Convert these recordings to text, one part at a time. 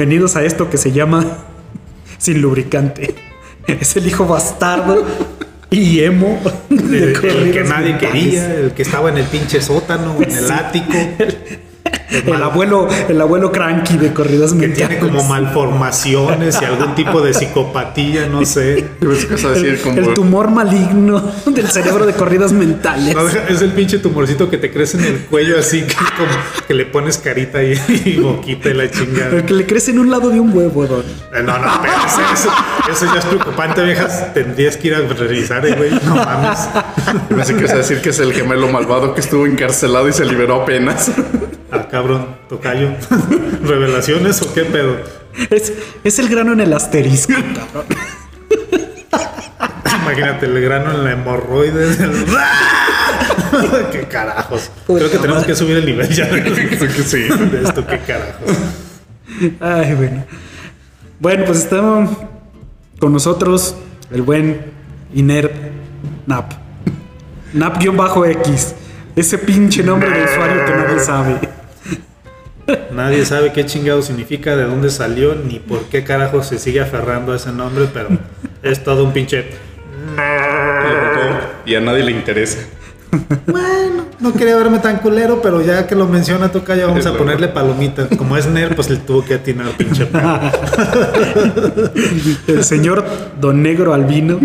bienvenidos a esto que se llama Sin lubricante. Es el hijo bastardo y emo de el que nadie quería, el que estaba en el pinche sótano, en el ático, El abuelo, el abuelo cranky de corridas que mentales. tiene como malformaciones y algún tipo de psicopatía, no sé. Decir el, el tumor maligno del cerebro de corridas mentales. No, es el pinche tumorcito que te crece en el cuello así que, como que le pones carita y, y boquita y la chingada. El que le crece en un lado de un huevo, don. Eh, No, no, espérate, eso, eso ya es preocupante, viejas. Tendrías que ir a revisar, eh, güey. No mames. Pensé que ibas a decir que es el gemelo malvado que estuvo encarcelado y se liberó apenas. Ah, cabrón, tocayo. ¿Revelaciones o qué pedo? Es, es el grano en el asterisco, cabrón. Imagínate el grano en la hemorroide. ¿Qué carajos? Puta Creo que tenemos madre. que subir el nivel ya de, sí. de esto. ¿Qué carajos? Ay, bueno. Bueno, pues está con nosotros el buen Inert Nap. Nap-X. Ese pinche nombre de usuario que nadie sabe. Nadie sabe qué chingado significa, de dónde salió, ni por qué carajos se sigue aferrando a ese nombre, pero es todo un pinche. Y a nadie le interesa. Bueno, no quería verme tan culero, pero ya que lo menciona Tocayo, vamos a ponerle palomita. Como es nerd, pues le tuvo que atinar pinche. El señor Don Negro Albino.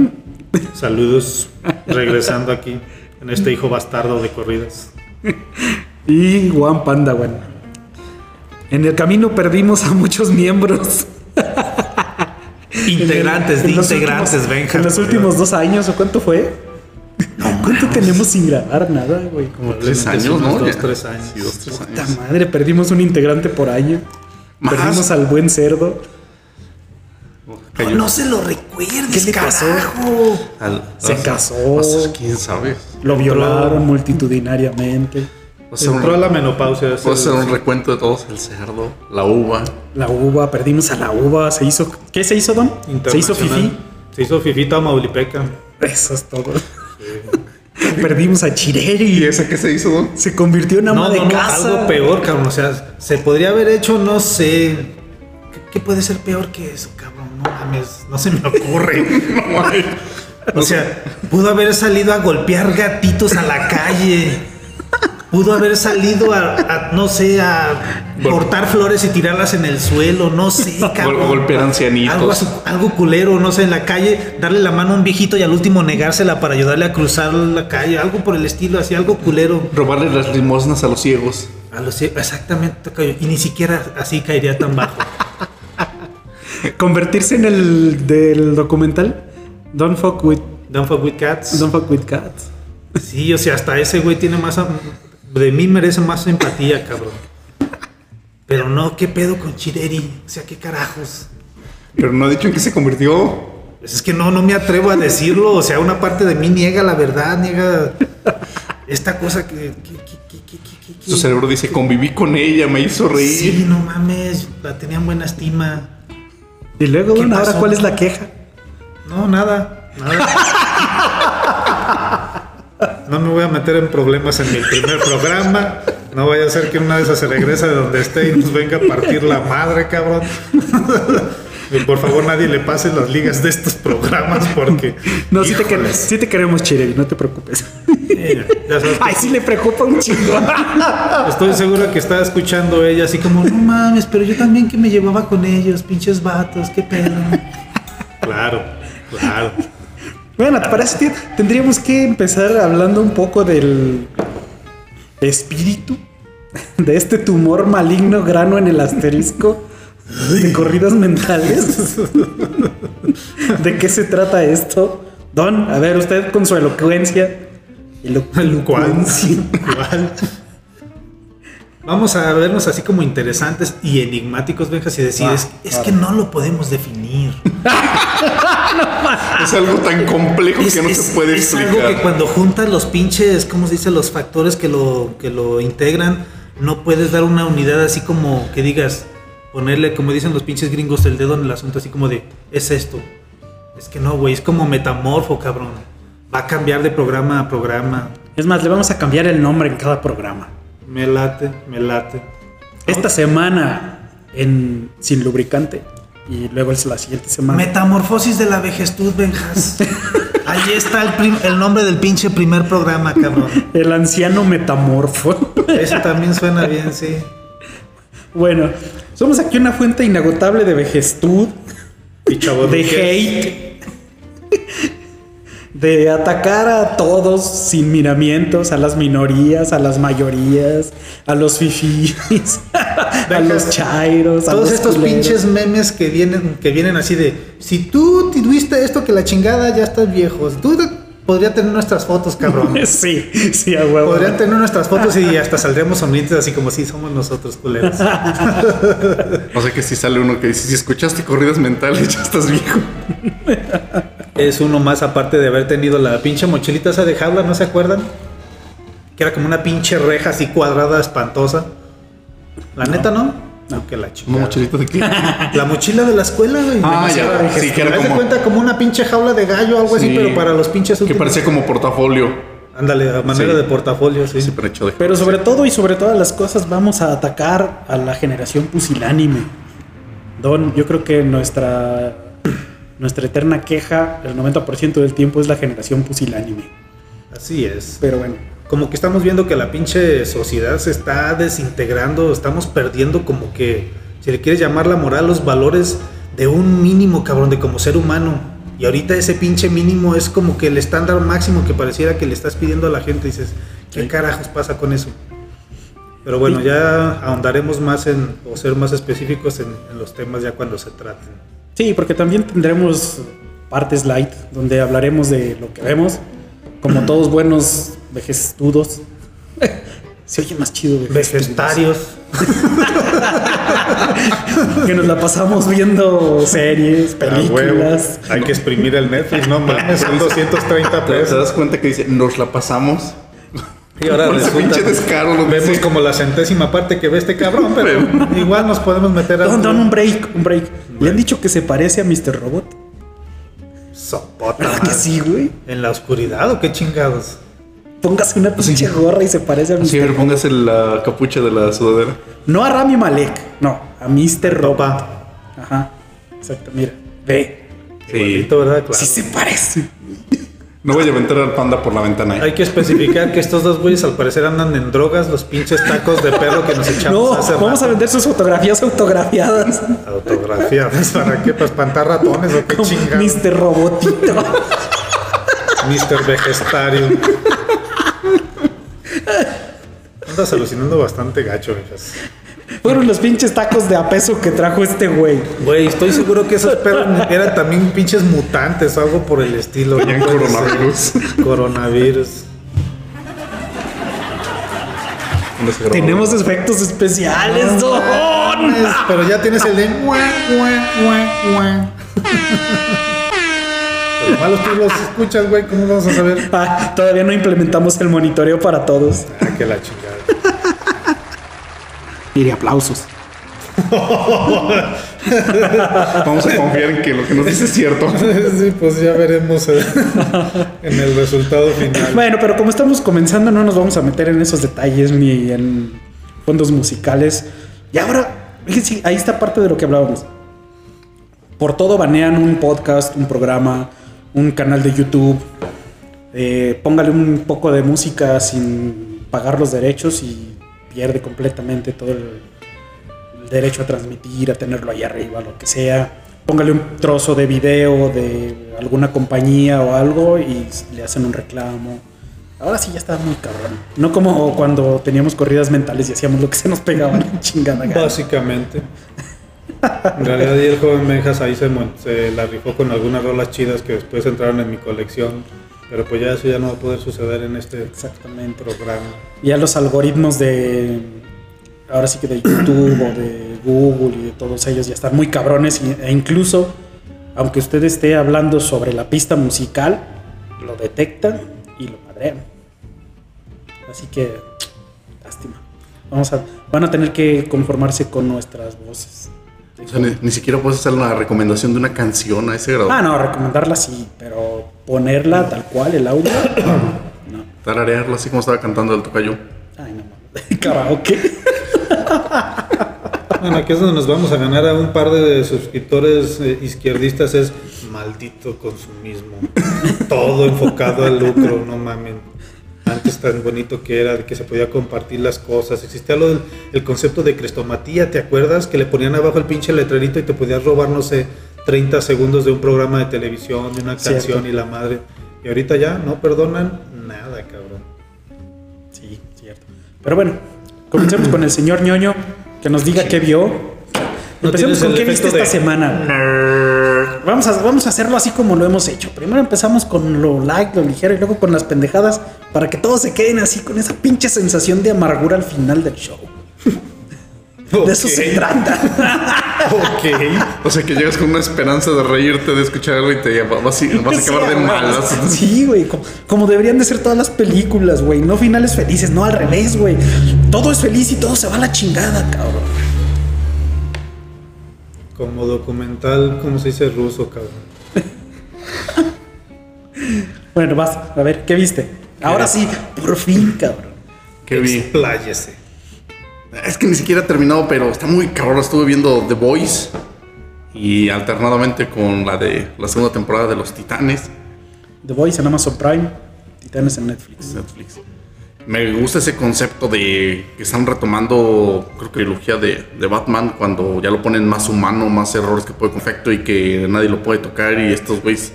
Saludos, regresando aquí, en este hijo bastardo de corridas. Y Juan Panda, bueno. En el camino perdimos a muchos miembros. Integrantes, de En integrantes, últimos- Benja. En los últimos dos años, ¿o cuánto fue? ¿Cuánto tenemos sin grabar nada, güey? Como Tres años, ¿no? Dos, tres años. Sí, dos, tres Puta años. madre, perdimos un integrante por año. Más. Perdimos al buen cerdo. Cayó. No se lo recuerdes, ¿Qué le pasó? Al- Se al- casó. o sea, ¿Quién sabe? Lo violaron multitudinariamente. Va a ser un, Entró a va la menopausia. ese- a ser un recuento de todos: el cerdo, la uva. La uva, perdimos a la uva. Se hizo. ¿Qué se hizo, Don? Se hizo fifí. Se hizo fifí Tamaulipeca. Eso es todo. perdimos a Chireri. ¿Y esa qué se hizo, Don? Se convirtió en ama No, de no, no, casa. algo peor, cabrón. O sea, se podría haber hecho, no sé. ¿Qué, qué puede ser peor que eso, cabrón? No mames, no se me ocurre. o sea, pudo haber salido a golpear gatitos a la calle. Pudo haber salido a, a, no sé, a cortar flores y tirarlas en el suelo, no sé, cabrón. golpear ancianitos. Algo, algo culero, no sé, en la calle, darle la mano a un viejito y al último negársela para ayudarle a cruzar la calle, algo por el estilo, así, algo culero. Robarle las limosnas a los ciegos. A los cie- exactamente, y ni siquiera así caería tan bajo. Convertirse en el del documental. Don't fuck with, Don't fuck with cats. don't fuck with cats. Sí, o sea, hasta ese güey tiene más. De mí merece más empatía, cabrón. Pero no, ¿qué pedo con Chireri? O sea, ¿qué carajos? Pero no ha dicho en qué se convirtió. Pues es que no, no me atrevo a decirlo. O sea, una parte de mí niega la verdad, niega esta cosa que. Su cerebro dice: conviví con ella, me hizo reír. Sí, no mames, la tenían buena estima. Y luego, ¿Qué Don, ahora? ¿cuál es la queja? No, nada, nada. No me voy a meter en problemas en mi primer programa. No vaya a ser que una de esas se regrese de donde esté y nos venga a partir la madre, cabrón. Por favor nadie le pase las ligas de estos programas porque... No, sí te, queremos, sí te queremos, Chireri, no te preocupes. Mira, ya sabes Ay, sí le preocupa un chingo. Estoy seguro que está escuchando ella así como, no mames, pero yo también que me llevaba con ellos, pinches vatos, qué pedo. Claro, claro. Bueno, ¿te parece, tío? Tendríamos que empezar hablando un poco del espíritu de este tumor maligno grano en el asterisco de corridas mentales. ¿De qué se trata esto? Don, a ver, usted con su elocuencia. Elocuencia. ¿Cuál? Vamos a vernos así como interesantes y enigmáticos, Benjas, y decir, Ah, es, es claro. que no lo podemos definir. Es algo tan complejo Es, que no es- se puede es explicar. algo que cuando juntas los pinches, ¿cómo se dice? Los factores que lo, que lo integran, no puedes dar una unidad así como que digas, ponerle, como dicen los pinches gringos, el dedo en el asunto, así como de, es esto. Es que no, güey, es como metamorfo, cabrón. Va a cambiar de programa a programa. Es más, le vamos a cambiar el nombre en cada programa. Me late, me late. Esta semana en Sin Lubricante. Y luego es la siguiente semana. Metamorfosis de la vejestud, Benjas. Ahí está el, nombre del pinche primer programa, cabrón. El anciano metamorfo. Eso también suena bien, sí. bueno, somos aquí una fuente inagotable de vejestud, Y chavo de hate, de atacar a todos sin miramientos, a las minorías, a las mayorías, a los fifís, a los chairos, a Todos los estos culeros. pinches memes que vienen, que vienen así de si tú tuviste esto que la chingada ya estás viejo. Si tú podría tener nuestras fotos, cabrón. Sí, sí, a huevo. Podrían tener nuestras fotos y hasta saldríamos sonrientes así como si somos nosotros culeros. O sea que si sale uno que dice, si escuchaste corridas mentales, ya estás viejo. Es uno más aparte de haber tenido la pinche mochilita esa de jaula, ¿no se acuerdan? Que era como una pinche reja así cuadrada, espantosa. La neta, ¿no? No, que la ¿Una chingada. mochilita de qué? La mochila de la escuela, güey. Ah, ya. Sí, que era como- cuenta como una pinche jaula de gallo, algo así, Sí. pero para los pinches Que parecía como portafolio. Ándale, a manera Sí. de portafolio, sí. Siempre hecho de. Pero sobre todo y sobre todas las cosas vamos a atacar a la generación pusilánime. Don, yo creo que nuestra nuestra eterna queja el 90% del tiempo es la generación pusilánime. Así es. Pero bueno, Como que estamos viendo que la pinche sociedad se está desintegrando, estamos perdiendo como que, si le quieres llamar la moral, los valores de un mínimo, cabrón, de como ser humano. Y ahorita ese pinche mínimo es como que el estándar máximo que pareciera que le estás pidiendo a la gente. Dices, ¿qué Sí. carajos pasa con eso? Pero bueno, ya ahondaremos más en, o ser más específicos en, en los temas ya cuando se traten. Sí, porque también tendremos partes light donde hablaremos de lo que vemos, como todos buenos vejestudos. Se oye más chido. Vegetarios. Que nos la pasamos viendo series, películas. Hay que exprimir el Netflix, no mames, son 230 ¿Te, te pesos. das cuenta que dice, nos la pasamos? Y ahora Con ese resulta pinche descaro lo vemos dice. como la centésima parte que ve este cabrón, pero igual nos podemos meter a Don, don, un break, un break. ¿Le han dicho que se parece a Mr. Robot? sopota ¿Verdad que sí, güey? en la oscuridad o qué chingados. Póngase una pinche gorra y se parece a Mr. Sí, a ver, póngase la capucha de la sudadera. No a Rami Malek, no, a Mr. Robot. Ajá, exacto, mira, ve. Sí. Igualito, ¿verdad? Claro. Sí se parece. No voy a aventar al panda por la ventana. Hay que especificar que estos dos güeyes al parecer andan en drogas, los pinches tacos de perro que nos echamos No, hace vamos a vender sus fotografías autografiadas. Autografiadas, ¿para qué? ¿Para espantar ratones o qué Como chingados? Mr. Robotito. Mr. Vegestario. Andas alucinando bastante gacho, hijas. Fueron los pinches tacos de a peso que trajo este güey. Güey, estoy seguro que esos perros eran también pinches mutantes o algo por el estilo. Tenían No coronavirus. Coronavirus. Tenemos efectos especiales, don. Pero ya tienes el de. Malos tú los escuchas, güey. ¿Cómo vamos a saber? Ah, todavía no implementamos el monitoreo para todos. Ah, que la chingada. Y aplausos. Vamos a confiar en que lo que nos dice es cierto. Sí, pues ya veremos en el resultado final. Bueno, pero como estamos comenzando, no nos vamos a meter en esos detalles ni en fondos musicales. Y ahora, fíjense, ahí está parte de lo que hablábamos. Por todo banean un podcast, un programa, un canal de YouTube. Eh, póngale un poco de música sin pagar los derechos y pierde completamente todo el, el derecho a transmitir, a tenerlo ahí arriba, lo que sea. Póngale un trozo de video de alguna compañía o algo y le hacen un reclamo. Ahora sí ya está muy cabrón. No como cuando teníamos corridas mentales y hacíamos lo que se nos pegaba la chingada gana. Básicamente. En realidad, y el joven Menjas ahí se, se la rifó con algunas rolas chidas que después entraron en mi colección. Pero pues ya eso ya no va a poder suceder en este Exactamente. programa. Ya los algoritmos de. Ahora sí que de YouTube o de Google y de todos ellos ya están muy cabrones. E incluso, aunque usted esté hablando sobre la pista musical, lo detectan y lo madrean. Así que. Lástima. Vamos a, van a tener que conformarse con nuestras voces. O sea, ni, ni siquiera puedes hacer una recomendación de una canción a ese grado. Ah, no, recomendarla sí, pero ponerla tal cual, el audio. No. Tararearla así como estaba cantando el tocayo. Ay, no. Karaoke. Bueno, aquí es donde nos vamos a ganar a un par de suscriptores eh, izquierdistas. Es maldito consumismo. Todo enfocado al lucro, no mamen. Antes tan bonito que era, de que se podía compartir las cosas. Existía lo del el concepto de crestomatía, ¿te acuerdas? Que le ponían abajo el pinche letrerito y te podías robar, no sé, 30 segundos de un programa de televisión, de una Cierto. canción y la madre. Y ahorita ya no perdonan nada, cabrón. Sí, cierto. Pero bueno, comencemos con el señor ñoño que nos diga qué vio. No Empecemos con el qué viste esta semana. Vamos a, vamos a hacerlo así como lo hemos hecho. Primero empezamos con lo light, lo ligero y luego con las pendejadas para que todos se queden así con esa pinche sensación de amargura al final del show. De eso se trata. Ok. O sea que llegas con una esperanza de reírte, de escuchar algo y te vas, a- vas a acabar de malas. Sí, güey. Como, como deberían de ser todas las películas, güey. No finales felices, no al revés, güey. Todo es feliz y todo se va a la chingada, cabrón. Como documental, ¿cómo se dice ruso, cabrón? Bueno, vas, a ver, ¿qué viste? Ahora sí, por fin, cabrón. Que vi. Expláyese. Es que ni siquiera ha terminado, pero está muy cabrón. Estuve viendo The Voice y alternadamente con la de la segunda temporada de Los Titanes. The Voice en Amazon Prime, Titanes en Netflix. Netflix. Me gusta ese concepto de que están retomando, creo que la trilogía de, Batman, cuando ya lo ponen más humano, más errores que puede confecto y que nadie lo puede tocar. Y estos güeyes,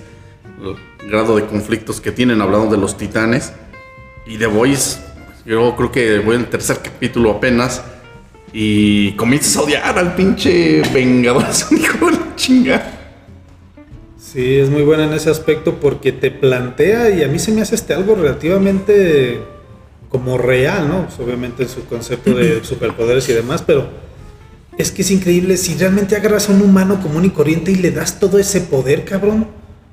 el grado de conflictos que tienen, hablando de los titanes. Y The Voice, yo creo que voy en el tercer capítulo apenas. Y comienzas a odiar al pinche Vengador, es un hijo de la chinga. Sí, es muy buena en ese aspecto porque te plantea y a mí se me hace este algo relativamente como real, ¿no? Pues, obviamente en su concepto de superpoderes y demás, pero es que es increíble si realmente agarras a un humano común y corriente y le das todo ese poder, cabrón.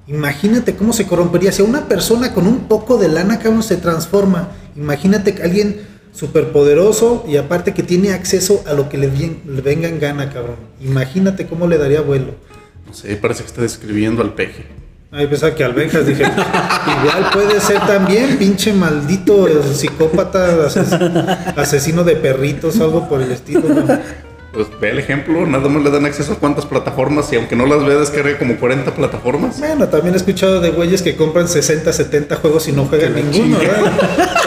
Imagínate cómo se corrompería. Si a una persona con un poco de lana, cabrón, se transforma. Imagínate que alguien superpoderoso y aparte que tiene acceso a lo que le, bien- le venga en gana, cabrón. Imagínate cómo le daría vuelo. No sé, parece que está describiendo al peje. Ay, pensaba que alvejas, dije, igual puede ser también, pinche maldito psicópata, ases- asesino de perritos, algo por el estilo. ¿no? Pues ve el ejemplo, nada más le dan acceso a cuántas plataformas y aunque no las vea descarga como 40 plataformas. Bueno, también he escuchado de güeyes que compran 60, 70 juegos y no juegan Que ninguno. ¿verdad?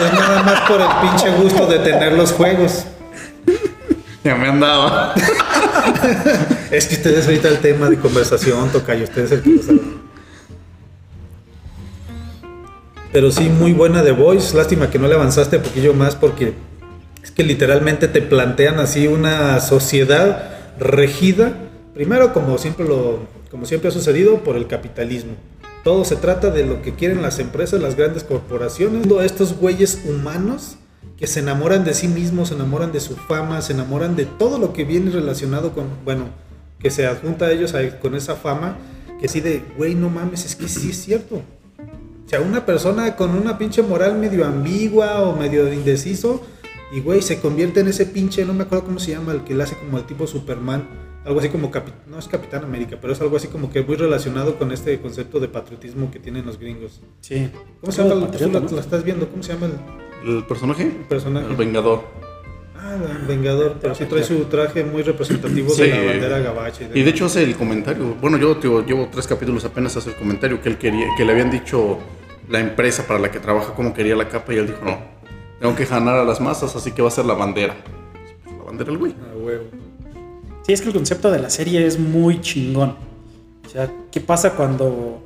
Es nada más por el pinche gusto de tener los juegos. Ya me andaba. Es que ustedes ahorita el tema de conversación, tocayo, ustedes el que lo saben. Pero sí, muy buena de Voice. Lástima que no le avanzaste un poquillo más porque es que literalmente te plantean así una sociedad regida, primero como siempre, lo, como siempre ha sucedido, por el capitalismo. Todo se trata de lo que quieren las empresas, las grandes corporaciones, estos güeyes humanos que se enamoran de sí mismos, se enamoran de su fama, se enamoran de todo lo que viene relacionado con, bueno, que se adjunta a ellos con esa fama, que sí de, güey, no mames, es que sí es cierto. O sea, una persona con una pinche moral medio ambigua o medio indeciso, y güey, se convierte en ese pinche, no me acuerdo cómo se llama, el que le hace como el tipo Superman, algo así como, capi- no es Capitán América, pero es algo así como que muy relacionado con este concepto de patriotismo que tienen los gringos. Sí. ¿Cómo se llama? El- Tú la, ¿no? la estás viendo, ¿cómo se llama el ¿El personaje? personaje? El Vengador. Ah, el Vengador, pero sí trae su traje muy representativo Sí. de la bandera gabacha. Y de demás. hecho hace el comentario. Bueno, yo tío, llevo tres capítulos apenas hace el comentario que él quería, que le habían dicho la empresa para la que trabaja cómo quería la capa y él dijo no, tengo que ganar a las masas, así que va a ser la bandera. Pues, la bandera el güey. Ah. Sí, es que el concepto de la serie es muy chingón. O sea, ¿qué pasa cuando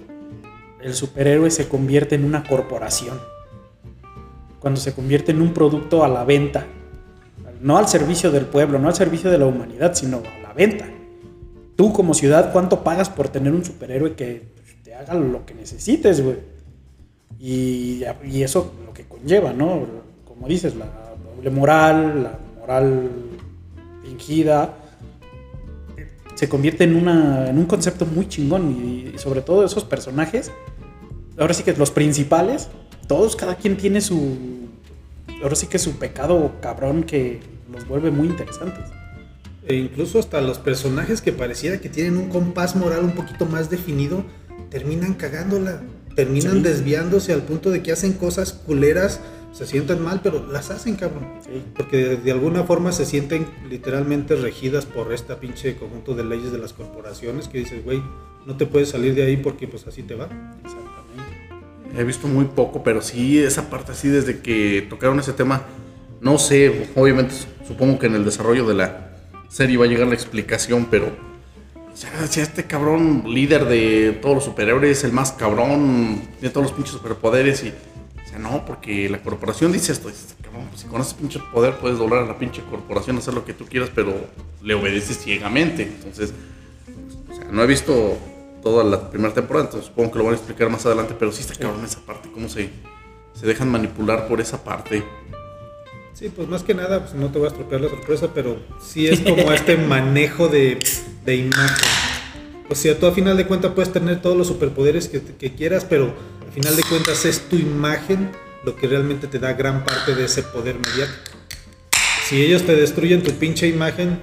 el superhéroe se convierte en una corporación? Cuando se convierte en un producto a la venta. No al servicio del pueblo, no al servicio de la humanidad, sino a la venta. Tú como ciudad, ¿cuánto pagas por tener un superhéroe que te haga lo que necesites, güey? Y, y eso lo que conlleva, ¿no? Como dices, la doble moral, la moral fingida, se convierte en, una, en un concepto muy chingón y, y sobre todo esos personajes, ahora sí que los principales, todos, cada quien tiene su, ahora sí que su pecado cabrón que los vuelve muy interesantes. E incluso hasta los personajes que pareciera que tienen un compás moral un poquito más definido, terminan cagándola. Terminan Sí. desviándose al punto de que hacen cosas culeras se sienten mal, pero las hacen, cabrón. Sí. Porque de, de alguna forma se sienten literalmente regidas por esta pinche conjunto de leyes de las corporaciones que dices, güey, no te puedes salir de ahí porque pues así te va. Exactamente. He visto muy poco, pero sí, esa parte así, desde que tocaron ese tema, no sé, obviamente supongo que en el desarrollo de la serie va a llegar la explicación, pero o sea, este cabrón líder de todos los superhéroes, el más cabrón, tiene todos los pinches superpoderes y... O sea, no, porque la corporación dice esto, dice, cabrón, pues, si con ese pinche poder puedes doblar a la pinche corporación, hacer lo que tú quieras, pero le obedeces ciegamente. Entonces, o sea, no he visto toda la primera temporada, entonces supongo que lo van a explicar más adelante, pero sí está cabrón esa parte, cómo se, se dejan manipular por esa parte. Sí, pues más que nada, pues no te voy a estropear la sorpresa, pero sí es como este manejo de, de imagen. O sea, tú a final de cuentas puedes tener todos los superpoderes que, que quieras, pero al final de cuentas es tu imagen lo que realmente te da gran parte de ese poder mediático. Si ellos te destruyen tu pinche imagen,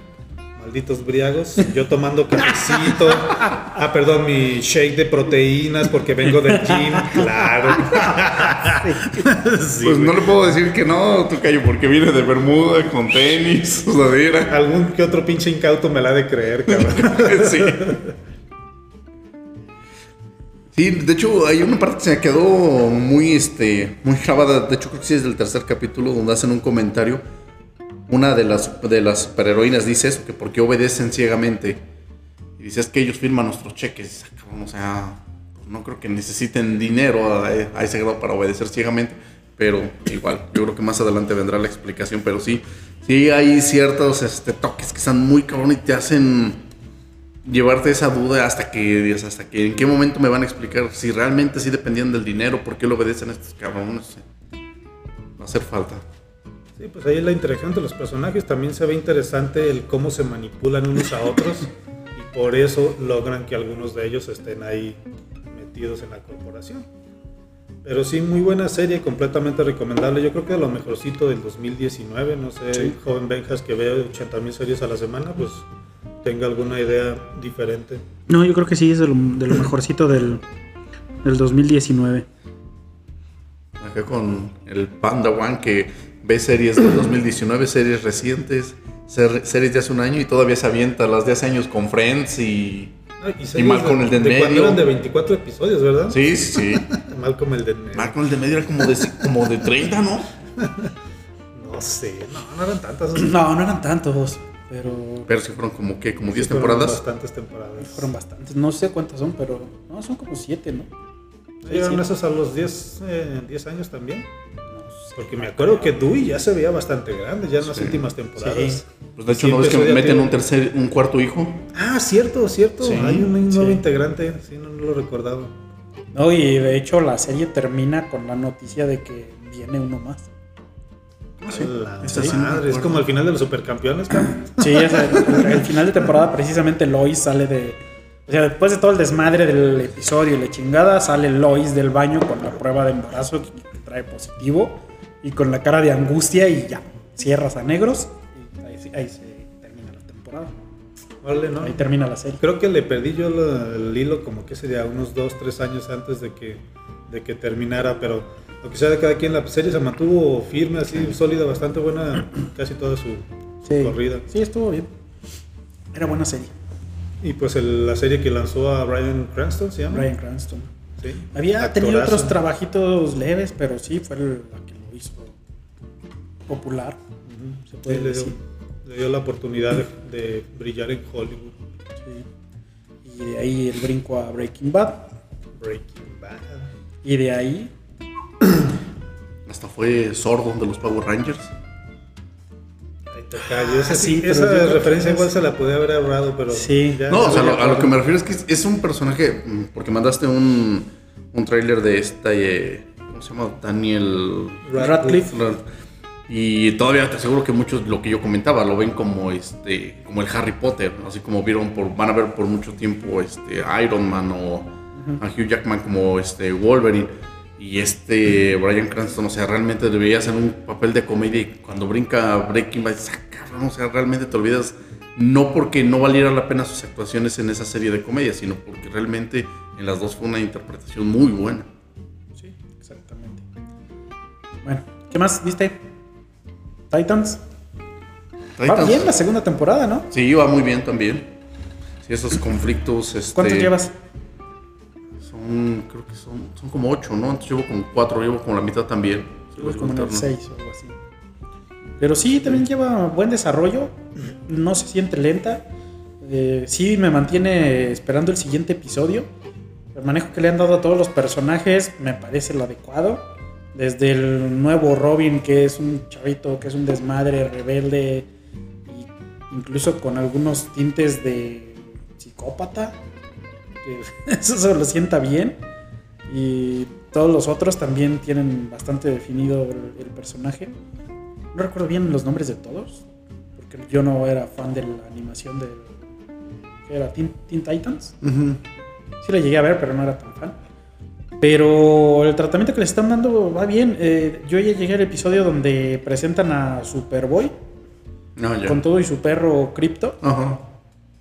malditos briagos, yo tomando cafecito, ah, perdón, mi shake de proteínas porque vengo del gym, claro. Sí, pues güey. no le puedo decir que no, tu callo, porque viene de Bermuda, con tenis, sudadera. Algún que otro pinche incauto me la ha de creer, cabrón. sí. Sí, de hecho hay una parte que se me quedó muy, este, muy grabada. De hecho creo que sí es del tercer capítulo donde hacen un comentario. Una de las, de las superheroínas dice eso, que por qué obedecen ciegamente. Y dice, es que ellos firman nuestros cheques. Ah, O sea, pues no creo que necesiten dinero a, a ese grado para obedecer ciegamente. Pero igual, yo creo que más adelante vendrá la explicación. Pero sí, sí hay ciertos este, toques que están muy cabrón y te hacen llevarte esa duda hasta que hasta que en qué momento me van a explicar si realmente sí dependían del dinero, por qué lo obedecen estos cabrones. Va a hacer falta. Sí, pues ahí la interacción entre los personajes también se ve interesante el cómo se manipulan unos a otros y por eso logran que algunos de ellos estén ahí metidos en la corporación. Pero sí, muy buena serie, completamente recomendable. Yo creo que de lo mejorcito del 2019, no sé, Sí. joven Benjas que ve 80 mil series a la semana, pues tenga alguna idea diferente. No, yo creo que sí es de lo, de lo mejorcito del, del 2019. Acá con el Panda One que ve series del 2019, series recientes, ser- series de hace un año y todavía se avienta las de hace años con Friends y... Ah, series Malcolm de- el de cuando medio. eran de 24 episodios, ¿verdad? Sí, sí, sí. Malcolm el de medio. Malcolm el de medio era como de, como de 30, ¿no? No sé, no, no eran tantas. No, no eran tantos, pero Pero sí fueron como que, como 10 Fueron temporadas. Bastantes temporadas. fueron bastantes. No sé cuántas son, pero no, son como siete, ¿no? ¿Llegaron sí. esos a los 10, eh, 10 años también? Porque me acuerdo que Dewey ya se veía bastante grande, ya en las Sí. últimas temporadas. Sí. Pues de hecho, ¿no ves que meten tiene- un tercer, un cuarto hijo? Ah, cierto, cierto. Sí, Hay un nuevo sí. integrante, sí, no, no lo recordaba. No, y de hecho la serie termina con la noticia de que viene uno más. Sí. La madre, es como el final de los supercampeones, cabrón. Sí, es el, el final de temporada precisamente Lois sale de... O sea, después de todo el desmadre del episodio y la chingada, sale Lois del baño con la prueba de embarazo que trae positivo y con la cara de angustia y ya, cierras a negros y ahí, ahí se termina la temporada. Vale, ¿no? Ahí termina la serie. Creo que le perdí yo la- el hilo como que sería unos 2, 3 años antes de que, de que terminara, pero lo que sea de cada quien, la serie se mantuvo firme, así, sólida, bastante buena, casi toda su, su Sí, corrida. sí, estuvo bien. Era buena serie. Y pues el- la serie que lanzó a Brian Cranston, ¿se llama? Brian Cranston. Sí. Había tenido otros trabajitos leves, pero sí fue el- popular. Se puede Sí, le, dio, decir. le dio la oportunidad de, de brillar en Hollywood. Sí. Y de ahí el brinco a Breaking Bad. Breaking Bad. Y de ahí, Hasta fue sordo de los Power Rangers. Ahí te Ah, sí, esa referencia igual se la podía haber ahorrado, pero. Sí. ya No, o se sea, lo- a lo que me refiero es que es- es un personaje, mm, porque mandaste un, un tráiler de esta, eh, ¿cómo se llama? Daniel Radcliffe. Rad- Y todavía te aseguro que muchos, lo que yo comentaba, lo ven como este, como el Harry Potter, así como vieron por, van a ver por mucho tiempo este Iron Man o a Hugh Jackman como este Wolverine. Y este Brian Cranston, o sea, realmente debería hacer un papel de comedia y cuando brinca Breaking Bad, "Ah, cabrón, o sea, realmente te olvidas, no porque no valiera la pena sus actuaciones en esa serie de comedia, sino porque realmente en las dos fue una interpretación muy buena. Sí, exactamente. Bueno, ¿Qué más viste? Titans. Va Titans. bien la segunda temporada, ¿no? Sí, iba muy bien también. Sí, esos conflictos. Este, ¿Cuántos llevas? Son, creo que son, son como ocho, ¿no? Entonces llevo como cuatro, llevo como la mitad también. Voy como. 6 o algo así. Pero sí, también lleva buen desarrollo. No se siente lenta. Eh, sí, me mantiene esperando el siguiente episodio. El manejo que le han dado a todos los personajes me parece lo adecuado. Desde el nuevo Robin, que es un chavito, que es un desmadre, rebelde, incluso con algunos tintes de psicópata. que eso se lo sienta bien. Y todos los otros también tienen bastante definido el, el personaje. No recuerdo bien los nombres de todos, porque yo no era fan de la animación de... ¿Qué era? ¿Teen, Teen Titans? Ujú. Sí la llegué a ver, pero no era tan fan. Pero el tratamiento que le están dando va bien. Eh, yo ya llegué al episodio donde presentan a Superboy No, ya. con todo y su perro Crypto. Ajá.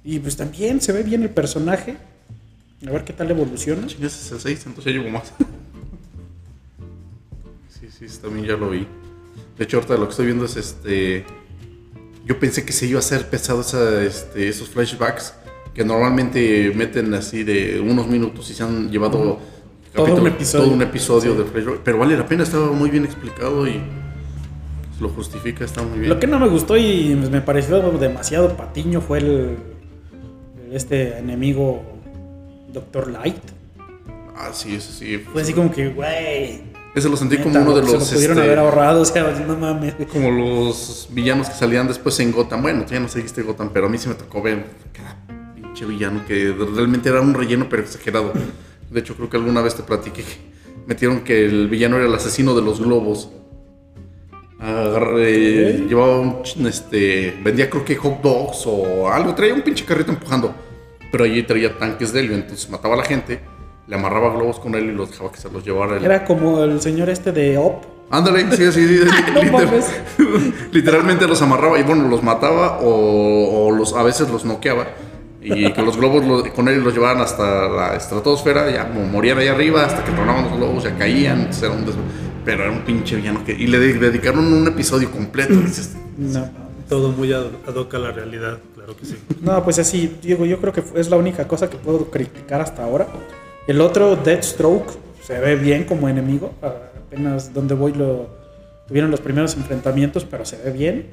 Y pues también se ve bien el personaje. A ver qué tal evoluciona. Chingas, es el 6, entonces ya llevo más. sí, sí, también ya lo vi. De hecho, ahorita lo que estoy viendo es este. Yo pensé que se iba a hacer pesado esa, este, esos flashbacks que normalmente meten así de unos minutos y se han llevado Todo un episodio. todo un episodio Sí. de. Pero vale la pena, estaba muy bien explicado y lo justifica, está muy bien. Lo que no me gustó y me pareció demasiado patiño fue el, este enemigo Doctor Light. Ah, sí, eso sí. Fue así como que, güey. Ese lo sentí como uno de se los. lo pudieron este, haber ahorrado, o sea, no mames. como los villanos que salían después en Gotham. Bueno, tú ya no seguiste Gotham, pero a mí sí me tocó ver cada pinche villano que realmente era un relleno pero exagerado. De hecho, creo que alguna vez te platiqué que metieron que el villano era el asesino de los globos. Eh. Llevaba un, este, vendía creo que hot dogs o algo, traía un pinche carrito empujando. Pero allí traía tanques de helio, entonces mataba a la gente, le amarraba globos con él y los dejaba que se los llevara. Era como el señor este de Op. Ándale, sí, sí, sí. No mames. literalmente los amarraba y bueno, los mataba o, o los, a veces los noqueaba. Y que los globos lo- con él los llevaban hasta la estratosfera, ya como morían ahí arriba, hasta que tronaban los globos, ya caían. entonces era un des- Pero era un pinche villano que. Y le de- dedicaron un episodio completo. dices, No, Todo muy ad hoc a la realidad, claro que sí. no, pues así, digo, yo creo que es la única cosa que puedo criticar hasta ahora. El otro, Deathstroke, se ve bien como enemigo. Apenas donde voy lo tuvieron los primeros enfrentamientos, pero se ve bien.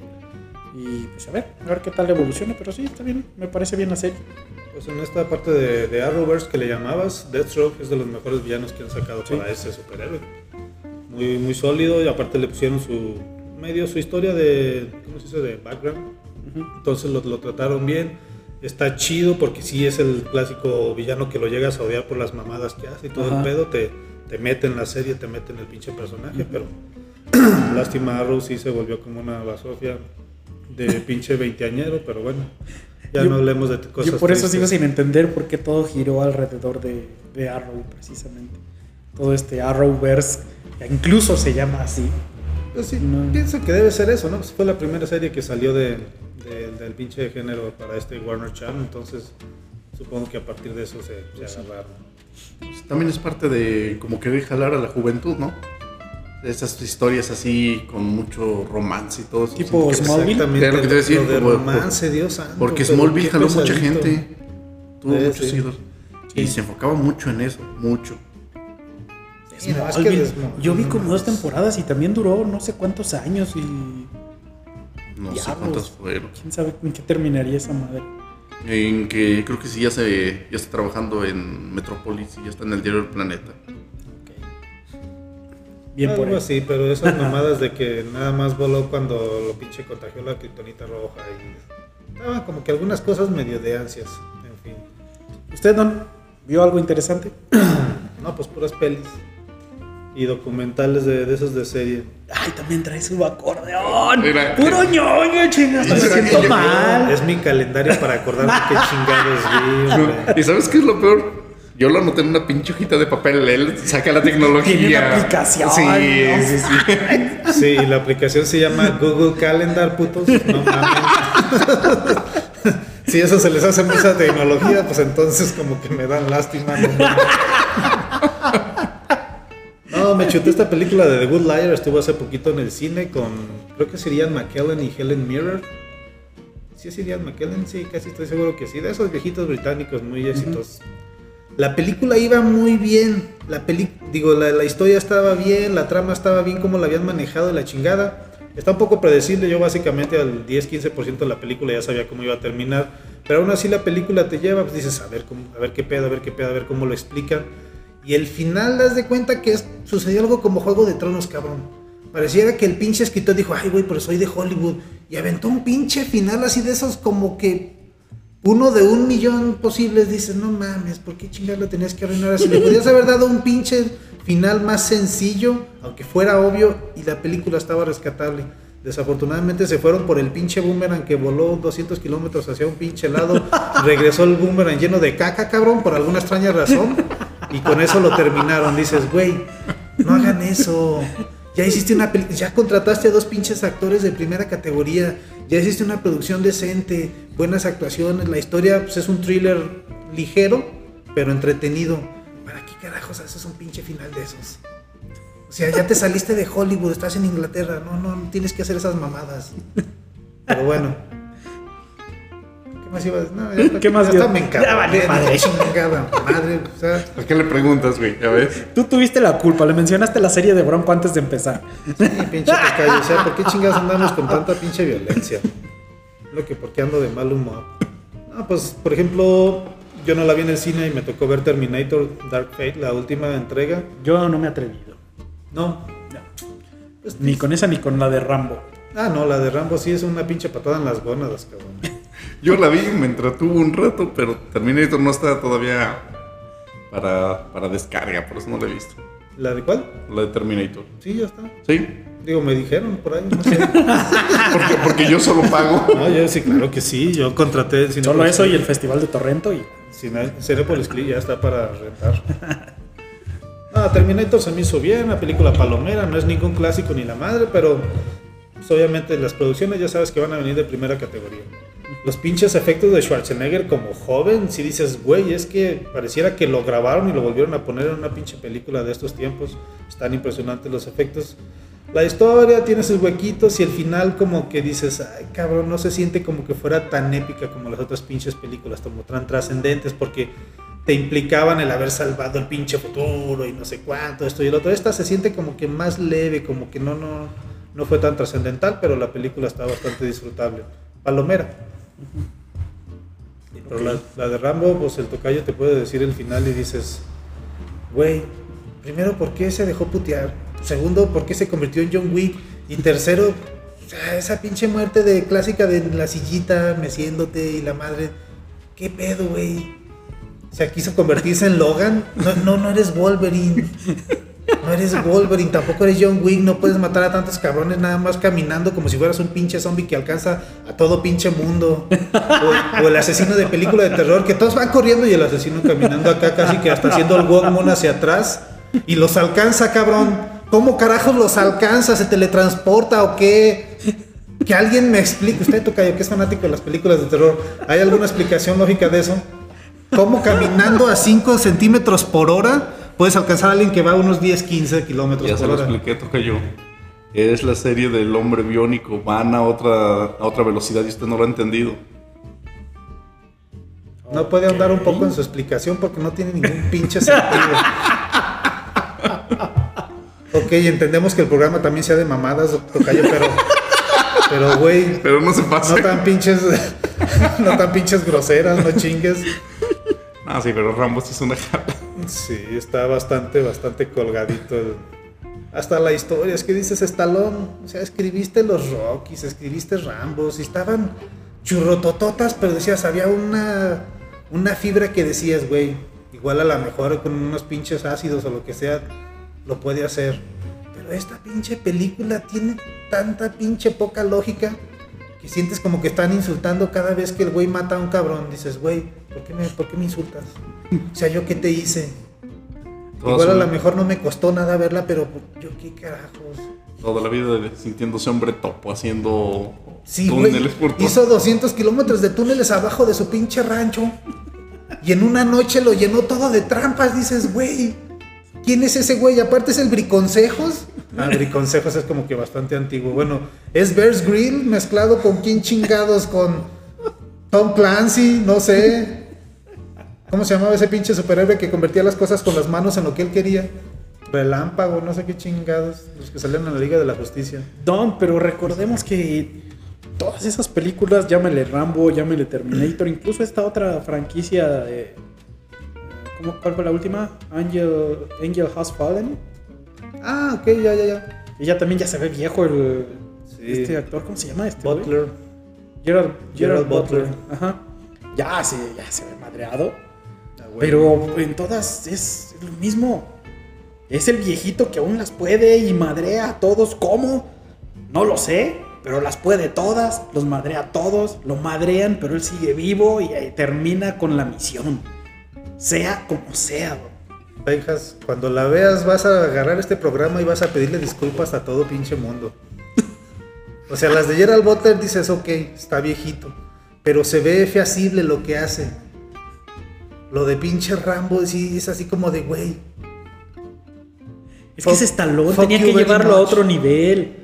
Y pues a ver, a ver qué tal evoluciona, pero sí, está bien, me parece bien la serie. Pues en esta parte de, de Arrowverse que le llamabas, Deathstroke es de los mejores villanos que han sacado Sí. para ese superhéroe. Muy, muy sólido y aparte le pusieron su medio su historia de, ¿cómo se dice? De background. Entonces lo, lo trataron bien. Está chido porque sí es el clásico villano que lo llegas a odiar por las mamadas que hace y todo el pedo. Te, te mete en la serie, te mete en el pinche personaje, pero lástima Arrow sí se volvió como una basofia de pinche veinteañero, pero bueno. Ya Yo- no hablemos de cosas Yo por eso sigo tristes. sin entender por qué todo giró alrededor de, de Arrow, precisamente. Todo este Arrowverse, que incluso se llama así. Pues sí, No. pienso que debe ser eso, ¿no? Pues fue la primera serie que salió de, de- del pinche género para este Warner Channel, entonces supongo que a partir de eso se, se agarraron. pues, también es parte de como querer jalar a la juventud, ¿no? Esas historias así con mucho romance y todo eso. Tipo Smallville. Exactamente. Era lo que te decir, lo de por- romance, Dios santo. Porque Smallville jaló mucha gente. Tuvo muchos sí. seguidores. Y se enfocaba mucho en eso, mucho. Sí, no, es que Smallville, de Smallville, yo vi como dos temporadas y también duró no sé cuántos años y No sé Diablos. cuántas fueron. quién sabe en qué terminaría esa madre. En que creo que sí ya se ya está trabajando en Metrópolis y ya está en el diario del planeta. Bien por Algo eso. así, pero esas mamadas de que nada más voló cuando lo pinche contagió la kriptonita roja y estaban como que algunas cosas medio de ansias, en fin. ¿Usted, Don, vio algo interesante? No, pues puras pelis y documentales de, de esos de serie. Ay, también trae su acordeón. Mira, Puro ñoño, chingas. Me siento yo- mal. Es mi calendario para acordarme qué chingados vi. ¿Y sabes qué es lo peor? Yo lo anoté en una pinche hojita de papel. Él saca la tecnología. Tiene una aplicación, Sí, ¿no? sí, sí. Sí, y la aplicación se llama Google Calendar, putos. No mames. Si eso se les hace mucha tecnología, pues entonces como que me dan lástima. No, No, me chuté esta película de The Good Liar, estuvo hace poquito en el cine con, creo que serían McKellen y Helen Mirror. ¿Sí serían McKellen? Sí, casi estoy seguro que sí, de esos viejitos británicos muy exitosos. La película iba muy bien, la peli digo, la, historia estaba bien, la trama estaba bien, como la habían manejado la chingada. Está un poco predecible, yo básicamente al 10-15% de la película ya sabía cómo iba a terminar, pero aún así la película te lleva, pues dices, a ver, cómo, a ver qué pedo, a ver qué pedo, a ver cómo lo explican. Y el final das de cuenta que es- sucedió algo como Juego de Tronos, cabrón. Pareciera que el pinche escritor dijo, ay, güey, pero soy de Hollywood. Y aventó un pinche final así de esos como que uno de un millón posibles. Dices, no mames, ¿por qué chingados lo tenías que arruinar así? Le podías haber dado un pinche final más sencillo, aunque fuera obvio, y la película estaba rescatable. Desafortunadamente se fueron por el pinche boomerang que voló 200 kilómetros hacia un pinche lado. Regresó el boomerang lleno de caca, cabrón, por alguna extraña razón. Y con eso lo terminaron. Dices, güey, no hagan eso. Ya hiciste una peli- ya contrataste a dos pinches actores de primera categoría. Ya hiciste una producción decente, buenas actuaciones. La historia pues, es un thriller ligero, pero entretenido. ¿Para qué carajos haces un pinche final de esos? O sea, ya te saliste de Hollywood, estás en Inglaterra. No, no, no tienes que hacer esas mamadas. Pero bueno. ¿Qué más ibas? No, ya ¿Qué más ya me encanta. Ya vale madre. Chingada madre. O sea, ¿Por qué le preguntas, güey? ¿Ya ves? Tú tuviste la culpa, le mencionaste la serie de Bronco antes de empezar. Sí, pinche tocayo. O sea, ¿por qué chingados andamos con tanta pinche violencia? Lo que porque ando de mal humor. No, pues, por ejemplo, yo no la vi en el cine y me tocó ver Terminator Dark Fate, la última entrega. Yo no me he atrevido. No. Ni con esa ni con la de Rambo. Ah, no, la de Rambo sí es una pinche patada en las gónadas, cabrón. Yo la vi, me entretuvo un rato, pero Terminator no está todavía para, para descarga, por eso no la he visto. ¿La de cuál? La de Terminator. Sí, ya está. ¿Sí? Digo, me dijeron por ahí, no sé. Porque, porque yo solo pago. No, yo sí, claro que sí. Yo contraté el Solo eso y el Festival de Torrento y Cinepolis Click ya está para rentar. No, Terminator se me hizo bien, una película palomera, no es ningún clásico ni la madre, pero pues, obviamente las producciones ya sabes que van a venir de primera categoría. Los pinches efectos de Schwarzenegger como joven, si dices, güey, es que pareciera que lo grabaron y lo volvieron a poner en una pinche película de estos tiempos. Están impresionantes los efectos. La historia tiene sus huequitos y el final como que dices, ay cabrón, no se siente como que fuera tan épica como las otras pinches películas, como tan trascendentes, porque te implicaban el haber salvado el pinche futuro y no sé cuánto, esto y el otro. Esta se siente como que más leve, como que no, no, no fue tan trascendental, pero la película está bastante disfrutable. Palomera. Pero la, de Rambo, pues el tocayo te puede decir el final y dices, güey, primero, ¿por qué se dejó putear? Segundo, ¿por qué se convirtió en John Wick? Y tercero, esa pinche muerte de clásica de la sillita meciéndote y la madre. ¿Qué pedo, güey? O quiso convertirse en Logan. No, no, no eres Wolverine. No eres Wolverine, tampoco eres John Wick, no puedes matar a tantos cabrones nada más caminando como si fueras un pinche zombie que alcanza a todo pinche mundo. O, el asesino de película de terror, que todos van corriendo y el asesino caminando acá casi que hasta haciendo el Walkman hacia atrás y los alcanza, cabrón. ¿Cómo carajos los alcanza? ¿Se teletransporta o qué? Que alguien me explique, usted Tocayo, que es fanático de las películas de terror, ¿hay alguna explicación lógica de eso? ¿Cómo caminando a 5 centímetros por hora puedes alcanzar a alguien que va a unos 10, 15 kilómetros Ya se por lo hora? expliqué, toca yo. Es la serie del hombre biónico, van a otra, a otra velocidad y usted no lo ha entendido. No puede ahondar un poco en su explicación porque no tiene ningún pinche sentido. ok, entendemos que el programa también sea de mamadas, Tocayo, pero. Pero, güey, Pero no se pase. no tan pinches. no tan pinches groseras, no chingues. Ah, sí, pero Rambo sí es una jala. Sí, está bastante, bastante colgadito. Hasta la historia, es que dices Estalón, o sea, escribiste los Rockies, escribiste Rambos, y estaban churrotototas, pero decías, había una, una fibra que decías, güey, igual a lo mejor con unos pinches ácidos o lo que sea, lo puede hacer. Pero esta pinche película tiene tanta pinche poca lógica que sientes como que están insultando cada vez que el güey mata a un cabrón. Dices, güey, ¿por qué me, por qué me insultas? O sea, ¿yo qué te hice? Toda, Igual a lo mejor no me costó nada verla, pero yo qué carajos. toda la vida sintiéndose hombre topo, haciendo Sí, túneles por todo. Hizo 200 kilómetros de túneles abajo de su pinche rancho. Y en una noche lo llenó todo de trampas. Dices, güey, ¿Quién es ese güey? Aparte es el Briconsejos. Ah, Briconsejos es como que bastante antiguo. Bueno, es Bears Grill mezclado con quién chingados, con Tom Clancy, no sé. ¿Cómo se llamaba ese pinche superhéroe que convertía las cosas con las manos en lo que él quería? Relámpago, no sé qué chingados. Los que salían en la Liga de la Justicia. Don, pero recordemos que todas esas películas, llámele Rambo, llámele Terminator, incluso esta otra franquicia de... ¿cómo, ¿Cuál fue la última? Angel, Angel Has Fallen. Ah, ok, ya, ya, ya. Y ya también ya se ve viejo el... Sí. Este actor, ¿cómo se llama este? güey? Butler. Gerald Gerald Butler. Butler. Ajá. Ya se, ya se ve madreado. Ah, güey. Pero en todas es lo mismo. Es el viejito que aún las puede y madrea a todos. ¿Cómo? No lo sé, pero las puede todas. Los madrea a todos. Lo madrean, pero él sigue vivo y ahí termina con la misión. Sea como sea. bro. Benjas, cuando la veas vas a agarrar este programa y vas a pedirle disculpas a todo pinche mundo. O sea, las de Gerald Butler dices, ok, está viejito, pero se ve feasible lo que hace. Lo de pinche Rambo sí es así como de, güey, Es que ese estalón fuck tenía you que very llevarlo a much. otro nivel.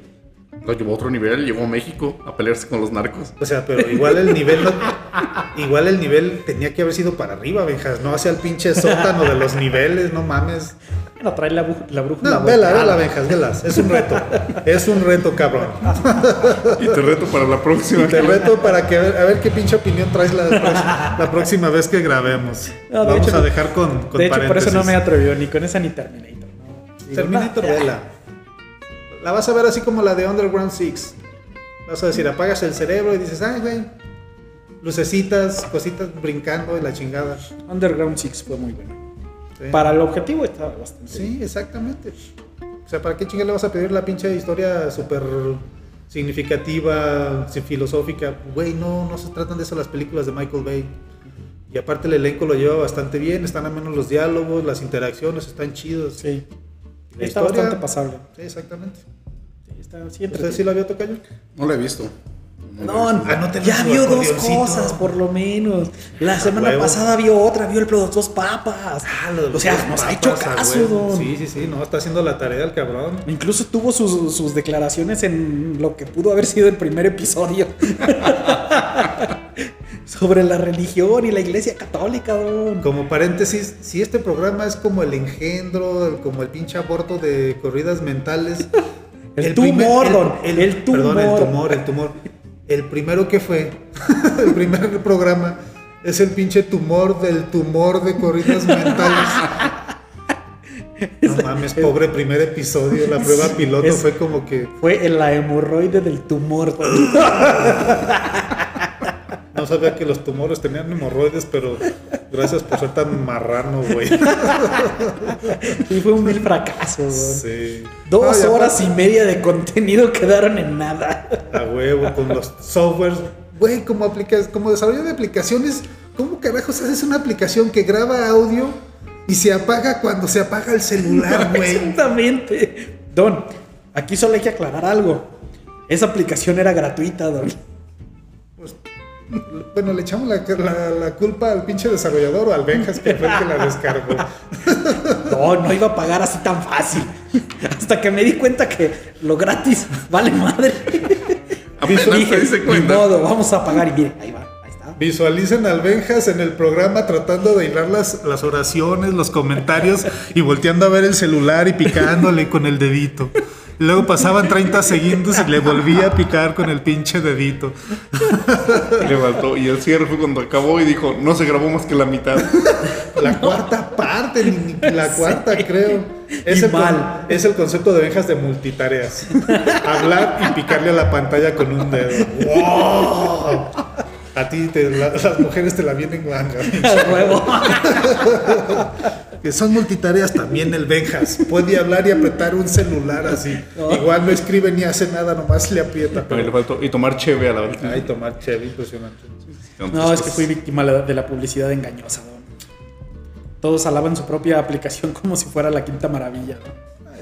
Lo llevó a otro nivel, llegó a México a pelearse con los narcos. o sea, pero igual el nivel, no- igual el nivel tenía que haber sido para arriba, Benjas, no hacia el pinche sótano de los niveles, no mames. Bueno, trae la, la brújula. No, vela, vela, Benjas, velas, es un reto, es un reto, cabrón. Y te reto para la próxima. Te reto para que a ver, a ver qué pinche opinión traes la, próxima- la próxima vez que grabemos. No, Vamos hecho, a dejar con, con de hecho, por eso no me atrevió ni con esa ni Terminator. ¿no? Terminator, vela. La vas a ver así como la de Underground Six. Vas a decir, apagas el cerebro y dices, ay, güey. Lucecitas, cositas brincando y la chingada. Underground Six fue muy bueno. Sí. Para el objetivo estaba bastante bien. Sí, exactamente. O sea, ¿para qué chingada le vas a pedir la pinche historia súper significativa, filosófica? Güey, no, no se tratan de eso las películas de Michael Bay. Y aparte el elenco lo lleva bastante bien, están a menos los diálogos, las interacciones están chidos. Sí. La Está historia- bastante pasable. Sí, exactamente. Sí, está, sí, ¿Usted sí la vio tocayo? No lo he visto. No. Anótelo ya vio dos cosas, por lo menos. La semana huevo. pasada vio otra, vio el los dos papas. Ah, de los o sea, nos ha hecho caso, don. Sí, sí, sí, no, está haciendo la tarea el cabrón. Incluso tuvo sus, sus declaraciones en lo que pudo haber sido el primer episodio. Sobre la religión y la iglesia católica, don. Como paréntesis, si este programa es como el engendro, como el pinche aborto de corridas mentales. El tumor, don, el Perdón, el tumor. tumor, el tumor. El primero que fue, el primer programa, es el pinche tumor del tumor de corridas mentales. No mames, pobre primer episodio, la prueba piloto Es- fue como que Fue en la hemorroide del tumor. no sabía que los tumores tenían hemorroides, pero gracias por ser tan marrano, güey. Y fue un vil fracaso, don. Sí. Dos No, horas y media de contenido quedaron en nada. A huevo, con los softwares. Güey, como, aplicas, como desarrollo de aplicaciones, ¿cómo carajos haces una aplicación que graba audio y se apaga cuando se apaga el celular, güey? Exactamente. Don, aquí solo hay que aclarar algo. Esa aplicación era gratuita, Don. Bueno, le echamos la, la- la culpa al pinche desarrollador o al Benjas que fue el que la descargó. No, no iba a pagar así tan fácil. Hasta que me di cuenta que lo gratis vale madre. Apenas Dije, ni cuenta. modo, vamos a pagar. Y mire, ahí va, ahí está. Visualicen al Benjas en el programa tratando de hilar las, las oraciones, los comentarios y volteando a ver el celular y picándole con el dedito. Luego pasaban 30 segundos y le volvía a picar con el pinche dedito. Y levantó. Y el cierre fue cuando acabó y dijo, no se grabó más que la mitad. La cuarta parte, ni, ni la cuarta creo. Es el, mal. es el concepto de Benjas de multitareas. Hablar y picarle a la pantalla con un dedo. ¡Wow! A ti te- la- las mujeres te la vienen manga. Huevo. Que son multitareas también el Benjas. Puede hablar y apretar un celular así. Igual no escribe ni hace nada, nomás le aprieta. Pero le Pero... faltó. Y tomar cheve a la vez. Ay, tomar Chevy, impresionante. No, es que fui víctima de la publicidad engañosa, Don. Todos alaban su propia aplicación como si fuera la quinta maravilla, Don.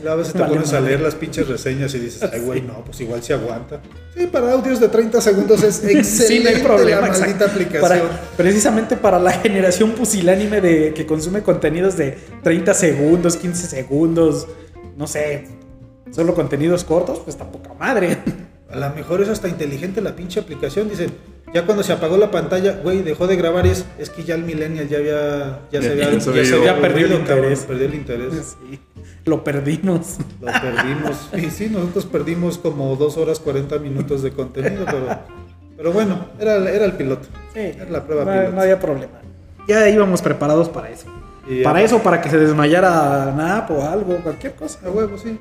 A veces te Vale pones a leer las pinches reseñas y dices, ay, güey, no, pues igual se aguanta. Sí, para audios de 30 segundos es excelente Sí, no hay problema. la maldita exacto. aplicación. Para- precisamente para la generación pusilánime de que consume contenidos de 30 segundos, 15 segundos, no sé, solo contenidos cortos, pues está poca madre. A lo mejor es hasta inteligente la pinche aplicación. Dicen, ya cuando se apagó la pantalla, güey, dejó de grabar y es, es que ya el millennial ya había, ya se Ya había, se había ido. Ya perdió el cabrón, interés. perdió el interés. Sí, lo perdimos. Lo perdimos. Y sí, nosotros perdimos como 2 horas 40 minutos de contenido, pero, pero bueno, era, era el piloto. Sí, Era la prueba no, piloto. no había problema. Ya íbamos preparados para eso. Y ya- Para eso, para que se desmayara NAP o algo, cualquier cosa. A huevo, sí.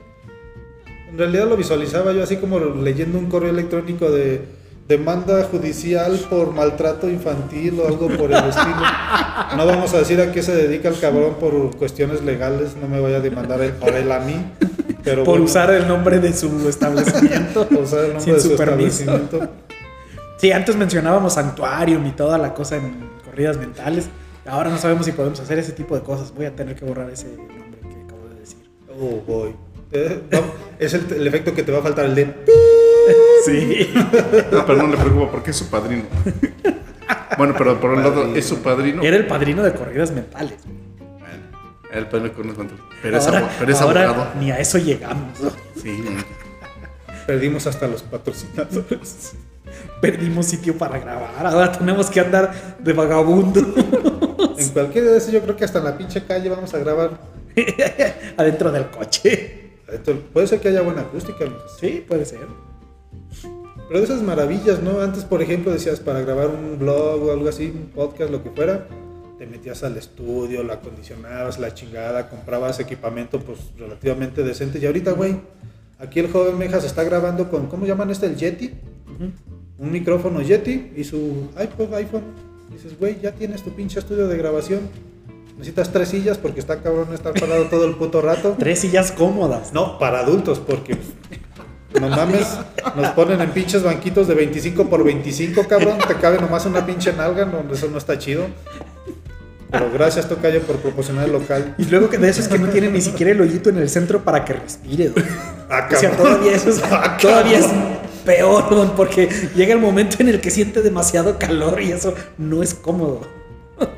En realidad lo visualizaba yo así como leyendo un correo electrónico de demanda judicial por maltrato infantil o algo por el estilo. No vamos a decir a qué se dedica el cabrón por cuestiones legales, no me vaya a demandar él, por él a mí. Pero Por bueno, usar el nombre de su establecimiento. por usar el nombre sin de su establecimiento. Sí, antes mencionábamos Sanctuarium y toda la cosa en corridas mentales. Ahora no sabemos si podemos hacer ese tipo de cosas. Voy a tener que borrar ese nombre que acabo de decir. Oh, boy. Eh, no, es el, el efecto que te va a faltar, el de... Sí. No, pero no le preocupa porque es su padrino. Bueno, pero por un lado es su padrino. Era el padrino de corridas mentales. Bueno, el padrino con el Pero es, ahora abo- pero es ahora abogado. ni a eso llegamos. Sí. Perdimos hasta los patrocinadores. Perdimos sitio para grabar. Ahora tenemos que andar de vagabundo En cualquier de esos yo creo que hasta en la pinche calle vamos a grabar. adentro del coche. Puede ser que haya buena acústica. ¿no? Sí, puede ser. Pero de esas maravillas, ¿no? Antes, por ejemplo, decías para grabar un blog o algo así, un podcast, lo que fuera, te metías al estudio, lo acondicionabas, la chingada, comprabas equipamiento pues relativamente decente. Y ahorita, güey, aquí el joven Mejas está grabando con, ¿cómo llaman este? El Yeti. Un micrófono Yeti y su iPod, iPhone. Dices, güey, ya tienes tu pinche estudio de grabación. Necesitas tres sillas porque está cabrón estar parado todo el puto rato. Tres sillas cómodas. No, para adultos, porque no mames, nos ponen en pinches banquitos de 25 por 25, cabrón. Te cabe nomás una pinche nalga, no, eso no está chido. Pero gracias, Tocayo, por proporcionar el local. Y luego que de esos que no tienen ni siquiera el hoyito en el centro para que respire. don. Ah, O sea, todavía eso es, Ah, todavía es peor, don, porque llega el momento en el que siente demasiado calor y eso no es cómodo.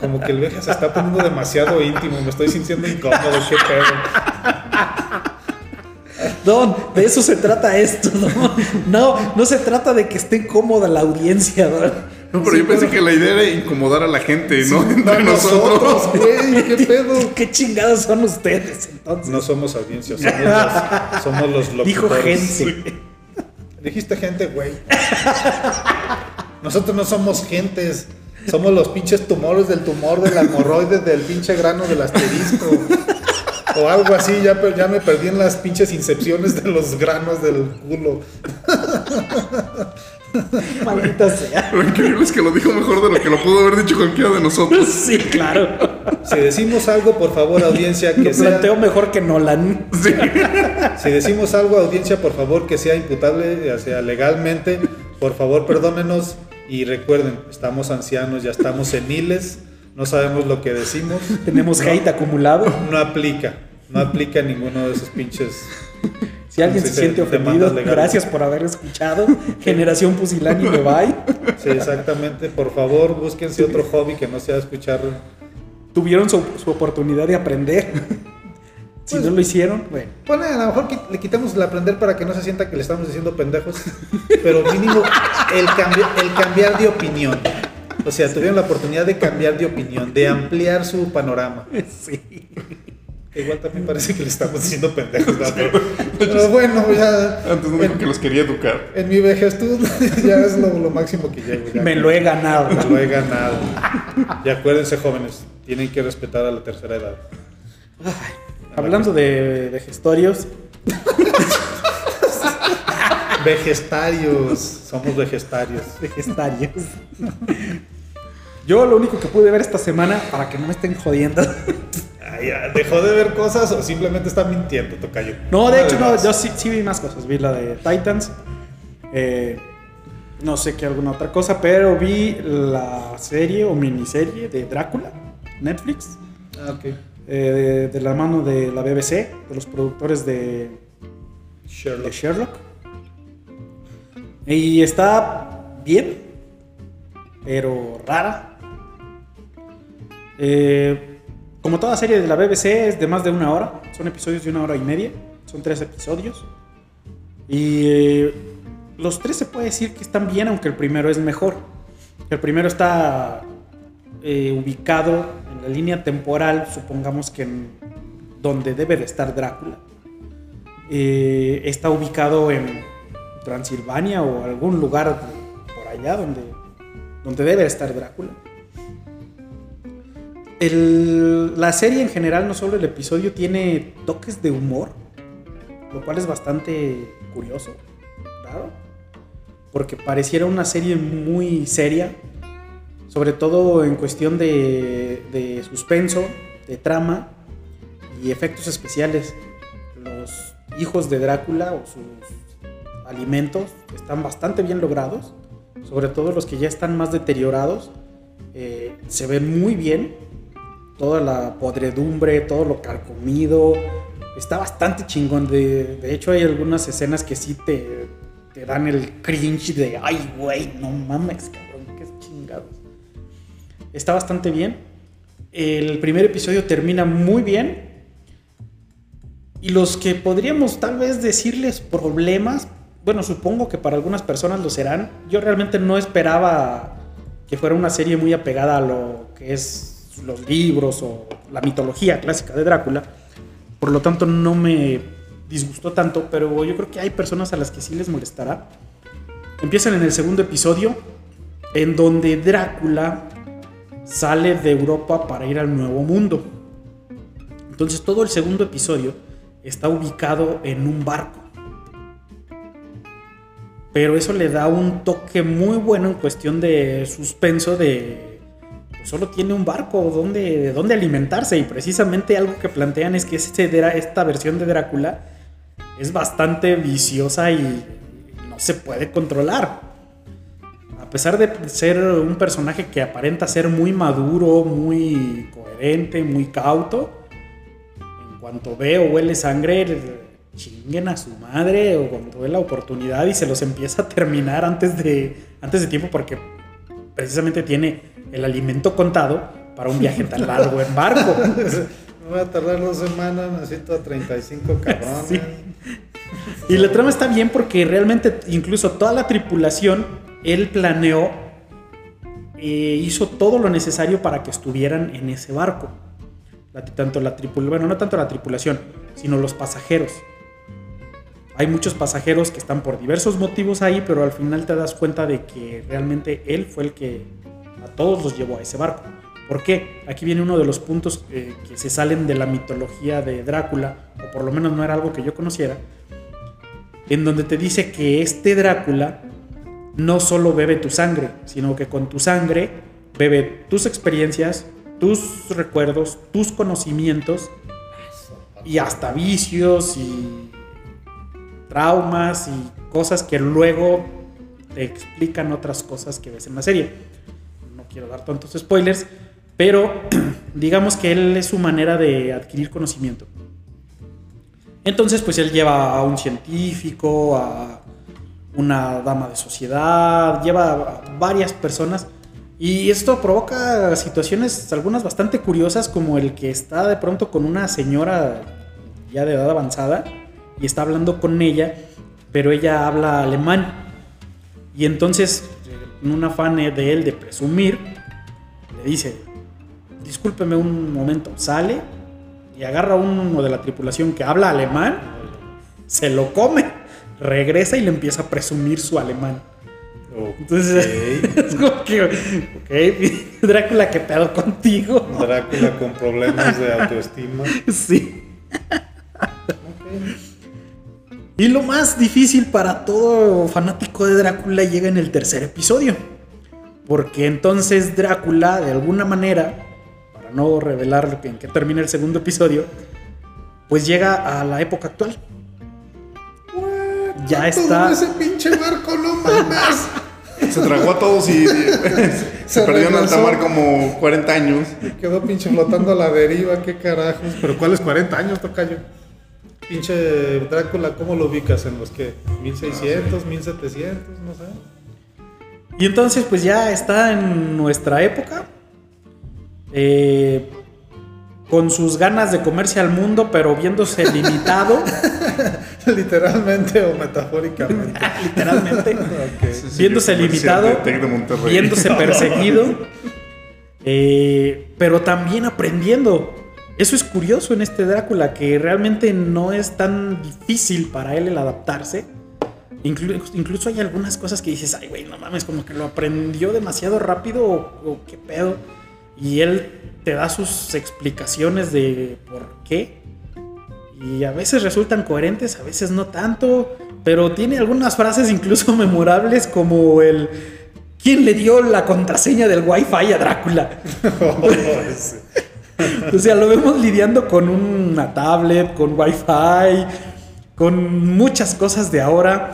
Como que el viejo se está poniendo demasiado íntimo, me estoy sintiendo incómodo, qué pedo. Don, de eso se trata esto, don. No, no se trata de que esté cómoda la audiencia, don. No, pero yo pensé que la idea era incomodar a la gente, ¿no? Entre No, nosotros. nosotros, güey, qué pedo. ¿Qué chingados son ustedes entonces? No somos audiencia, somos los, somos los Dijo locutores. gente. Dijiste gente, güey. Nosotros no somos gentes. Somos los pinches tumores del tumor del hemorroide del pinche grano del asterisco. O algo así, ya, ya me perdí en las pinches incepciones de los granos del culo. Maldita sea. Lo increíble es que lo dijo mejor de lo que lo pudo haber dicho cualquiera de nosotros. Sí, claro. Si decimos algo, por favor, audiencia, Lo que sea. planteo mejor que Nolan. Si decimos algo, audiencia, por favor, que sea imputable, ya sea legalmente, por favor, perdónenos. Y recuerden, estamos ancianos, ya estamos seniles, no sabemos lo que decimos. Tenemos No. hate acumulado. No aplica, no aplica ninguno de esos pinches. Si alguien se siente ofendido, gracias por haber escuchado. Generación Pusilánime, bye. Sí, exactamente. Por favor, búsquense otro hobby que no sea escuchar. Tuvieron su, su oportunidad de aprender. Si Pues- no lo hicieron, bueno. Bueno, a lo mejor le quitamos el aprender para que no se sienta que le estamos diciendo pendejos, pero mínimo el, cambi- el cambiar de opinión. O sea, tuvieron la oportunidad de cambiar de opinión, de ampliar su panorama. Sí. Igual también parece que le estamos diciendo pendejos, ¿no? pero, pero bueno, ya Antes no dijo que los quería educar. en mi vejestud ya es lo, lo máximo que llego. ya. Me lo he ganado. Me lo he ganado. Y acuérdense, jóvenes, tienen que respetar a la tercera edad. Hablando de, gestorios, Vegetarios, somos vegetarios. de gestarios. Yo lo único que pude ver esta semana, para que no me estén jodiendo. Ay, ¿Dejó de ver cosas o simplemente está mintiendo, Tocayo? No, de hecho, no, yo sí, sí vi más cosas. Vi la de Titans. eh, no sé qué alguna otra cosa, pero vi la serie o miniserie de Drácula, Netflix. Ah, ok. eh, de, de la mano de la BBC, de los productores de. Sherlock. Y está bien, pero rara. Eh, como toda serie de la BBC es de más de una hora, son episodios de una hora y media, son tres episodios. Y eh, los tres se puede decir que están bien, aunque el primero es mejor. El primero está eh, ubicado en la línea temporal, supongamos que en donde debe de estar Drácula. Eh, está ubicado en Transilvania o algún lugar por allá donde, donde debe estar Drácula. La serie en general, no solo el episodio, tiene toques de humor, lo cual es bastante curioso, claro, porque pareciera una serie muy seria, sobre todo en cuestión de, de suspenso, de trama y efectos especiales. Los hijos de Drácula o sus alimentos están bastante bien logrados, sobre todo los que ya están más deteriorados, eh, se ven muy bien, toda la podredumbre, todo lo carcomido, está bastante chingón. De, de hecho, hay algunas escenas que sí te, te dan el cringe de, ay, güey, no mames, cabrón, qué chingados. Está bastante bien. El primer episodio termina muy bien. Y los que podríamos tal vez decirles problemas, bueno, supongo que para algunas personas lo serán. Yo realmente no esperaba que fuera una serie muy apegada a lo que es los libros o la mitología clásica de Drácula. Por lo tanto, no me disgustó tanto, pero yo creo que hay personas a las que sí les molestará. Empiezan en el segundo episodio, en donde Drácula sale de Europa para ir al Nuevo Mundo. Entonces todo el segundo episodio está ubicado en un barco. Pero eso le da un toque muy bueno en cuestión de suspenso de... solo tiene un barco donde, de dónde alimentarse y precisamente algo que plantean es que este, esta versión de Drácula es bastante viciosa y no se puede controlar. A pesar de ser un personaje que aparenta ser muy maduro, muy coherente, muy cauto, en cuanto ve o huele sangre, chinguen a su madre o cuando ve la oportunidad y se los empieza a terminar antes de, antes de tiempo porque precisamente tiene el alimento contado para un viaje tan largo en barco. Me voy a tardar dos semanas, necesito a 35 cabrones. Sí. Y la trama está bien porque realmente incluso toda la tripulación, él planeó, eh, hizo todo lo necesario para que estuvieran en ese barco. La- tanto la tripulación, bueno, no tanto la tripulación, sino los pasajeros. Hay muchos pasajeros que están por diversos motivos ahí, pero al final te das cuenta de que realmente él fue el que todos los llevó a ese barco. ¿Por qué? Aquí viene uno de los puntos eh, que se salen de la mitología de Drácula, o por lo menos no era algo que yo conociera, en donde te dice que este Drácula no solo bebe tu sangre, sino que con tu sangre bebe tus experiencias, tus recuerdos, tus conocimientos y hasta vicios y traumas y cosas que luego te explican otras cosas que ves en la serie. Quiero dar tantos spoilers, pero digamos que él es su manera de adquirir conocimiento. Entonces, pues él lleva a un científico, a una dama de sociedad, lleva a varias personas. Y esto provoca situaciones, algunas bastante curiosas, como el que está de pronto con una señora ya de edad avanzada y está hablando con ella, pero ella habla alemán. Y entonces, en un afán de él de presumir, le dice, discúlpeme un momento, sale y agarra a uno de la tripulación que habla alemán, se lo come, regresa y le empieza a presumir su alemán. Entonces, es como que, ok, Drácula, ¿qué pedo contigo? Drácula con problemas de autoestima. Sí. Y lo más difícil para todo fanático de Drácula llega en el tercer episodio. Porque entonces Drácula, de alguna manera, para no revelar en qué termina el segundo episodio, pues llega a la época actual. Ya Todo está. ese pinche barco, no mames. Se tragó a todos y. Se, perdió en alta mar como 40 años. y quedó pinche flotando a la deriva, qué carajos. Pero ¿cuáles 40 años, tocayo? Pinche Drácula, ¿cómo lo ubicas? ¿En los que? ¿1600, 1700? No sé. Y entonces, pues ya está en nuestra época. eh, con sus ganas de comerse al mundo, pero viéndose limitado, Literalmente o metafóricamente. literalmente, Ok. Sí, sí, viéndose limitado, viéndose perseguido, eh, pero también aprendiendo. Eso es curioso en este Drácula, que realmente no es tan difícil para él el adaptarse. Inclu- incluso hay algunas cosas que dices, ay, güey, no mames, como que lo aprendió demasiado rápido o, o qué pedo. Y él te da sus explicaciones de por qué. Y a veces resultan coherentes, a veces no tanto. Pero tiene algunas frases incluso memorables como el... ¿Quién le dio la contraseña del Wi-Fi a Drácula? O sea, lo vemos lidiando con una tablet, con Wi-Fi, con muchas cosas de ahora.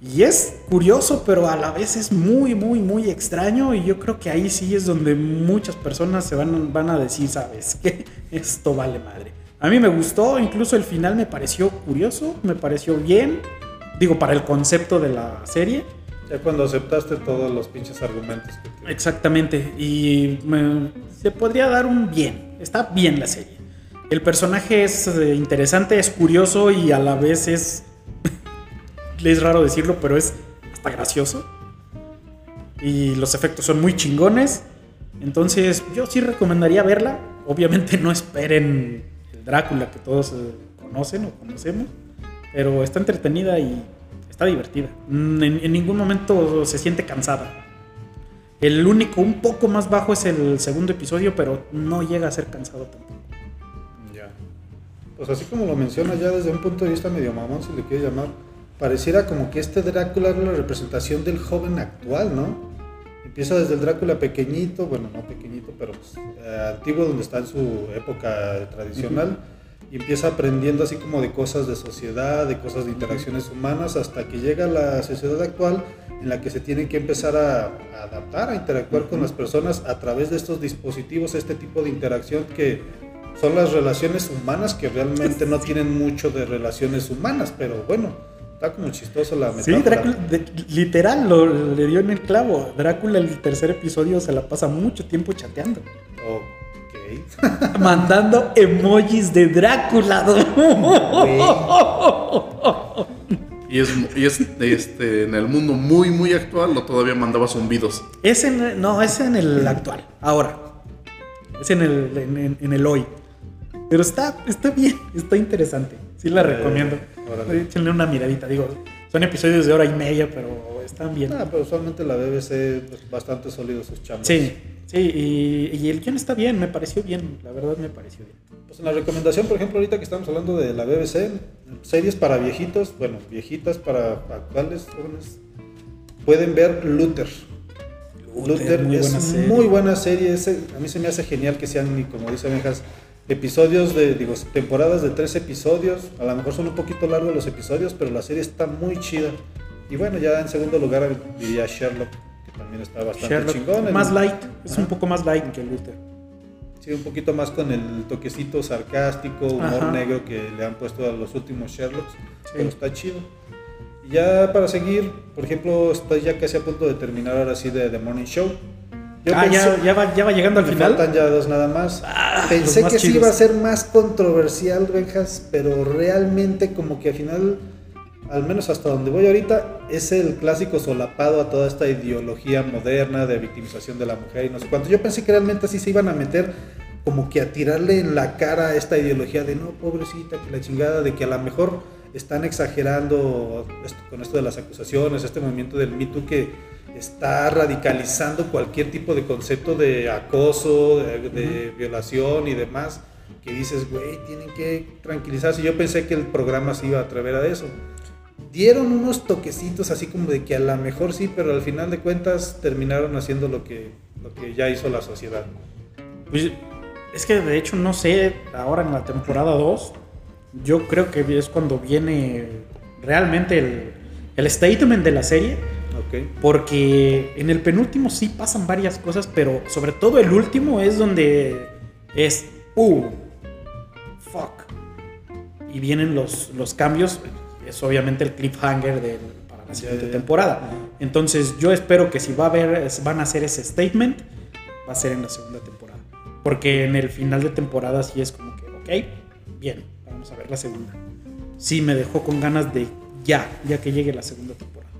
Y es curioso, pero a la vez es muy, muy, muy extraño. Y yo creo que ahí sí es donde muchas personas se van, van a decir, ¿sabes qué? Esto vale madre. A mí me gustó, incluso el final me pareció curioso, me pareció bien. Digo, para el concepto de la serie. Ya cuando aceptaste todos los pinches argumentos que te... Exactamente. Y me- se podría dar un bien. Está bien la serie. El personaje es eh, interesante, es curioso y a la vez es. es raro decirlo, pero es hasta gracioso. Y los efectos son muy chingones. Entonces, yo sí recomendaría verla. Obviamente, no esperen el Drácula que todos eh, conocen o conocemos. Pero está entretenida y está divertida. Mm, En, en ningún momento se siente cansada. El único un poco más bajo es el segundo episodio, pero no llega a ser cansado tampoco. Ya. Pues así como lo mencionas ya desde un punto de vista medio mamón, si le quieres llamar, pareciera como que este Drácula es la representación del joven actual, ¿no? Empieza desde el Drácula pequeñito, bueno, no pequeñito, pero pues, eh, antiguo, donde está en su época tradicional, y empieza aprendiendo así como de cosas de sociedad, de cosas de interacciones humanas, hasta que llega a la sociedad actual en la que se tiene que empezar a, a adaptar, a interactuar con las personas a través de estos dispositivos, este tipo de interacción que son las relaciones humanas que realmente no tienen mucho de relaciones humanas, pero bueno, está como chistoso la metáfora. Sí, Drácula, de- literal, lo, le dio en el clavo. Drácula, el tercer episodio, se la pasa mucho tiempo chateando. Mandando emojis de Drácula. Y es, y es este, en el mundo muy, muy actual o todavía mandaba zumbidos. es en, no, es en el actual, ahora. Es en el, en, en- en el hoy. Pero está, está bien, está interesante. Sí la Eh, recomiendo. órale. Échenle una miradita. Digo, son episodios de hora y media, pero están bien. Ah, pero usualmente la BBC es bastante sólido sus chambas. Sí, sí, y, y el guion está bien, me pareció bien, la verdad me pareció bien. Pues en la recomendación, por ejemplo, ahorita que estamos hablando de la BBC, series para viejitos, bueno, viejitas para actuales, jóvenes, pueden ver Luther. Luther, muy es buena serie. muy buena serie. ese- a mí se me hace genial que sean, y como dice Benjas, episodios de, digo, temporadas de tres episodios. A lo mejor son un poquito largos los episodios, pero la serie está muy chida. Y bueno, ya en segundo lugar diría Sherlock, que también está bastante Sherlock, chingón. más El- light, es Ajá. un poco más light que Luther. Sí, un poquito más con el toquecito sarcástico, humor Ajá. negro que le han puesto a los últimos Sherlocks, Sí. pero está chido. Y ya para seguir, por ejemplo, estoy ya casi a punto de terminar ahora sí de The Morning Show. Yo ah, ya, pensé- ya, va, ya va llegando al final. faltan ya dos nada más. Ah, Pensé más que sí iba a ser más controversial, Benjas, pero realmente como que al final, al menos hasta donde voy ahorita, es el clásico solapado a toda esta ideología moderna de victimización de la mujer y no sé cuánto. Yo pensé que realmente así se iban a meter como que a tirarle en la cara a esta ideología de no, pobrecita, que la chingada, de que a lo mejor están exagerando esto- con esto de las acusaciones, este movimiento del Me Too que está radicalizando cualquier tipo de concepto de acoso, de, de violación y demás, que dices, güey, tienen que tranquilizarse. Yo pensé que el programa se iba a atrever a eso. Dieron unos toquecitos así como de que a lo mejor sí, pero al final de cuentas terminaron haciendo lo que, lo que ya hizo la sociedad. Pues, es que de hecho no sé, ahora en la temporada 2, yo creo que es cuando viene realmente el, el statement de la serie, Ok. Porque en el penúltimo sí pasan varias cosas, pero sobre todo el último es donde es. ¡Uh! ¡Fuck! Y vienen los, los cambios. Es obviamente el cliffhanger del- para la siguiente temporada. Entonces yo espero que si va a haber, van a hacer ese statement, va a ser en la segunda temporada. Porque en el final de temporada sí es como que, ok, bien, vamos a ver la segunda. Sí me dejó con ganas de ya, ya que llegue la segunda temporada.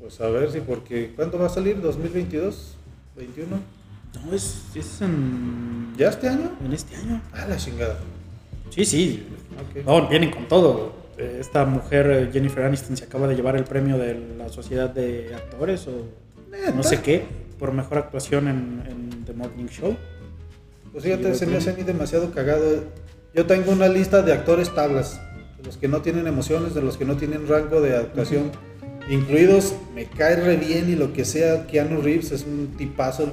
Pues a ver si, porque. ¿Cuándo va a salir? ¿2022? ¿21? No, es, es en, ¿Ya este año? en este año. Ah, la chingada. Sí, sí. Ok. No, vienen con todo. Esta mujer, eh, Jennifer Aniston, se acaba de llevar el premio de la Sociedad de Actores o no sé qué, por mejor actuación en, en The Morning Show. Pues fíjate, se me hace a mí demasiado cagado. Yo tengo una lista de actores tablas, de los que no tienen emociones, de los que no tienen rango de actuación, incluidos, me cae re bien y lo que sea, Keanu Reeves es un tipazo,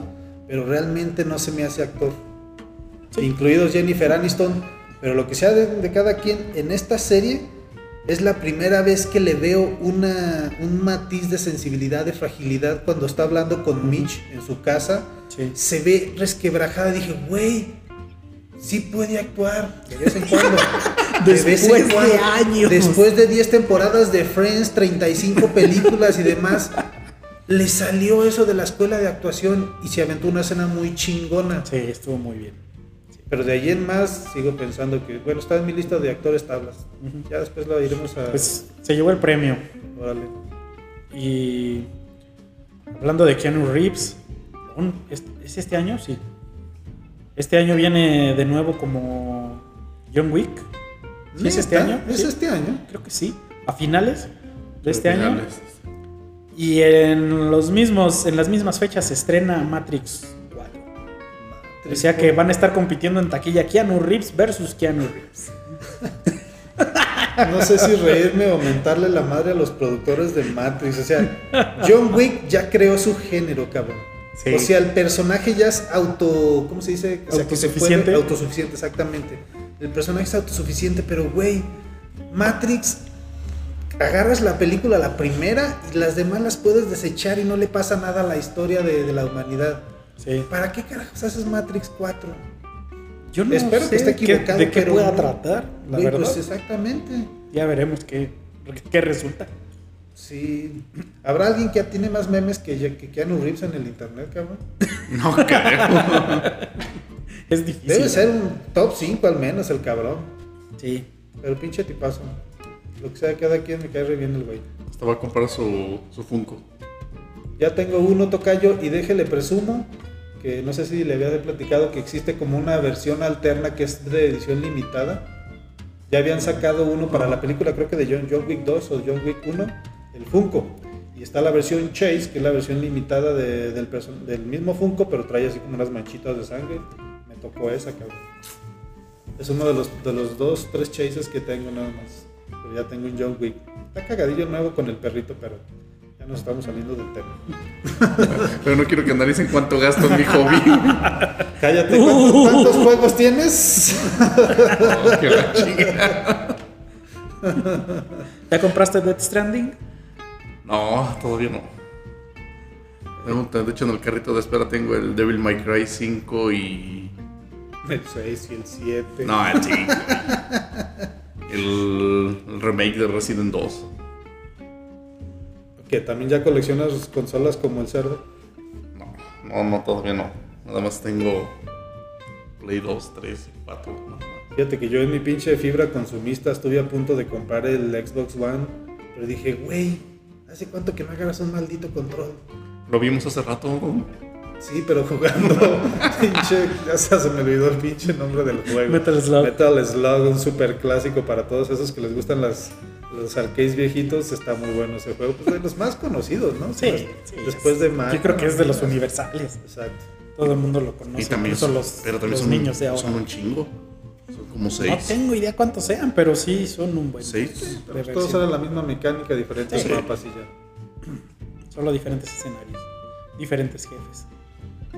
pero realmente no se me hace actor. Sí. Incluidos Jennifer Aniston, pero lo que sea de, de cada quien en esta serie es la primera vez que le veo una, un matiz de sensibilidad, de fragilidad cuando está hablando con Mitch en su casa Sí. se ve resquebrajada. Dije, güey, sí puede actuar de vez en cuando. De vez en Después de cuando. años. Después de 10 temporadas de Friends, 35 películas y demás, le salió eso de la escuela de actuación y se aventó una escena muy chingona. Sí, estuvo muy bien. Pero de ahí en más sigo pensando que, bueno, está en mi lista de actores tablas. Ya después lo iremos a... Pues se llevó el premio. órale. Y hablando de Keanu Reeves, ¿un- ¿es, es este año? Sí. Este año viene de nuevo como John Wick. ¿Sí ¿Es este año? ¿Es Sí, este año? Creo que sí. A finales de este año. Finales. Y en los mismos, en las mismas fechas se estrena Matrix 4. O sea que van a estar compitiendo en taquilla Keanu Reeves versus Keanu Reeves. No sé si reírme o mentarle la madre a los productores de Matrix. O sea, John Wick ya creó su género, cabrón. Sí. O sea, el personaje ya es auto. ¿Cómo se dice? O sea, que se puede- Autosuficiente. autosuficiente, exactamente. El personaje es autosuficiente, pero güey, Matrix. Agarras la película, la primera, y las demás las puedes desechar y no le pasa nada a la historia de, de la humanidad. Sí. ¿Para qué carajos haces Matrix 4? Yo no Espero sé que esté qué- equivocado. de qué pero pueda no. tratar, la Güey, verdad. Pues exactamente. Ya veremos qué, qué resulta. Sí. ¿Habrá alguien que tiene más memes que, que Keanu Reeves en el internet, cabrón? No creo. Es difícil. Debe ser un top 5 al menos el cabrón. Sí. Pero pinche tipazo. Lo que sea, cada quien me cae re bien el güey. Hasta va a comprar su, su Funko. Ya tengo uno tocayo y déjele presumo que no sé si le había platicado que existe como una versión alterna que es de edición limitada. Ya habían sacado uno para la película, creo que de John, Wick 2 o John Wick 1, el Funko. Y está la versión Chase, que es la versión limitada de- del, del mismo Funko, pero trae así como unas manchitas de sangre. Me tocó esa, cabrón. Es uno de los, de los dos, tres Chases que tengo nada más. Pero ya tengo un John Wick. Está cagadillo nuevo con el perrito, pero ya nos estamos saliendo del tema. Pero no quiero que analicen cuánto gasto en mi hobby. Cállate, ¿cuántos, cuántos juegos tienes? Oh, que la chinga. ¿Ya compraste Death Stranding? No, todavía no. De hecho, en el carrito de espera tengo el Devil May Cry 5 y. El 6 y el 7. No, el 5. El, el remake de Resident 2. Que también ya coleccionas consolas como el cerdo. No, no, no, todavía no. Nada más tengo Play 2, 3 y 4. nada más. Fíjate que yo en mi pinche fibra consumista estuve a punto de comprar el Xbox One. Pero dije, güey, ¿hace cuánto que no agarras un maldito control? Lo vimos hace rato. Sí, pero jugando. pinche, ya se me olvidó el pinche nombre del juego. Metal Slug. Metal Slug, un super clásico para todos esos que les gustan las, los arcades viejitos. Está muy bueno ese juego. Pues de los más conocidos, ¿no? Sí. Sí, Después es- de Mario. Yo creo que es de los universales. Exacto. Todo el mundo lo conoce. y también son, los, pero también los son, niños de ahora. son un chingo. Son como No 6. tengo idea cuántos sean, pero sí son un buen. 6. de Pero versión. todos eran la misma mecánica, diferentes Sí. mapas y ya. Solo diferentes escenarios, diferentes jefes.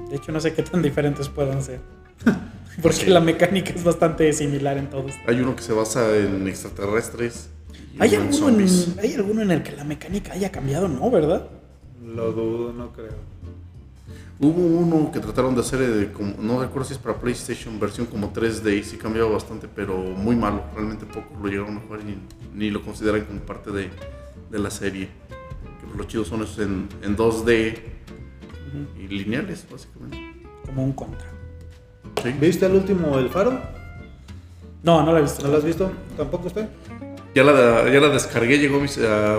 De hecho, no sé qué tan diferentes puedan ser. Porque Sí. la mecánica es bastante similar en todos. Hay uno que se basa en extraterrestres. ¿Hay alguno, en, ¿Hay alguno en el que la mecánica haya cambiado? No, ¿verdad? Lo dudo, no creo. Hubo uno que trataron de hacer, de como- no recuerdo si es para PlayStation, versión como 3D, y sí cambiaba bastante, pero muy malo. Realmente pocos lo llegaron a jugar y ni lo consideran como parte de, de la serie. Que pues, los chidos son esos en, en 2D y lineales, básicamente. Como un contra. Sí. ¿Viste el último, El Faro? No, no la he visto. ¿No lo has visto? ¿Tampoco usted? Ya la, ya la descargué, llegó mi... a-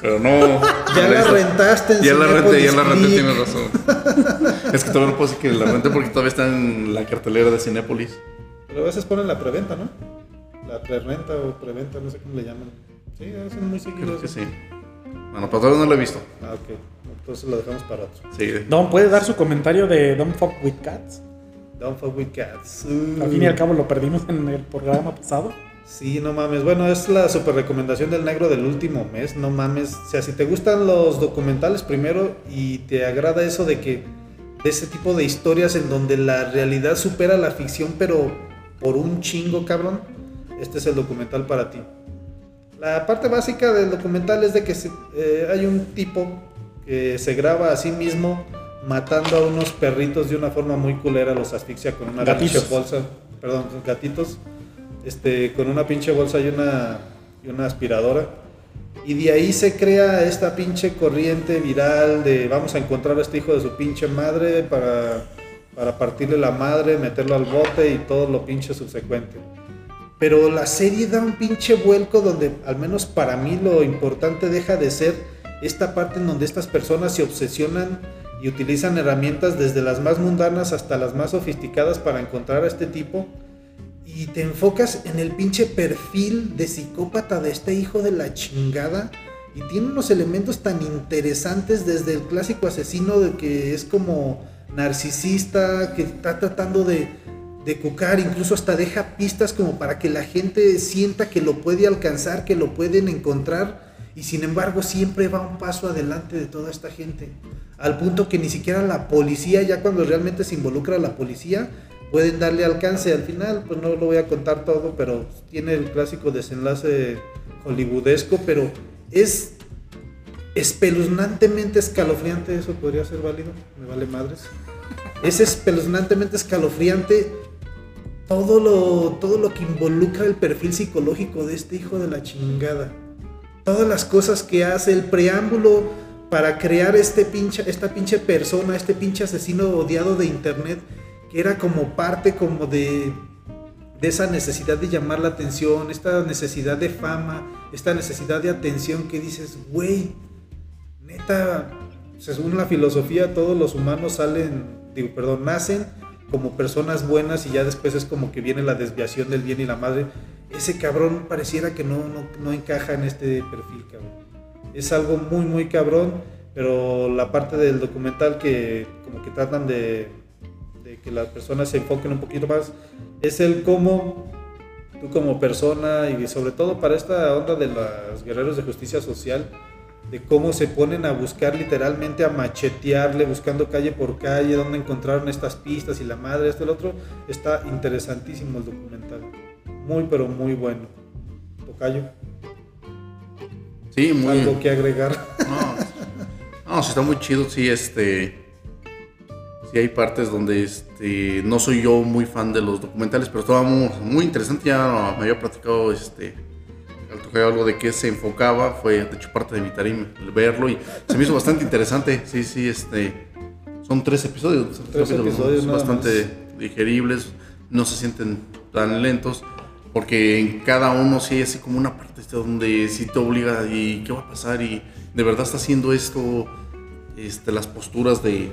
pero no... Ya la rentaste en Ya la renté, ya la renté, tienes razón. es que todavía no puedo decir que la renté porque todavía está en la cartelera de Cinépolis. Pero a veces ponen la preventa, ¿no? La prerenta o preventa, no sé cómo le llaman. Sí, hacen muy seguido Creo que sí. Bueno, pero todavía no lo he visto. Ah, ok. Entonces lo dejamos para otro. Sí. Don, ¿puede dar su comentario de Don't Fuck With Cats? Don't fuck with cats. Al fin y al cabo lo perdimos en el programa pasado. Sí, no mames. Bueno, es la super recomendación del negro del último mes. No mames. O sea, si te gustan los documentales primero y te agrada eso de que de ese tipo de historias en donde la realidad supera la ficción, pero por un chingo, cabrón, este es el documental para ti. La parte básica del documental es de que se- eh, hay un tipo que se graba a sí mismo matando a unos perritos de una forma muy culera, los asfixia con una Gatitos. pinche bolsa, perdón, gatitos, este, con una pinche bolsa y una, y una aspiradora. Y de ahí se crea esta pinche corriente viral de vamos a encontrar a este hijo de su pinche madre para, para partirle la madre, meterlo al bote y todo lo pinche subsecuente. Pero la serie da un pinche vuelco donde, al menos para mí, lo importante deja de ser esta parte en donde estas personas se obsesionan y utilizan herramientas desde las más mundanas hasta las más sofisticadas para encontrar a este tipo. Y te enfocas en el pinche perfil de psicópata de este hijo de la chingada. Y tiene unos elementos tan interesantes desde el clásico asesino de que es como narcisista, que está tratando de, de cucar, incluso hasta deja pistas como para que la gente sienta que lo puede alcanzar, que lo pueden encontrar. Y sin embargo siempre va un paso adelante de toda esta gente. Al punto que ni siquiera la policía, ya cuando realmente se involucra la policía, pueden darle alcance. Al final, pues no lo voy a contar todo, pero tiene el clásico desenlace hollywoodesco, pero es espeluznantemente escalofriante, eso podría ser válido, me vale madres. Es espeluznantemente escalofriante todo lo, todo lo que involucra el perfil psicológico de este hijo de la chingada. Todas las cosas que hace, el preámbulo para crear este pinche, esta pinche persona, este pinche asesino odiado de internet, que era como parte como de, de esa necesidad de llamar la atención, esta necesidad de fama, esta necesidad de atención que dices, güey, neta, según la filosofía, todos los humanos salen, digo, perdón, nacen como personas buenas y ya después es como que viene la desviación del bien y la madre. Ese cabrón pareciera que no, no, no encaja en este perfil, cabrón. Es algo muy, muy cabrón, pero la parte del documental que como que tratan de, que las personas se enfoquen un poquito más es el cómo tú como persona y sobre todo para esta onda de los guerreros de justicia social, de cómo se ponen a buscar literalmente a machetearle, buscando calle por calle, dónde encontraron estas pistas y la madre, esto y el otro. Está interesantísimo el documental. Muy, pero muy bueno. Tocayo, Sí, muy. algo que agregar. No, no, sí está muy chido, sí, este. Sí hay partes donde este. No soy yo muy fan de los documentales, pero estaba muy, muy interesante. Ya me había platicado este. Al tocar algo de qué se enfocaba, fue de hecho parte de mi tarea el verlo y se me hizo bastante interesante. Sí, sí, este. Son tres episodios. Son tres episodios nada bastante digeribles, no se sienten tan lentos. Porque en cada uno sí hay así como una parte este, donde sí te obliga y qué va a pasar y de verdad está haciendo esto, este, las posturas de,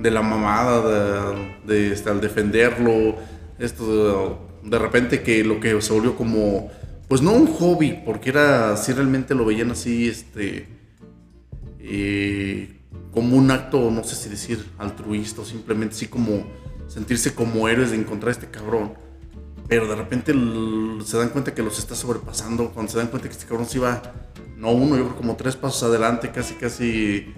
de la mamada, de, este, al defenderlo, esto de, de repente que lo que se volvió como, pues no un hobby, porque era, si realmente lo veían así, este, eh, como un acto, no sé si decir altruista o simplemente así como sentirse como héroes de encontrar a este cabrón pero de repente l- se dan cuenta que los está sobrepasando, cuando se dan cuenta que este cabrón se iba, no uno, yo creo como tres pasos adelante, casi casi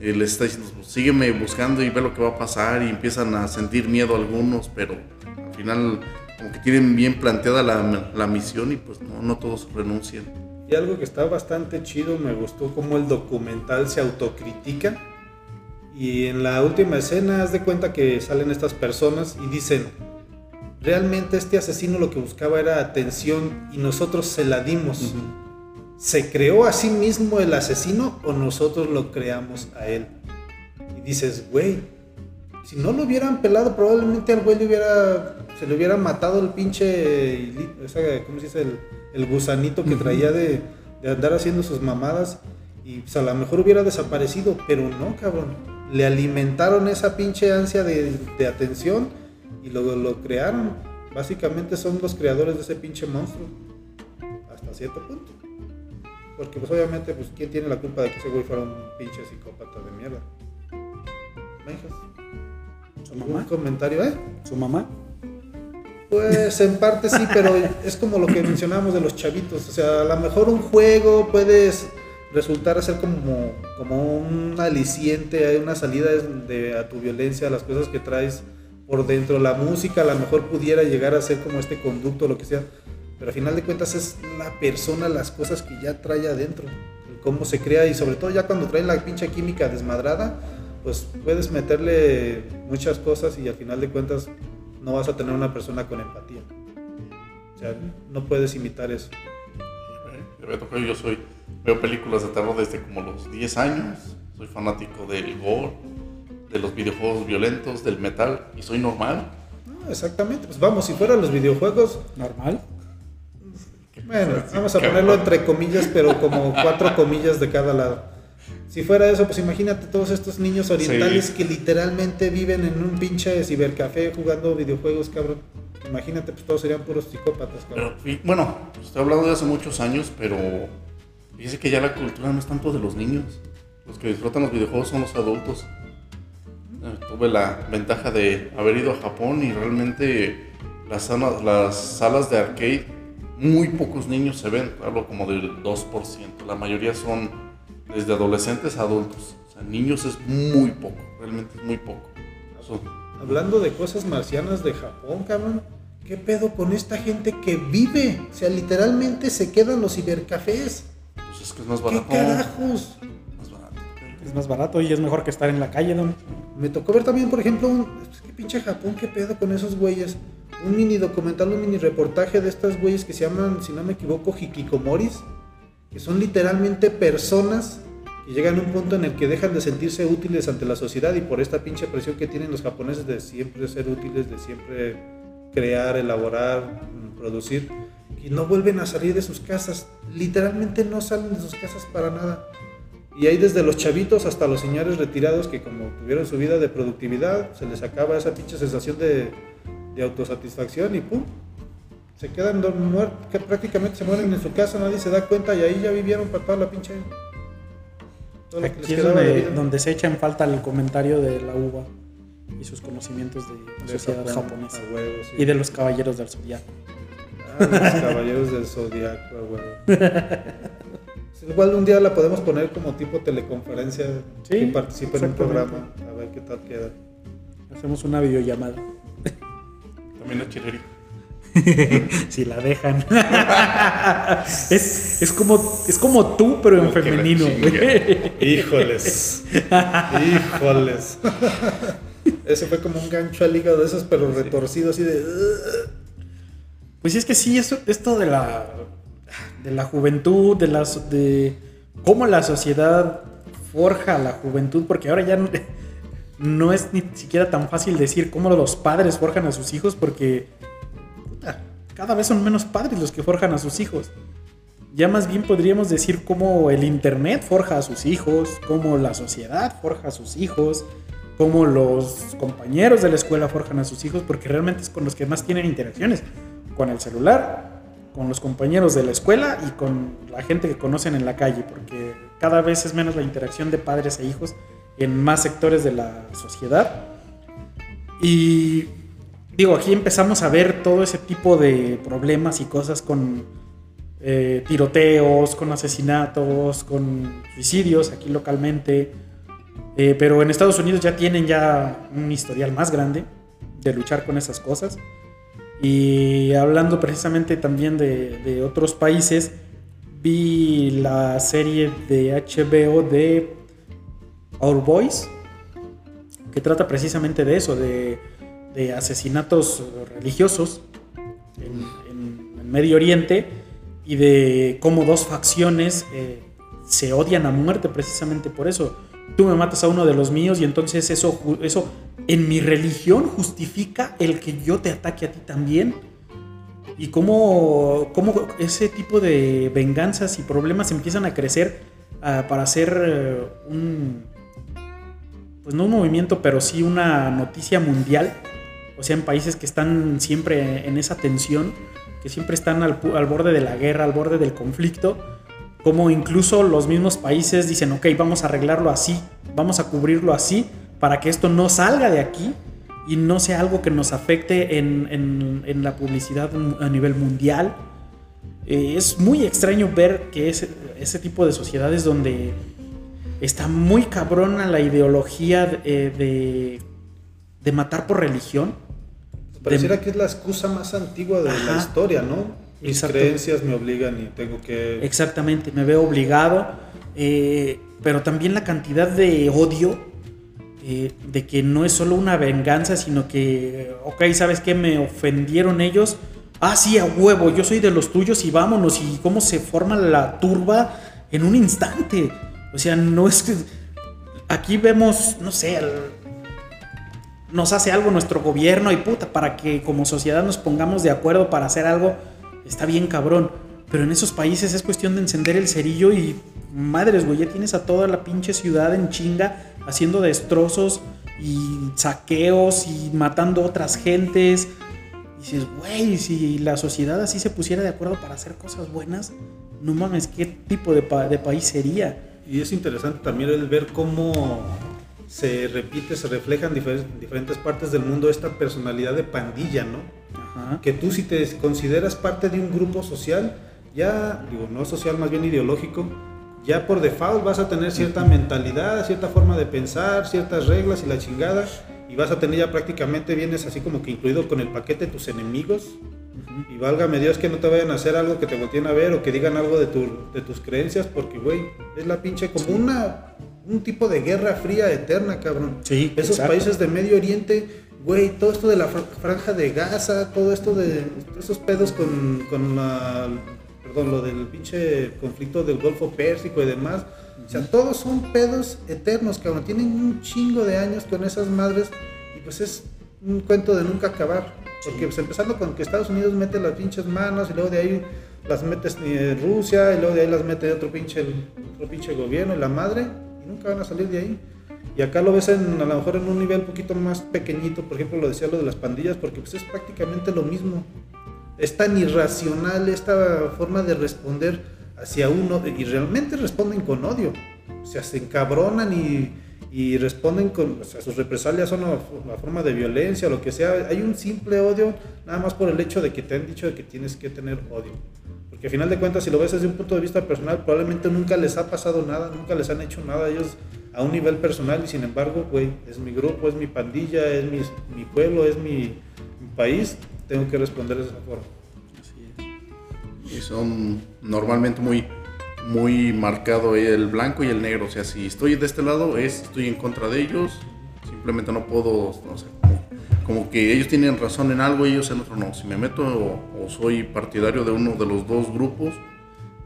eh, les está diciendo, "Pues, sígueme buscando y ve lo que va a pasar y empiezan a sentir miedo algunos, pero al final como que tienen bien planteada la, la misión y pues no, no todos renuncian. Y algo que está bastante chido, me gustó cómo el documental se autocritica. Y en la última escena, haz de cuenta que salen estas personas y dicen, realmente este asesino lo que buscaba era atención y nosotros se la dimos. ¿Se creó a sí mismo el asesino o nosotros lo creamos a él? Y dices, güey, si no lo hubieran pelado, probablemente al güey le hubiera, se le hubiera matado el pinche, ¿cómo se dice? El, el gusanito que traía de, de, andar haciendo sus mamadas y pues a lo mejor hubiera desaparecido, pero no, cabrón. Le alimentaron esa pinche ansia de, de atención y luego lo crearon. Básicamente son los creadores de ese pinche monstruo. Hasta cierto punto. Porque pues obviamente, pues ¿quién tiene la culpa de que ese güey fuera un pinche psicópata de mierda? ¿Su mamá? ¿Un comentario, eh? ¿Su mamá? Pues en parte sí, pero es como lo que mencionábamos de los chavitos. O sea, a lo mejor un juego puedes resultar ser como, como un aliciente, una salida de, a tu violencia, a las cosas que traes por dentro. La música a lo mejor pudiera llegar a ser como este conducto, lo que sea. Pero al final de cuentas es la persona, las cosas que ya trae adentro, cómo se crea y sobre todo ya cuando trae la pinche química desmadrada, pues puedes meterle muchas cosas y al final de cuentas no vas a tener una persona con empatía. O sea, no puedes imitar eso. Yo soy, veo películas de terror desde como los 10 años, soy fanático del gore, de los videojuegos violentos, del metal, y soy normal. No, exactamente, pues vamos, si fueran los videojuegos... ¿Normal? Bueno, vamos a ponerlo entre comillas, pero como cuatro comillas de cada lado. Si fuera eso, pues imagínate todos estos niños orientales que literalmente viven en un pinche cibercafé jugando videojuegos, cabrón. Imagínate, pues todos serían puros psicópatas, cabrón. Pero, bueno, estoy hablando de hace muchos años, pero dice que ya la cultura no es tanto de los niños. Los que disfrutan los videojuegos son los adultos. Eh, tuve la ventaja de haber ido a Japón y realmente las salas, las salas de arcade, muy pocos niños se ven, hablo como del 2%. La mayoría son desde adolescentes a adultos. O sea, niños es muy poco, realmente es muy poco. Son, Hablando de cosas marcianas de Japón, cabrón. ¿Qué pedo con esta gente que vive? O sea, literalmente se quedan los cibercafés. pues es que es más barato. ¿Qué carajos? Es más barato y es mejor que estar en la calle, ¿no? Me tocó ver también, por ejemplo, un. es que pinche Japón, ¿qué pedo con esos güeyes? Un mini documental, un mini reportaje de estas güeyes que se llaman, si no me equivoco, hikikomoris. Que son literalmente personas que llegan a un punto en el que dejan de sentirse útiles ante la sociedad y por esta pinche presión que tienen los japoneses de siempre ser útiles, de siempre crear, elaborar, mm, producir, y no vuelven a salir de sus casas. Literalmente no salen de sus casas para nada. Y hay desde los chavitos hasta los señores retirados que como tuvieron su vida de productividad, se les acaba esa pinche sensación de, de autosatisfacción y pum, se quedan muertos, que prácticamente se mueren en su casa, nadie se da cuenta y ahí ya vivieron para toda la pinche... que es donde, se echa en falta el comentario de la uva y sus conocimientos de la De sociedad Japón, japonesa a huevo, sí. y de los caballeros del zodiaco. Ah, los caballeros del zodiaco, a huevo. Igual un día la podemos poner como tipo teleconferencia Sí, que participe en un programa, a ver qué tal queda. Hacemos una videollamada. También la chilería. si la dejan. es, es como, es como tú, pero en femenino. Híjoles. Híjoles. Ese fue como un gancho al hígado de esos, pero retorcido así de. Pues sí, es que sí, eso, esto de la, de la juventud, de, las, de cómo la sociedad forja la juventud, porque ahora ya no, es ni siquiera tan fácil decir cómo los padres forjan a sus hijos, porque cada vez son menos padres los que forjan a sus hijos. Ya más bien podríamos decir cómo el Internet forja a sus hijos, cómo la sociedad forja a sus hijos, cómo los compañeros de la escuela forjan a sus hijos, porque realmente es con los que más tienen interacciones, con el celular, con los compañeros de la escuela y con la gente que conocen en la calle, porque cada vez es menos la interacción de padres e hijos en más sectores de la sociedad. Y digo, aquí empezamos a ver todo ese tipo de problemas y cosas con eh, tiroteos, con asesinatos, con suicidios aquí localmente. Eh, pero en Estados Unidos ya tienen ya un historial más grande de luchar con esas cosas. Y hablando precisamente también de, otros países, vi la serie de HBO de Our Boys, que trata precisamente de eso, de, asesinatos religiosos en, en- en Medio Oriente y de cómo dos facciones eh, se odian a muerte precisamente por eso. Tú me matas a uno de los míos y entonces eso, eso en mi religión justifica el que yo te ataque a ti también. Y cómo, cómo ese tipo de venganzas y problemas empiezan a crecer ah, para hacer eh, un, pues no un movimiento, pero sí una noticia mundial. O sea, en países que están siempre en esa tensión, que siempre están al, al borde de la guerra, al borde del conflicto. Como incluso los mismos países dicen, ok, vamos a arreglarlo así, vamos a cubrirlo así, para que esto no salga de aquí y no sea algo que nos afecte en, en- en la publicidad a nivel mundial. Eh, es muy extraño ver que ese, ese tipo de sociedades donde está muy cabrona la ideología de, eh, de, de matar por religión. Pareciera De- que es la excusa más antigua de la historia, ¿no? Mis creencias me obligan y tengo que... Exactamente, me veo obligado. eh, pero también la cantidad de odio, eh, de que no es solo una venganza, sino que, ok, ¿sabes qué? Me ofendieron ellos. Ah, sí, a huevo, yo soy de los tuyos y vámonos. Y cómo se forma la turba en un instante. O sea, no es que... Aquí vemos, no sé, el- nos hace algo nuestro gobierno y puta, para que como sociedad nos pongamos de acuerdo para hacer algo, está bien cabrón. Pero en esos países es cuestión de encender el cerillo y madres, güey, ya tienes a toda la pinche ciudad en chinga haciendo destrozos y saqueos y matando otras gentes. Y dices, güey, si la sociedad así se pusiera de acuerdo para hacer cosas buenas, no mames, ¿qué tipo de, pa- de país sería? Y es interesante también el ver cómo se repite, se refleja en difer- diferentes partes del mundo esta personalidad de pandilla, ¿no? Ajá. Que tú si te consideras parte de un grupo social, ya, digo, no social, más bien ideológico, ya por default vas a tener cierta mentalidad, cierta forma de pensar, ciertas reglas y la chingada, y vas a tener ya prácticamente, vienes así como que incluido con el paquete de tus enemigos, y válgame Dios que no te vayan a hacer algo que te volteen a ver o que digan algo de, tu, de tus creencias, porque, güey, es la pinche como una, un tipo de guerra fría eterna, cabrón. Sí, Esos exacto. países de Medio Oriente, güey, todo esto de la fr- franja de Gaza, todo esto de esos pedos con, con la, perdón, lo del pinche conflicto del Golfo Pérsico y demás. O sea, todos son pedos eternos, cabrón. Tienen un chingo de años con esas madres y pues es un cuento de nunca acabar. Porque pues, empezando con que Estados Unidos mete las pinches manos y luego de ahí las mete eh, Rusia y luego de ahí las mete otro pinche, otro pinche gobierno y la madre y nunca van a salir de ahí. Y acá lo ves en, a lo mejor en un nivel un poquito más pequeñito, por ejemplo lo decía lo de las pandillas, porque pues es prácticamente lo mismo. Es tan irracional esta forma de responder hacia uno y realmente responden con odio. O sea, se encabronan y, y responden con, sus represalias son la forma de violencia, lo que sea. Hay un simple odio nada más por el hecho de que te han dicho que tienes que tener odio. Porque al final de cuentas, si lo ves desde un punto de vista personal, probablemente nunca les ha pasado nada, nunca les han hecho nada ellos a un nivel personal y sin embargo, güey, es mi grupo, es mi pandilla, es mi, mi pueblo, es mi, mi país, tengo que responder de esa forma. Y son normalmente muy, muy marcado el blanco y el negro. O sea, si estoy de este lado, es estoy en contra de ellos. Simplemente no puedo, no sé, como, como que ellos tienen razón en algo y ellos en otro no. Si me meto o, o soy partidario de uno de los dos grupos,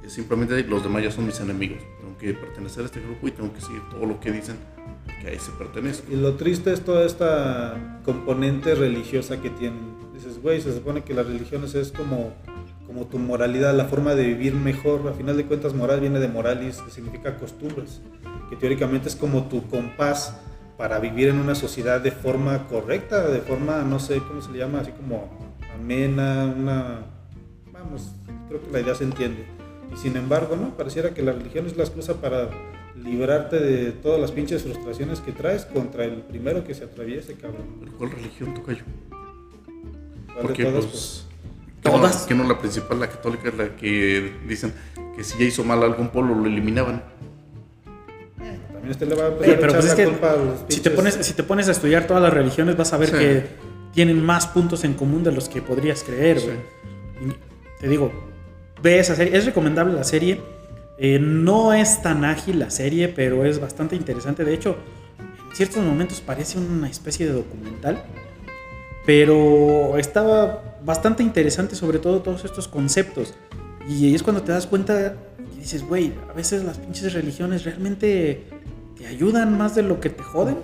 es simplemente los demás ya son mis enemigos. Que pertenecer a este grupo y tengo que seguir todo lo que dicen que ahí se pertenece. Y lo triste es toda esta componente religiosa que tienen. Dices, güey, se supone que las religiones es como, como tu moralidad, la forma de vivir mejor. A final de cuentas, moral viene de moralis, que significa costumbres, que teóricamente es como tu compás para vivir en una sociedad de forma correcta, de forma, no sé cómo se le llama, así como amena, una... Vamos, creo que la idea se entiende. Y sin embargo, ¿no? Pareciera que la religión es la excusa para librarte de todas las pinches frustraciones que traes contra el primero que se atraviese, cabrón. ¿Pero cuál religión toca yo? ¿Cuál de Porque todas, pues... Que no, Todas. que no la principal, la católica, es la que dicen que si ya hizo mal a algún pueblo lo eliminaban. pues, También usted le va a empezar Oye, a pero echar pues es la que culpa a los si te, pones, si te pones a estudiar todas las religiones vas a ver Sí. que tienen más puntos en común de los que podrías creer, güey. Y Te digo, ve esa serie. Es recomendable la serie. Eh, no es tan ágil la serie, pero es bastante interesante. De hecho, en ciertos momentos parece una especie de documental. Pero estaba bastante interesante, sobre todo todos estos conceptos. Y es cuando te das cuenta y dices, güey, a veces las pinches religiones realmente te ayudan más de lo que te joden.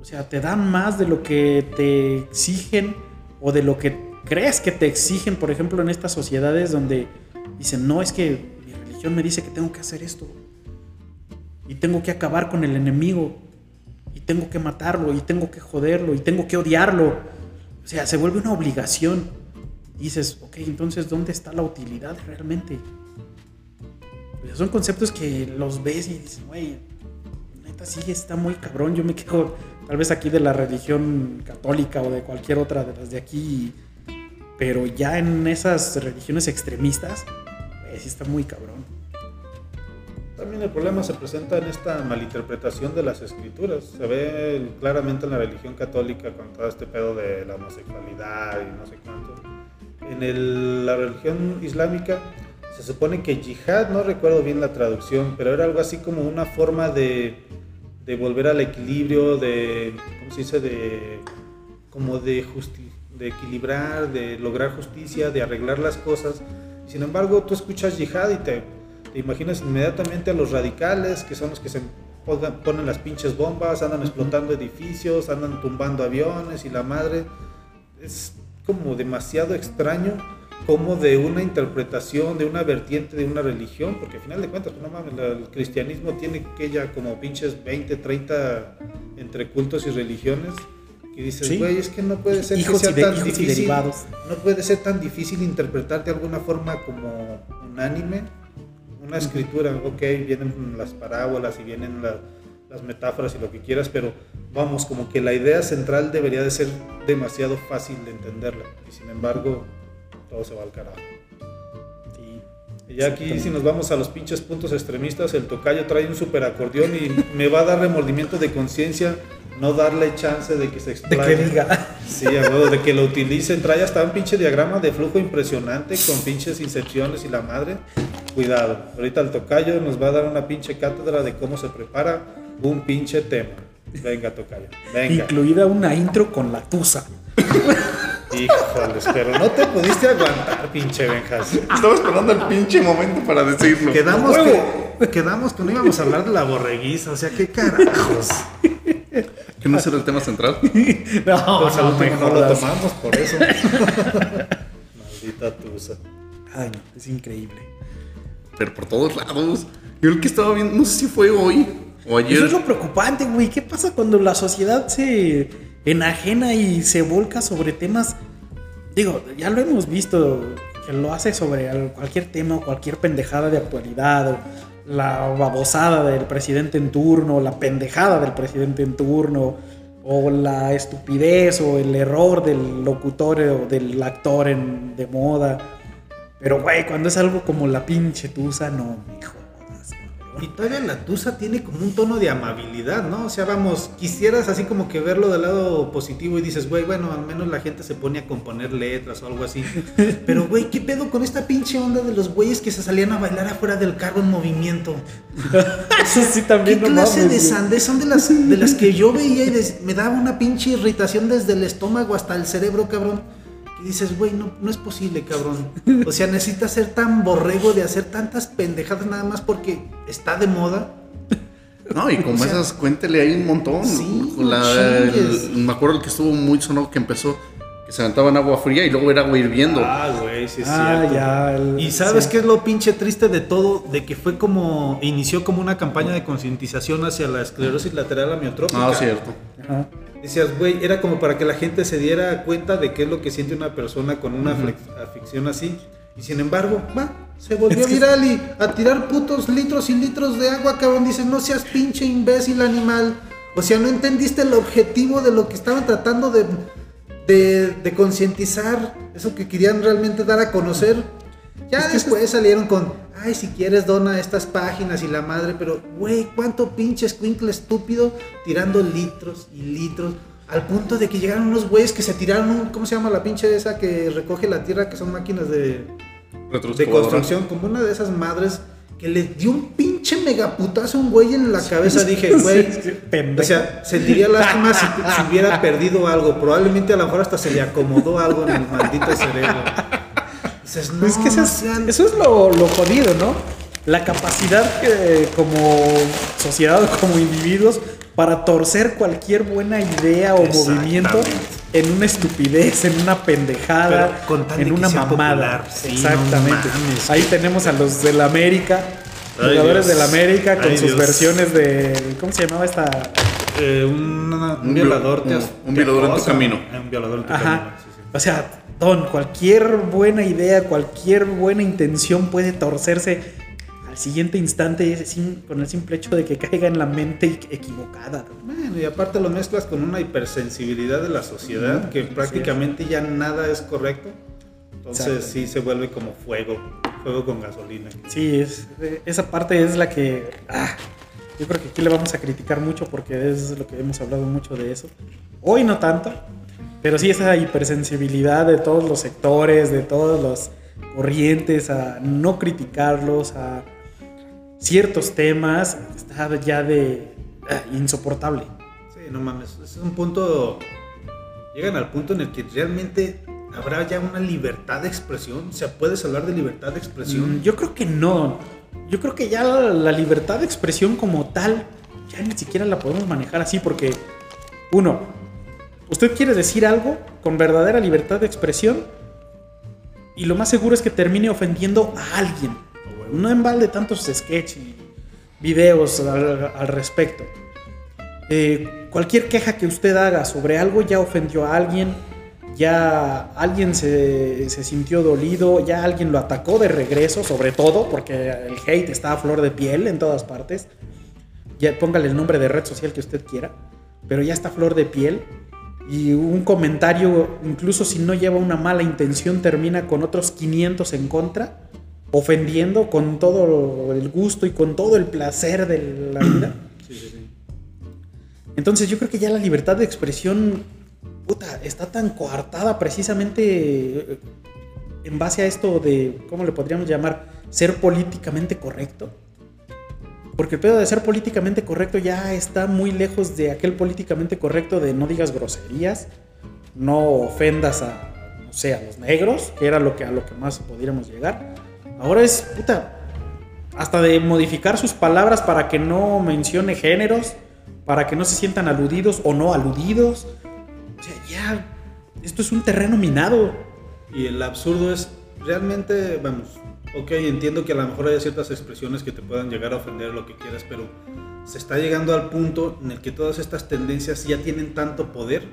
O sea, te dan más de lo que te exigen o de lo que crees que te exigen, por ejemplo, en estas sociedades donde dicen, no, es que mi religión me dice que tengo que hacer esto. Y tengo que acabar con el enemigo. Y tengo que matarlo. Y tengo que joderlo. Y tengo que odiarlo. O sea, se vuelve una obligación. Y dices, ok, entonces, ¿dónde está la utilidad realmente? Son conceptos que los ves y dices, güey, neta sí está muy cabrón. Yo me quedo tal vez aquí de la religión católica o de cualquier otra de las de aquí. Pero ya en esas religiones extremistas, güey, sí está muy cabrón. También el problema se presenta en esta malinterpretación de las escrituras. Se ve claramente en la religión católica con todo este pedo de la homosexualidad y no sé cuánto. En el- la religión islámica se supone que yihad, no recuerdo bien la traducción, pero era algo así como una forma de, de volver al equilibrio, de, ¿cómo se dice? De, como de, justi- de equilibrar, de lograr justicia, de arreglar las cosas. Sin embargo, tú escuchas yihad y te, te imaginas inmediatamente a los radicales, que son los que se pongan- ponen las pinches bombas, andan explotando edificios, andan tumbando aviones y la madre. Es como demasiado extraño como de una interpretación, de una vertiente de una religión, porque al final de cuentas, pues, no mames, la- el cristianismo tiene que ya como pinches 20, 30 entre cultos y religiones, que dices, Sí. güey, es que no puede ser Hijos que sea y de- tan difícil, derivados. no puede ser tan difícil interpretar de alguna forma como unánime una escritura, ok, vienen las parábolas y vienen la- las metáforas y lo que quieras, pero vamos, como que la idea central debería de ser demasiado fácil de entenderla, y sin embargo, todo se va al carajo. Sí. Y ya aquí, si nos vamos a los pinches puntos extremistas, el tocayo trae un super acordeón y me va a dar remordimiento de conciencia no darle chance de que se De explaye. que diga. Sí, de que lo utilicen. Trae hasta un pinche diagrama de flujo impresionante con pinches incepciones y la madre. Cuidado, ahorita el tocayo nos va a dar una pinche cátedra de cómo se prepara un pinche tema. Venga, tocayo, venga. Incluida una intro con la tusa. Híjoles, pero no te pudiste aguantar, pinche Benjas. Estaba esperando el pinche momento para decirlo. Quedamos que, quedamos que no íbamos a hablar de la borreguiza, o sea, qué carajos. ¿Que no será el tema central? No, Pues no, último no lo tomamos por eso. Maldita tusa. Ay, no, es increíble. Pero por todos lados. Yo el que estaba viendo, no sé si fue hoy o ayer. Eso es lo preocupante, güey. ¿Qué pasa cuando la sociedad se enajena y se volca sobre temas? Digo, ya lo hemos visto, que lo hace sobre al- cualquier tema o cualquier pendejada de actualidad, o la babosada del presidente en turno, la pendejada del presidente en turno, o la estupidez o el error del locutor o del actor en- de moda. Pero, güey, cuando es algo como la pinche tusa, no, cabrón. Y todavía la tusa tiene como un tono de amabilidad, ¿no? O sea, vamos, quisieras así como que verlo del lado positivo y dices, güey, bueno, al menos la gente se pone a componer letras o algo así. Pero, güey, ¿qué pedo con esta pinche onda de los güeyes que se salían a bailar afuera del carro en movimiento? Eso sí ¿Qué también no clase mames, de sandez son de las, de las que yo veía y des- me daba una pinche irritación desde el estómago hasta el cerebro, cabrón? Dices, güey, no, no es posible, cabrón. O sea, necesitas ser tan borrego de hacer tantas pendejadas nada más porque está de moda. No, y como O sea, esas, cuéntele ahí un montón. sí, La- el- me acuerdo el que estuvo muy sonado que empezó, que se aventaban agua fría y luego era agua hirviendo. Ah, güey, sí es Ah, cierto. ya. el- Y sabes sí. qué es lo pinche triste de todo, de que fue como inició como una campaña de concientización hacia la esclerosis lateral amiotrófica. Ah, cierto. Ajá. Decías, güey, era como para que la gente se diera cuenta de qué es lo que siente una persona con una aflicción así. Y sin embargo, va, se volvió Es que- viral y a tirar putos litros y litros de agua, cabrón. Dices, no seas pinche imbécil animal. O sea, no entendiste el objetivo de lo que estaban tratando de, de, de concientizar, eso que querían realmente dar a conocer. Ya después salieron con, ay, si quieres dona estas páginas y la madre, pero, güey, cuánto pinche escuincle estúpido tirando litros y litros. Al punto de que llegaron unos güeyes que se tiraron, un- ¿cómo se llama la pinche esa que recoge la tierra? Que son máquinas de, de construcción, como una de esas madres que le dio un pinche megaputazo a un güey en la cabeza. Dije, güey, Sí, sí, o sea, sentiría lástima si, si hubiera perdido algo. Probablemente a lo mejor hasta se le acomodó algo en el maldito cerebro. Dices, no, es que eso es, eso es lo, lo jodido, ¿no? La capacidad que como sociedad o como individuos para torcer cualquier buena idea o movimiento en una estupidez, en una pendejada, con en una mamada. popular. Sí, Exactamente. no mames. Ahí tenemos a los del América, Ay, jugadores Dios. del América con Ay, sus Dios. versiones de ¿cómo se llamaba esta? Eh, un, un Un violador te un- un te violador en tu camino. Eh, Un violador en tu camino. Ajá. sí, sí. O sea, Don, cualquier buena idea, cualquier buena intención puede torcerse al siguiente instante con el simple hecho de que caiga en la mente equ- equivocada. Bueno, y aparte lo mezclas con una hipersensibilidad de la sociedad que prácticamente ya nada es correcto. Entonces Exacto. sí se vuelve como fuego, fuego con gasolina. Sí, es, eh, esa parte es la que ah, yo creo que aquí le vamos a criticar mucho porque es lo que hemos hablado mucho de eso. Hoy no tanto, pero sí esa hipersensibilidad de todos los sectores, de todas las corrientes, a no criticarlos, a ciertos temas, está ya de ah, insoportable. Sí, no mames, es un punto... Llegan al punto en el que realmente habrá ya una libertad de expresión. O sea, puedes hablar de libertad de expresión. Mm, Yo creo que no. Yo creo que ya la, la libertad de expresión como tal, ya ni siquiera la podemos manejar así porque, uno, usted quiere decir algo con verdadera libertad de expresión y lo más seguro es que termine ofendiendo a alguien. No en balde tantos sketches y videos al, respecto. Eh, cualquier queja que usted haga sobre algo ya ofendió a alguien, ya alguien se, se sintió dolido, ya alguien lo atacó de regreso, sobre todo, porque el hate está a flor de piel en todas partes. Ya póngale el nombre de red social que usted quiera, pero ya está a flor de piel. Y un comentario, incluso si no lleva una mala intención, termina con otros 500 en contra, ofendiendo con todo el gusto y con todo el placer de la vida. Sí, sí, sí. Entonces yo creo que ya la libertad de expresión, puta, está tan coartada precisamente eh, en base a esto de, ¿cómo le podríamos llamar? Ser políticamente correcto. Porque el pedo de ser políticamente correcto ya está muy lejos de aquel políticamente correcto de no digas groserías, no ofendas a, no sé, a los negros, que era lo que, a lo que más podríamos llegar. Ahora es, puta, hasta de modificar sus palabras para que no mencione géneros, para que no se sientan aludidos o no aludidos. O sea, ya, esto es un terreno minado. Y el absurdo es, realmente, vamos, ok, entiendo que a lo mejor hay ciertas expresiones que te puedan llegar a ofender lo que quieras, pero se está llegando al punto en el que todas estas tendencias ya tienen tanto poder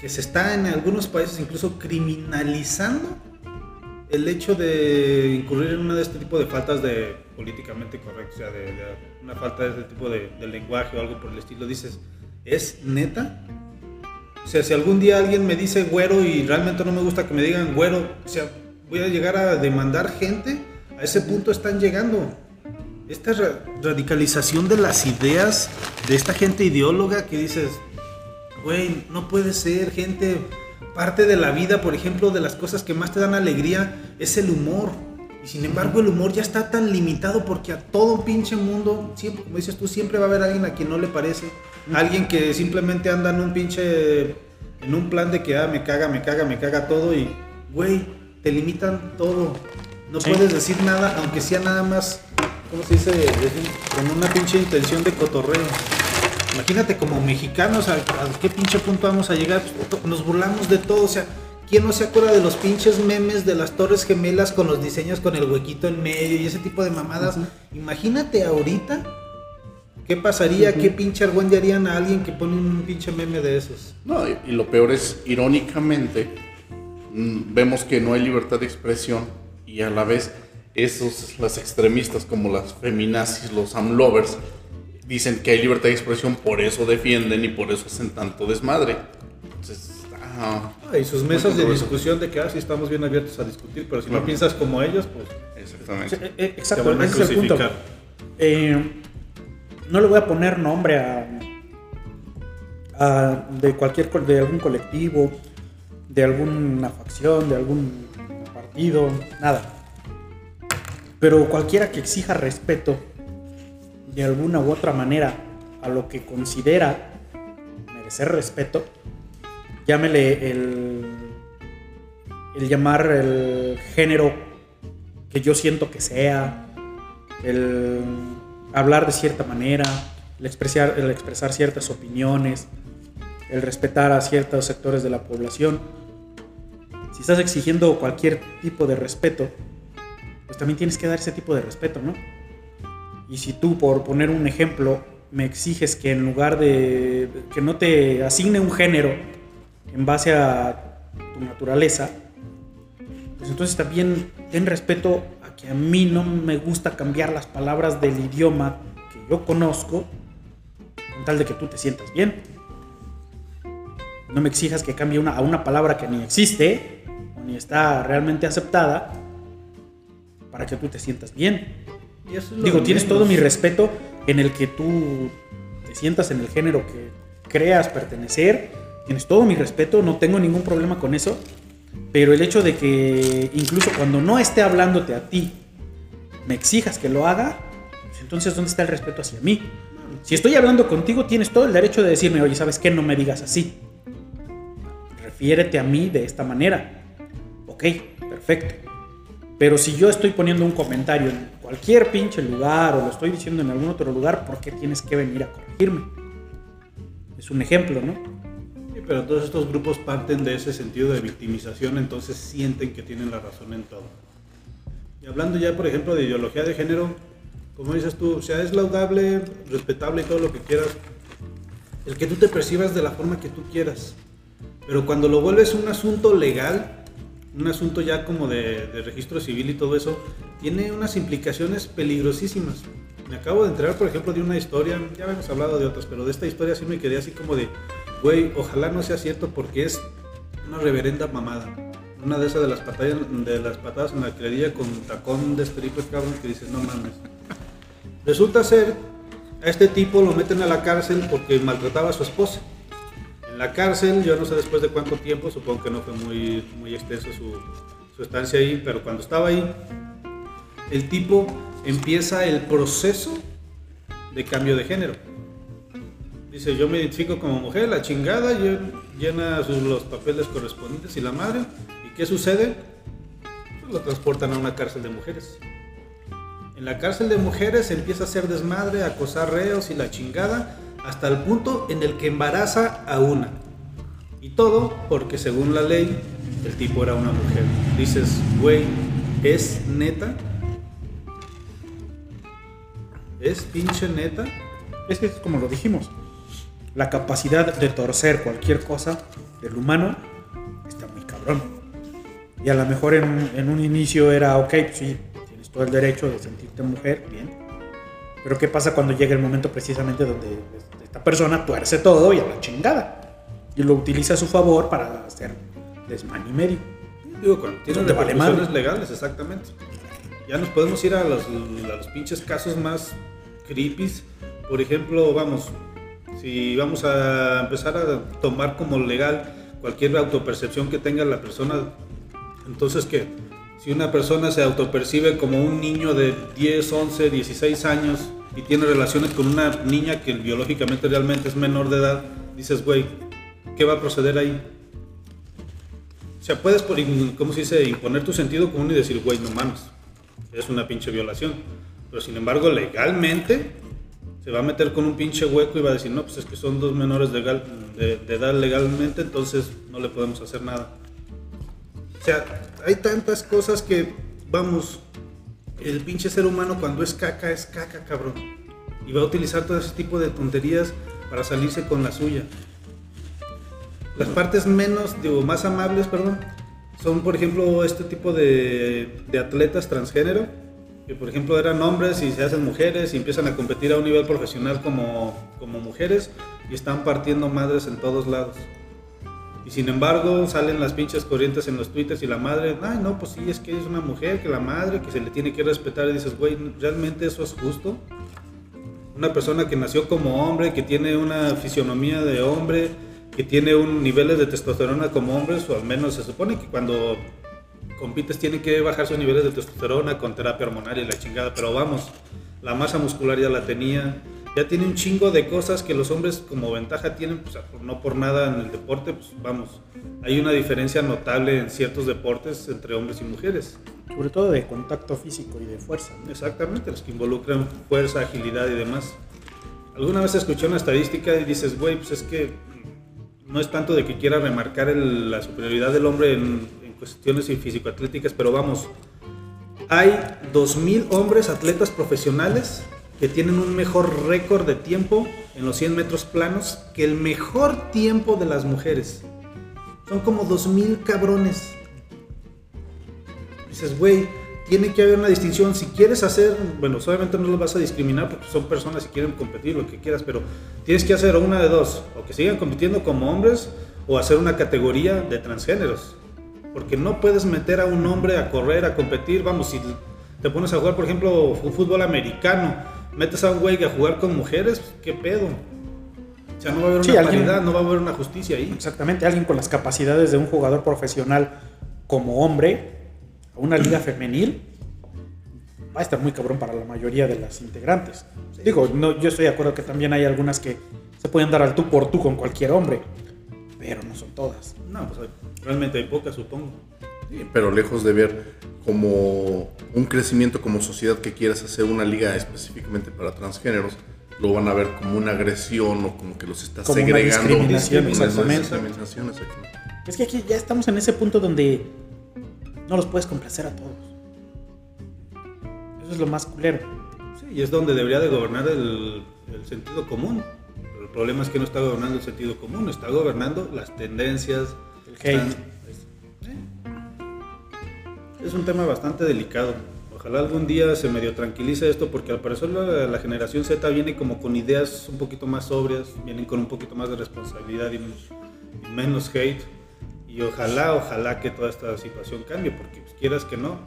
que se está en algunos países incluso criminalizando el hecho de incurrir en una de este tipo de faltas de políticamente correcto, o sea, de, de una falta de este tipo de, de lenguaje o algo por el estilo. Dices, ¿es neta? O sea, si algún día alguien me dice güero y realmente no me gusta que me digan güero, o sea, voy a llegar a demandar gente. A ese punto están llegando. Esta ra- radicalización de las ideas de esta gente ideóloga que dices, güey, no puede ser gente. Parte de la vida, por ejemplo, de las cosas que más te dan alegría es el humor. Y sin embargo, el humor ya está tan limitado porque a todo pinche mundo, siempre, como dices tú, siempre va a haber alguien a quien no le parece. Alguien que simplemente anda en un pinche. en un plan de que ah, me caga, me caga, me caga todo y, güey, te limitan todo. No Sí. puedes decir nada, aunque sea nada más, ¿cómo se dice? Con una pinche intención de cotorreo. Imagínate como mexicanos, ¿a, a qué pinche punto vamos a llegar? Pues, Nos burlamos de todo, o sea, ¿quién no se acuerda de los pinches memes de las torres gemelas con los diseños con el huequito en medio y ese tipo de mamadas? Imagínate ahorita, ¿qué pasaría? ¿Qué pinche argüende harían a alguien que pone un pinche meme de esos? No, y, y lo peor es, irónicamente, vemos que no hay libertad de expresión y a la vez esos, las extremistas como las feminazis, los amlovers, dicen que hay libertad de expresión, por eso defienden y por eso hacen tanto desmadre. Entonces, ah, Ah, y sus mesas de discusión de que, ah, sí, estamos bien abiertos a discutir, pero si no piensas como ellos, pues exactamente. Eh, eh, te Exacto, van a ese es el punto. Eh, no le voy a poner nombre a, ah, de cualquier, de algún colectivo, de alguna facción, de algún partido, nada. Pero cualquiera que exija respeto de alguna u otra manera a lo que considera merecer respeto, llámele el, el llamar el género que yo siento que sea, el hablar de cierta manera, el expresar, el expresar ciertas opiniones, el respetar a ciertos sectores de la población. Si estás exigiendo cualquier tipo de respeto, pues también tienes que dar ese tipo de respeto, ¿no? Y si tú, por poner un ejemplo, me exiges que en lugar de que no te asigne un género en base a tu naturaleza, pues entonces también ten respeto a que a mí no me gusta cambiar las palabras del idioma que yo conozco con tal de que tú te sientas bien. No me exijas que cambie a una palabra que ni existe ni está realmente aceptada para que tú te sientas bien. Y eso es lo Digo, tienes menos. todo mi respeto en el que tú te sientas en el género que creas pertenecer. Tienes todo mi respeto, no tengo ningún problema con eso. Pero el hecho de que incluso cuando no esté hablándote a ti, me exijas que lo haga, pues entonces ¿dónde está el respeto hacia mí? Si estoy hablando contigo, tienes todo el derecho de decirme, oye, ¿sabes qué? No me digas así. Refiérete a mí de esta manera. Ok, perfecto. Pero si yo estoy poniendo un comentario en cualquier pinche lugar o lo estoy diciendo en algún otro lugar, ¿por qué tienes que venir a corregirme? Es un ejemplo, ¿no? Sí, pero todos estos grupos parten de ese sentido de victimización, entonces sienten que tienen la razón en todo. Y hablando ya, por ejemplo, de ideología de género, como dices tú, o sea, es laudable, respetable y todo lo que quieras, el que tú te percibas de la forma que tú quieras. Pero cuando lo vuelves un asunto legal, un asunto ya como de, registro civil y todo eso, tiene unas implicaciones peligrosísimas. Me acabo de enterar, por ejemplo, de una historia, ya habíamos hablado de otras, pero de esta historia sí me quedé así como de, güey, ojalá no sea cierto porque es una reverenda mamada. Una de esas de las patadas, de las patadas en la credilla con tacón de estripes, cabrón, que dices, no mames. Resulta ser, a este tipo lo meten a la cárcel porque maltrataba a su esposa. La cárcel, yo no sé después de cuánto tiempo, supongo que no fue muy, muy extenso su, su estancia ahí, pero cuando estaba ahí, el tipo empieza el proceso de cambio de género. Dice, yo me identifico como mujer, la chingada, yo- llena los papeles correspondientes y la madre. ¿Y qué sucede? Pues lo transportan a una cárcel de mujeres. En la cárcel de mujeres empieza a hacer desmadre, a acosar reos y la chingada, hasta el punto en el que embaraza a una. Y todo porque según la ley, el tipo era una mujer. Dices, güey, ¿es neta? ¿Es pinche neta? Es que es como lo dijimos. La capacidad de torcer cualquier cosa del humano está muy cabrón. Y a lo mejor en, un- inicio era, ok, pues sí, tienes todo el derecho de sentirte mujer, bien. Pero ¿qué pasa cuando llega el momento precisamente donde esta persona tuerce todo y a la chingada? Y lo utiliza a su favor para hacer desmán y medio. Digo, cuando tiene Te vale madre. legales, exactamente. Ya nos podemos ir a los, a los pinches casos más creepies. Por ejemplo, vamos, si vamos a empezar a tomar como legal cualquier autopercepción que tenga la persona, entonces que si una persona se autopercibe como un niño de 10, 11, 16 años y tiene relaciones con una niña que biológicamente realmente es menor de edad, dices, güey, ¿qué va a proceder ahí? O sea, puedes, por, ¿cómo se dice? Imponer tu sentido común y decir, güey, no mames, es una pinche violación. Pero sin embargo, legalmente, se va a meter con un pinche hueco y va a decir, no, pues es que son dos menores de- de edad legalmente, entonces no le podemos hacer nada. O sea, hay tantas cosas que, vamos, el pinche ser humano cuando es caca, es caca, cabrón. Y va a utilizar todo ese tipo de tonterías para salirse con la suya. Las partes menos, digo, más amables, perdón, son por ejemplo este tipo de, atletas transgénero, que por ejemplo eran hombres y se hacen mujeres y empiezan a competir a un nivel profesional como, como mujeres y están partiendo madres en todos lados. Y sin embargo salen las pinches corrientes en los twitters y la madre, ay no, pues sí, es que es una mujer, que la madre, que se le tiene que respetar y dices, güey, ¿realmente eso es justo? Una persona que nació como hombre, que tiene una fisionomía de hombre, que tiene un niveles de testosterona como hombres, o al menos se supone que cuando compites tiene que bajar sus niveles de testosterona con terapia hormonal y la chingada, pero vamos, la masa muscular ya la tenía, ya tiene un chingo de cosas que los hombres como ventaja tienen, pues no por nada en el deporte, pues vamos, hay una diferencia notable en ciertos deportes entre hombres y mujeres. Sobre todo de contacto físico y de fuerza. Exactamente, los que involucran fuerza, agilidad y demás. Alguna vez escuché una estadística y dices, güey, pues es que no es tanto de que quiera remarcar el- la superioridad del hombre en, en cuestiones físico-atléticas, pero vamos, hay 2.000 hombres atletas profesionales que tienen un mejor récord de tiempo en los 100 metros planos que el mejor tiempo de las mujeres. Son como 2.000 cabrones. Dices, güey, tiene que haber una distinción. Si quieres hacer, bueno, obviamente no los vas a discriminar porque son personas y quieren competir, lo que quieras, pero tienes que hacer una de dos. O que sigan compitiendo como hombres o hacer una categoría de transgéneros. Porque no puedes meter a un hombre a correr, a competir. Vamos, si te pones a jugar, por ejemplo, fu- fútbol americano, metes a un güey a jugar con mujeres, ¿qué pedo? O sea, no va a haber Sí, una alguien- paridad, no va a haber una justicia ahí. Exactamente, alguien con las capacidades de un jugador profesional como hombre a una liga femenil va a estar muy cabrón para la mayoría de las integrantes. Digo, no, yo estoy de acuerdo que también hay algunas que se pueden dar al tú por tú con cualquier hombre, pero no son todas. No, pues hay- realmente hay pocas, supongo. Sí, pero lejos de ver como un crecimiento como sociedad que quieras hacer una liga específicamente para transgéneros, lo van a ver como una agresión o como que los estás Como una segregando. discriminación, Una exactamente. discriminación, exactamente. Es que aquí ya estamos en ese punto donde no los puedes complacer a todos. Eso es lo más culero. Sí, y es donde debería de gobernar el, el sentido común. Pero el problema es que no está gobernando el sentido común, está gobernando las tendencias. El hate. están-. Es un tema bastante delicado. Ojalá algún día se medio tranquilice esto porque al parecer la, la generación Z viene como con ideas un poquito más sobrias, vienen con un poquito más de responsabilidad y, menos hate. Y ojalá, ojalá que toda esta situación cambie porque pues, quieras que no,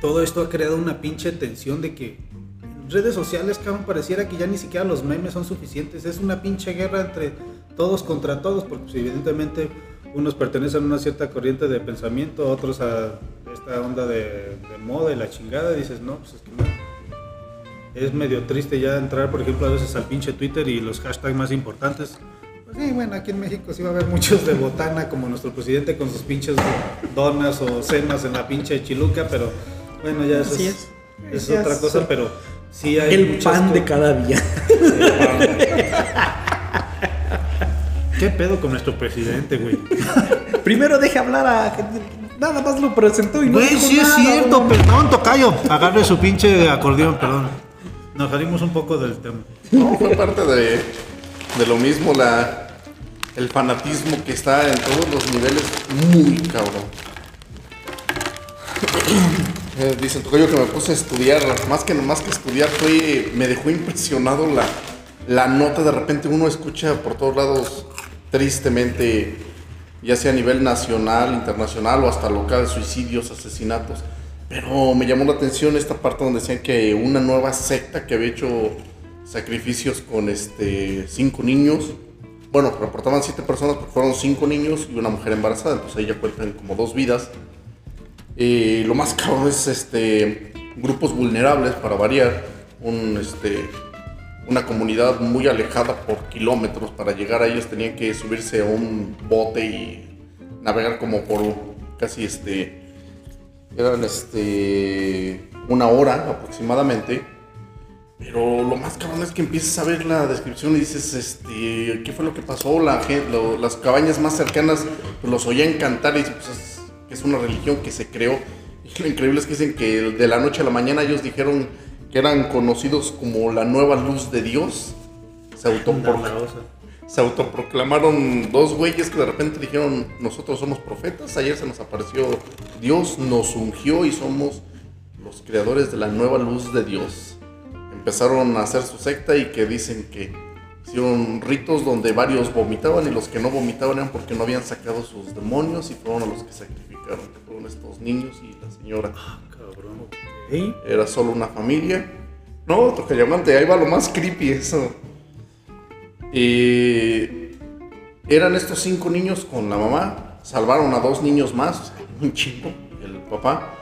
todo esto ha creado una pinche tensión de que en redes sociales, cabrón, pareciera que ya ni siquiera los memes son suficientes. Es una pinche guerra entre todos contra todos, porque pues, evidentemente unos pertenecen a una cierta corriente de pensamiento, otros a esta onda de, de moda y la chingada. Dices, no, pues es que no. Es medio triste ya entrar, por ejemplo, a veces al pinche Twitter y los hashtags más importantes. Pues sí, bueno, aquí en México sí va a haber muchos de botana, como nuestro presidente con sus pinches donas o cenas en la pinche chiluca, pero bueno, ya eso Así es, es. es Ya otra cosa, pero sí hay El pan de cada día. ¿Qué pedo con nuestro presidente, güey? Primero deje hablar a. Nada más lo presentó y no. Güey, sí es nada, cierto, güey. perdón, tocayo. Agarre su pinche acordeón, perdón. Nos salimos un poco del tema. No, fue parte de, de lo mismo, la, el fanatismo que está en todos los niveles, muy cabrón. Eh, dicen, tocayo que me puse a estudiar, más que, más que estudiar, fue, me dejó impresionado la, la nota, de repente uno escucha por todos lados, tristemente, ya sea a nivel nacional, internacional o hasta local, suicidios, asesinatos. Pero me llamó la atención esta parte donde decían que una nueva secta que había hecho sacrificios con este cinco niños. Bueno, reportaban siete personas, pero fueron cinco niños y una mujer embarazada. Entonces ahí ya cuentan como dos vidas. Eh, lo más cabrón es este grupos vulnerables para variar. Un, este, una comunidad muy alejada por kilómetros. Para llegar a ellos tenían que subirse a un bote y navegar como por casi este eran este una hora aproximadamente. Pero lo más cabrón es que empiezas a ver la descripción y dices, este, ¿qué fue lo que pasó? La las cabañas más cercanas pues, los oían cantar y pues, es, es una religión que se creó. Y lo increíble es que dicen que de la noche a la mañana ellos dijeron que eran conocidos como la nueva luz de Dios. Se autoproclamaron dos güeyes que de repente dijeron, nosotros somos profetas, ayer se nos apareció Dios, nos ungió y somos los creadores de la nueva luz de Dios. Empezaron a hacer su secta y que dicen que hicieron ritos donde varios vomitaban y los que no vomitaban eran porque no habían sacado sus demonios y fueron a los que sacrificaron, que fueron estos niños y la señora. Cabrón. Era solo una familia No, Tocayamante, ahí va lo más creepy eso. Eran estos cinco niños con la mamá, salvaron a dos niños más, un chingo, el papá.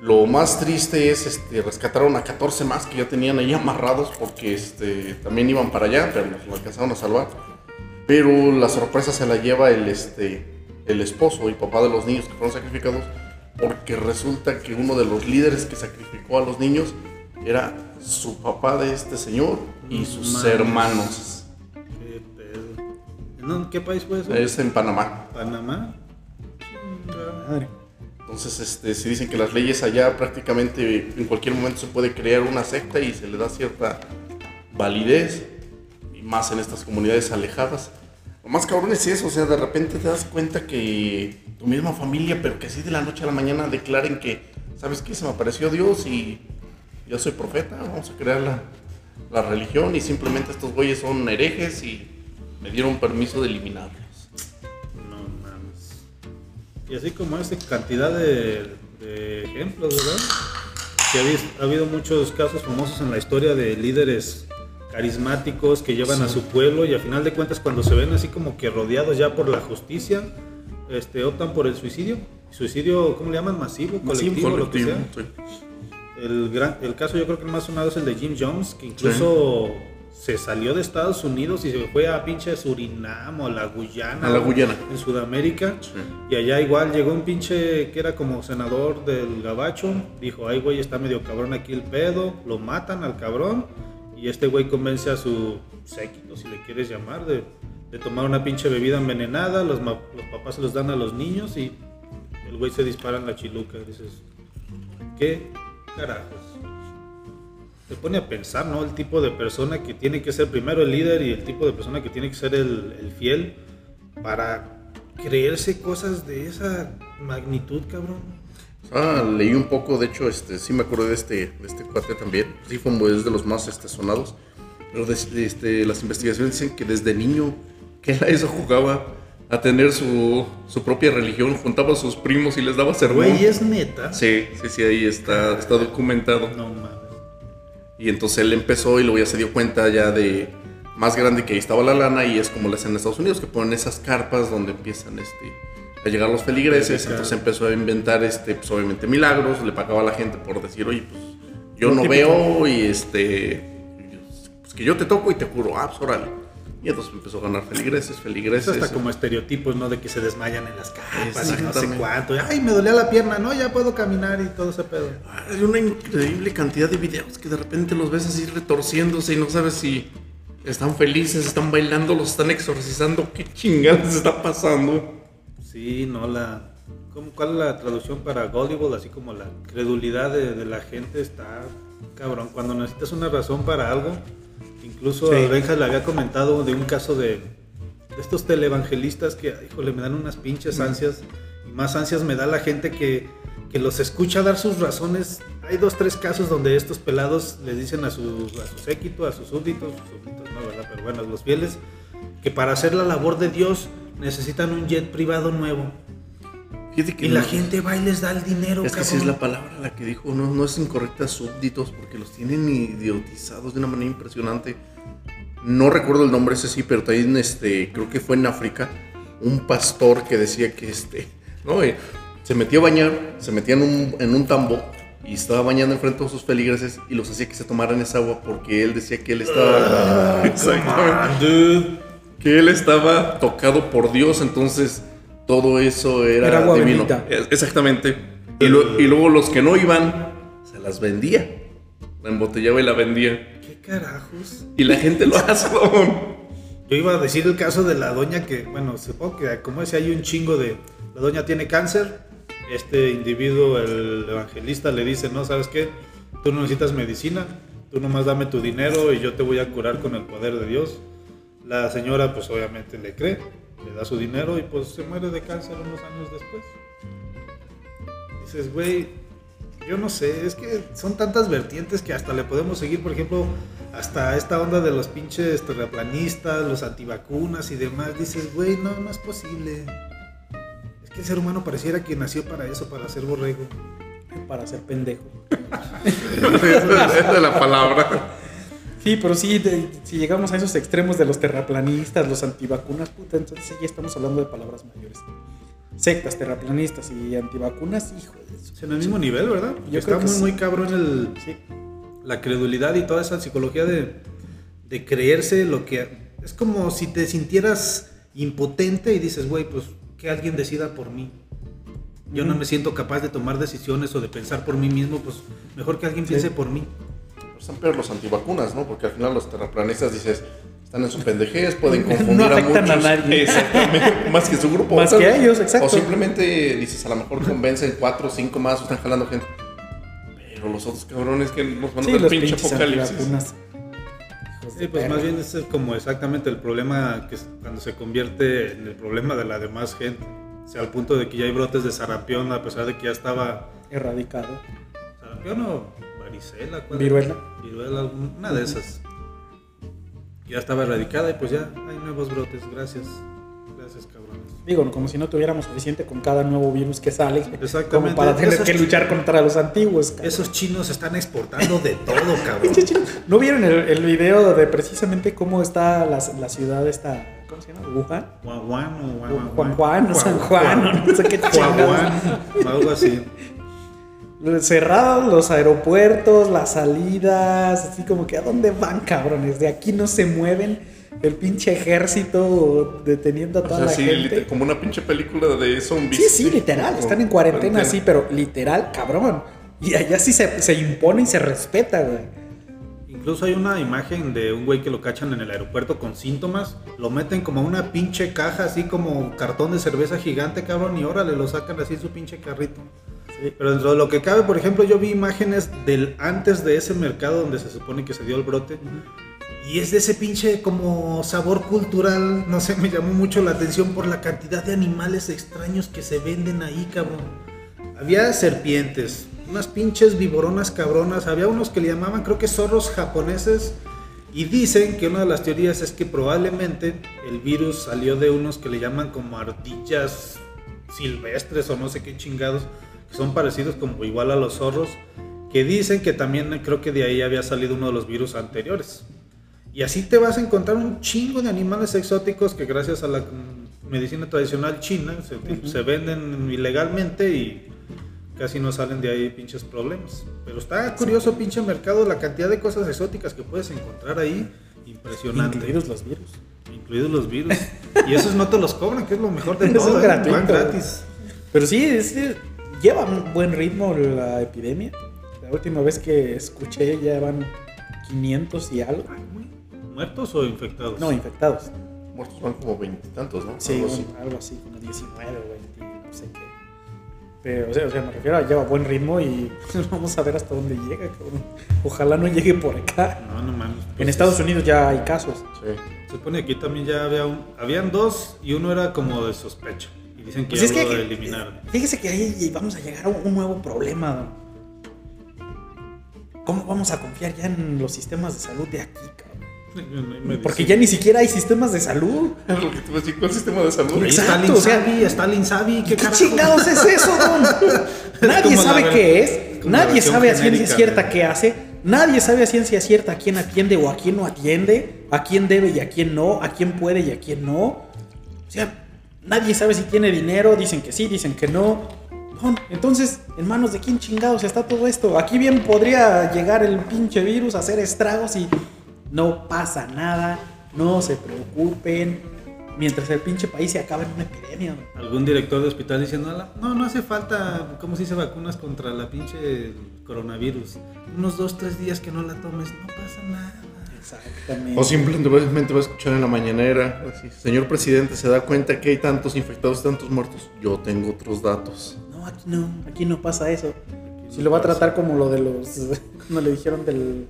Lo más triste es, este, rescataron a 14 más que ya tenían ahí amarrados porque este, también iban para allá, pero los lo alcanzaron a salvar. Pero la sorpresa se la lleva el, este, el esposo y papá de los niños que fueron sacrificados, porque resulta que uno de los líderes que sacrificó a los niños era su papá de este señor y sus hermanos. ¿Qué pedo? ¿En qué país fue eso? Es en Panamá. ¿Panamá? Madre. Entonces, este, se dicen que las leyes allá prácticamente en cualquier momento se puede crear una secta y se le da cierta validez, y más en estas comunidades alejadas. Lo más cabrón es eso, o sea, de repente te das cuenta que tu misma familia, pero que así de la noche a la mañana declaren que, ¿sabes qué? Se me apareció Dios y yo soy profeta, vamos a crear la, la religión y simplemente estos güeyes son herejes y me dieron permiso de eliminarlos. No mames. Y así como esa cantidad de, ejemplos, ¿verdad? Que ha, ha habido muchos casos famosos en la historia de líderes carismáticos que llevan a su pueblo y a final de cuentas cuando se ven así como que rodeados ya por la justicia, este, optan por el suicidio. Suicidio, ¿cómo le llaman? Masivo, colectivo, lo que sea. sí. El, gran, el caso yo creo que el más sonado es el de Jim Jones, que incluso se salió de Estados Unidos y se fue a pinche Surinam o la Guyana. A la Guyana. En Sudamérica. Y allá igual llegó un pinche que era como senador del gabacho. Dijo, ay güey, está medio cabrón aquí el pedo. Lo matan al cabrón. Y este güey convence a su séquito, si le quieres llamar, de, tomar una pinche bebida envenenada. Los papás se los dan a los niños y el güey se dispara en la chiluca. Y dices, ¿qué carajos? Te pone a pensar, ¿no? El tipo de persona que tiene que ser primero el líder y el tipo de persona que tiene que ser el, el fiel para creerse cosas de esa magnitud, cabrón. Ah, leí un poco, de hecho, este, sí me acuerdo de este, de este cuate también. Sí, fue es de los más este, sonados. Pero este, las investigaciones dicen que desde niño, que eso jugaba, a tener su, su propia religión, juntaba a sus primos y les daba sermón. Güey, es neta. Sí, sí, sí, ahí está, está documentado. No mames. Y entonces él empezó y luego ya se dio cuenta ya de más grande que ahí estaba la lana y es como lo hacen en Estados Unidos, que ponen esas carpas donde empiezan este, a llegar los feligreses. Entonces empezó a inventar, este, pues obviamente milagros, le pagaba a la gente por decir, oye, pues yo no veo y este, pues que yo te toco y te curo, ah, pues órale. Y entonces empezó a ganar feligreses, Es feligreses. hasta como estereotipos, ¿no? De que se desmayan en las y no sé cuánto. Ay, me dolía la pierna, ¿no? Ya puedo caminar y todo ese pedo. Hay una increíble cantidad de videos que de repente los ves así retorciéndose y no sabes si están felices, están bailando, los están exorcizando, qué chingadas está pasando. Sí, no, la... ¿cómo- ¿Cuál es la traducción para gullible? Así como la credulidad de, de la gente está cabrón. Cuando necesitas una razón para algo, incluso Sí. Benja le había comentado de un caso de, de estos televangelistas que, híjole, me dan unas pinches ansias. Y más ansias me da la gente que, que los escucha dar sus razones. Hay dos, tres casos donde estos pelados le dicen a su, a su séquito, a sus súbditos, sus súbditos no, ¿verdad? Pero bueno, a los fieles, que para hacer la labor de Dios necesitan un jet privado nuevo. Fíjate que Y la gente va y les da el dinero, Es que sí es la palabra la que dijo, no, no es incorrecta súbditos porque los tienen idiotizados de una manera impresionante. No recuerdo el nombre ese sí, pero también este, creo que fue en África, un pastor que decía que este, no, Eh, se metió a bañar, se metía en un, en un tambo y estaba bañando enfrente de sus feligreses y los hacía que se tomaran esa agua porque él decía que él estaba... Exactamente Dude. Que él estaba tocado por Dios, entonces todo eso era, Era agua divino. bendita. Exactamente. Y, lo- y luego los que no iban, se las vendía. La embotellaba y la vendía. ¿Qué carajos? Y la gente lo hace. Yo iba a decir el caso de la doña que, bueno, supongo que como ese hay un chingo de... La doña tiene cáncer, este individuo, el evangelista, le dice, no, ¿sabes qué? Tú no necesitas medicina, tú nomás dame tu dinero y yo te voy a curar con el poder de Dios. La señora, pues obviamente le cree, le da su dinero y pues se muere de cáncer unos años después. Dices, güey, yo no sé, es que son tantas vertientes que hasta le podemos seguir, por ejemplo, hasta esta onda de los pinches terraplanistas, los antivacunas y demás. Dices, güey, no, no es posible. Es que el ser humano pareciera que nació para eso, para ser borrego. para ser pendejo. Esa es la palabra. Sí, pero sí, de- si llegamos a esos extremos de los terraplanistas, los antivacunas, puta, entonces sí ya estamos hablando de palabras mayores. Sectas, terraplanistas y antivacunas, hijo de su- Es en el mismo nivel, ¿verdad? Yo Está creo que muy, sí. muy cabrón el, Sí. la credulidad y toda esa psicología de, de creerse lo que... Es como si te sintieras impotente y dices, güey, pues que alguien decida por mí. Yo no me siento capaz de tomar decisiones o de pensar por mí mismo, pues mejor que alguien piense por mí. Están peor los antivacunas, ¿no? Porque al final los terraplanistas dices, están en su pendejez, pueden No confundir a afectan a muchos. nadie. Exactamente. Más que su grupo. Más O que tal- ellos, exacto. O simplemente dices, a lo mejor convencen cuatro o cinco más o están jalando gente. Pero los otros cabrones que nos van a Sí, dar los pinche apocalipsis. Sí, pues más bien ese es como exactamente el problema que es cuando se convierte en el problema de la demás gente. O sea, al punto de que ya hay brotes de sarampión a pesar de que ya estaba Erradicado. sarampión o varicela. ¿cuál? Viruela. Viruela, una de esas. Ya estaba erradicada y pues ya hay nuevos brotes. Gracias. Gracias, cabrones. Digo, como si no tuviéramos suficiente con cada nuevo virus que sale. Exactamente. Como para tener que luchar contra los antiguos. cabrón. Esos chinos están exportando de todo, cabrón. ¿No vieron el, el video de precisamente cómo está la, la ciudad esta, ¿cómo se llama? ¿Wuhan? Juan Juan o Juan Juan Juan o San Juan, o no sé qué Juan chingados. Juan, algo así. Cerrados los aeropuertos, las salidas, así como que ¿a dónde van, cabrones? De aquí no se mueven. El pinche ejército deteniendo a O toda sea, la sí, gente. como una pinche película de zombies. Sí, sí, literal. Están en cuarentena, Cuarentena. sí, pero literal, cabrón. Y allá sí se, se impone y se respeta, güey. Incluso hay una imagen de un güey que lo cachan en el aeropuerto con síntomas, lo meten como a una pinche caja, así como cartón de cerveza gigante, cabrón, y órale, lo sacan así en su pinche carrito. Pero dentro de lo que cabe, por ejemplo, yo vi imágenes del antes de ese mercado donde se supone que se dio el brote. Y es de ese pinche como sabor cultural, no sé, me llamó mucho la atención por la cantidad de animales extraños que se venden ahí, cabrón. Había serpientes, unas pinches viboronas cabronas, había unos que le llamaban creo que zorros japoneses y dicen que una de las teorías es que probablemente el virus salió de unos que le llaman como ardillas silvestres o no sé qué chingados, son parecidos como igual a los zorros, que dicen que también creo que de ahí había salido uno de los virus anteriores. Y así te vas a encontrar un chingo de animales exóticos que gracias a la medicina tradicional china se, se venden ilegalmente y casi no salen de ahí pinches problemas. Pero está curioso pinche mercado la cantidad de cosas exóticas que puedes encontrar ahí. Impresionante. Incluidos los virus. Incluidos los virus. Y esos no te los cobran, que es lo mejor de Eso todo. es ¿eh? gratuito. Van gratis. Pero sí, es- lleva un buen ritmo la epidemia. La última vez que escuché ya van 500 y algo. ¿Muertos o infectados? No, infectados. Muertos van como veintitantos, ¿no? Sí, Algo así. algo así, como 19 o 20, no sé qué. Pero, o sea, o sea, me refiero a lleva buen ritmo y vamos a ver hasta dónde llega, cabrón. Ojalá no llegue por acá. No, no mames. En Pues Estados Unidos ya hay casos. Sí. Se supone que aquí también ya había un, habían dos y uno era como de sospecha. Dicen que Pues ya es que, eliminaron. fíjese que ahí vamos a llegar a un, nuevo problema. don. ¿Cómo vamos a confiar ya en los sistemas de salud de aquí, cabrón? Porque ya ni siquiera hay sistemas de salud. ¿cuál sistema de salud? Exacto, Stalin o sea- Sabi, Stalin Sabi, ¿qué, ¿Qué chingados es eso, don? Nadie sabe ver- qué es. Nadie sabe a ciencia cierta qué hace. Nadie sabe a ciencia cierta a quién atiende o a quién no atiende. A quién debe y a quién no. A quién puede y a quién no. O sea, nadie sabe si tiene dinero. Dicen que sí, dicen que no. Entonces, ¿en manos de quién chingados está todo esto? Aquí bien podría llegar el pinche virus a hacer estragos y no pasa nada. No se preocupen. Mientras el pinche país se acaba en una epidemia. Algún director de hospital diciendo, "Ala, no, no hace falta, ¿cómo se dice? Vacunas contra la pinche coronavirus. Unos dos, tres días que no la tomes, no pasa nada. Exactamente. O simplemente va a escuchar en la mañanera, señor presidente, ¿se da cuenta que hay tantos infectados, tantos muertos? Yo tengo otros datos. No, aquí no, aquí no pasa eso. Si lo va a tratar como lo de los. Cuando le dijeron del,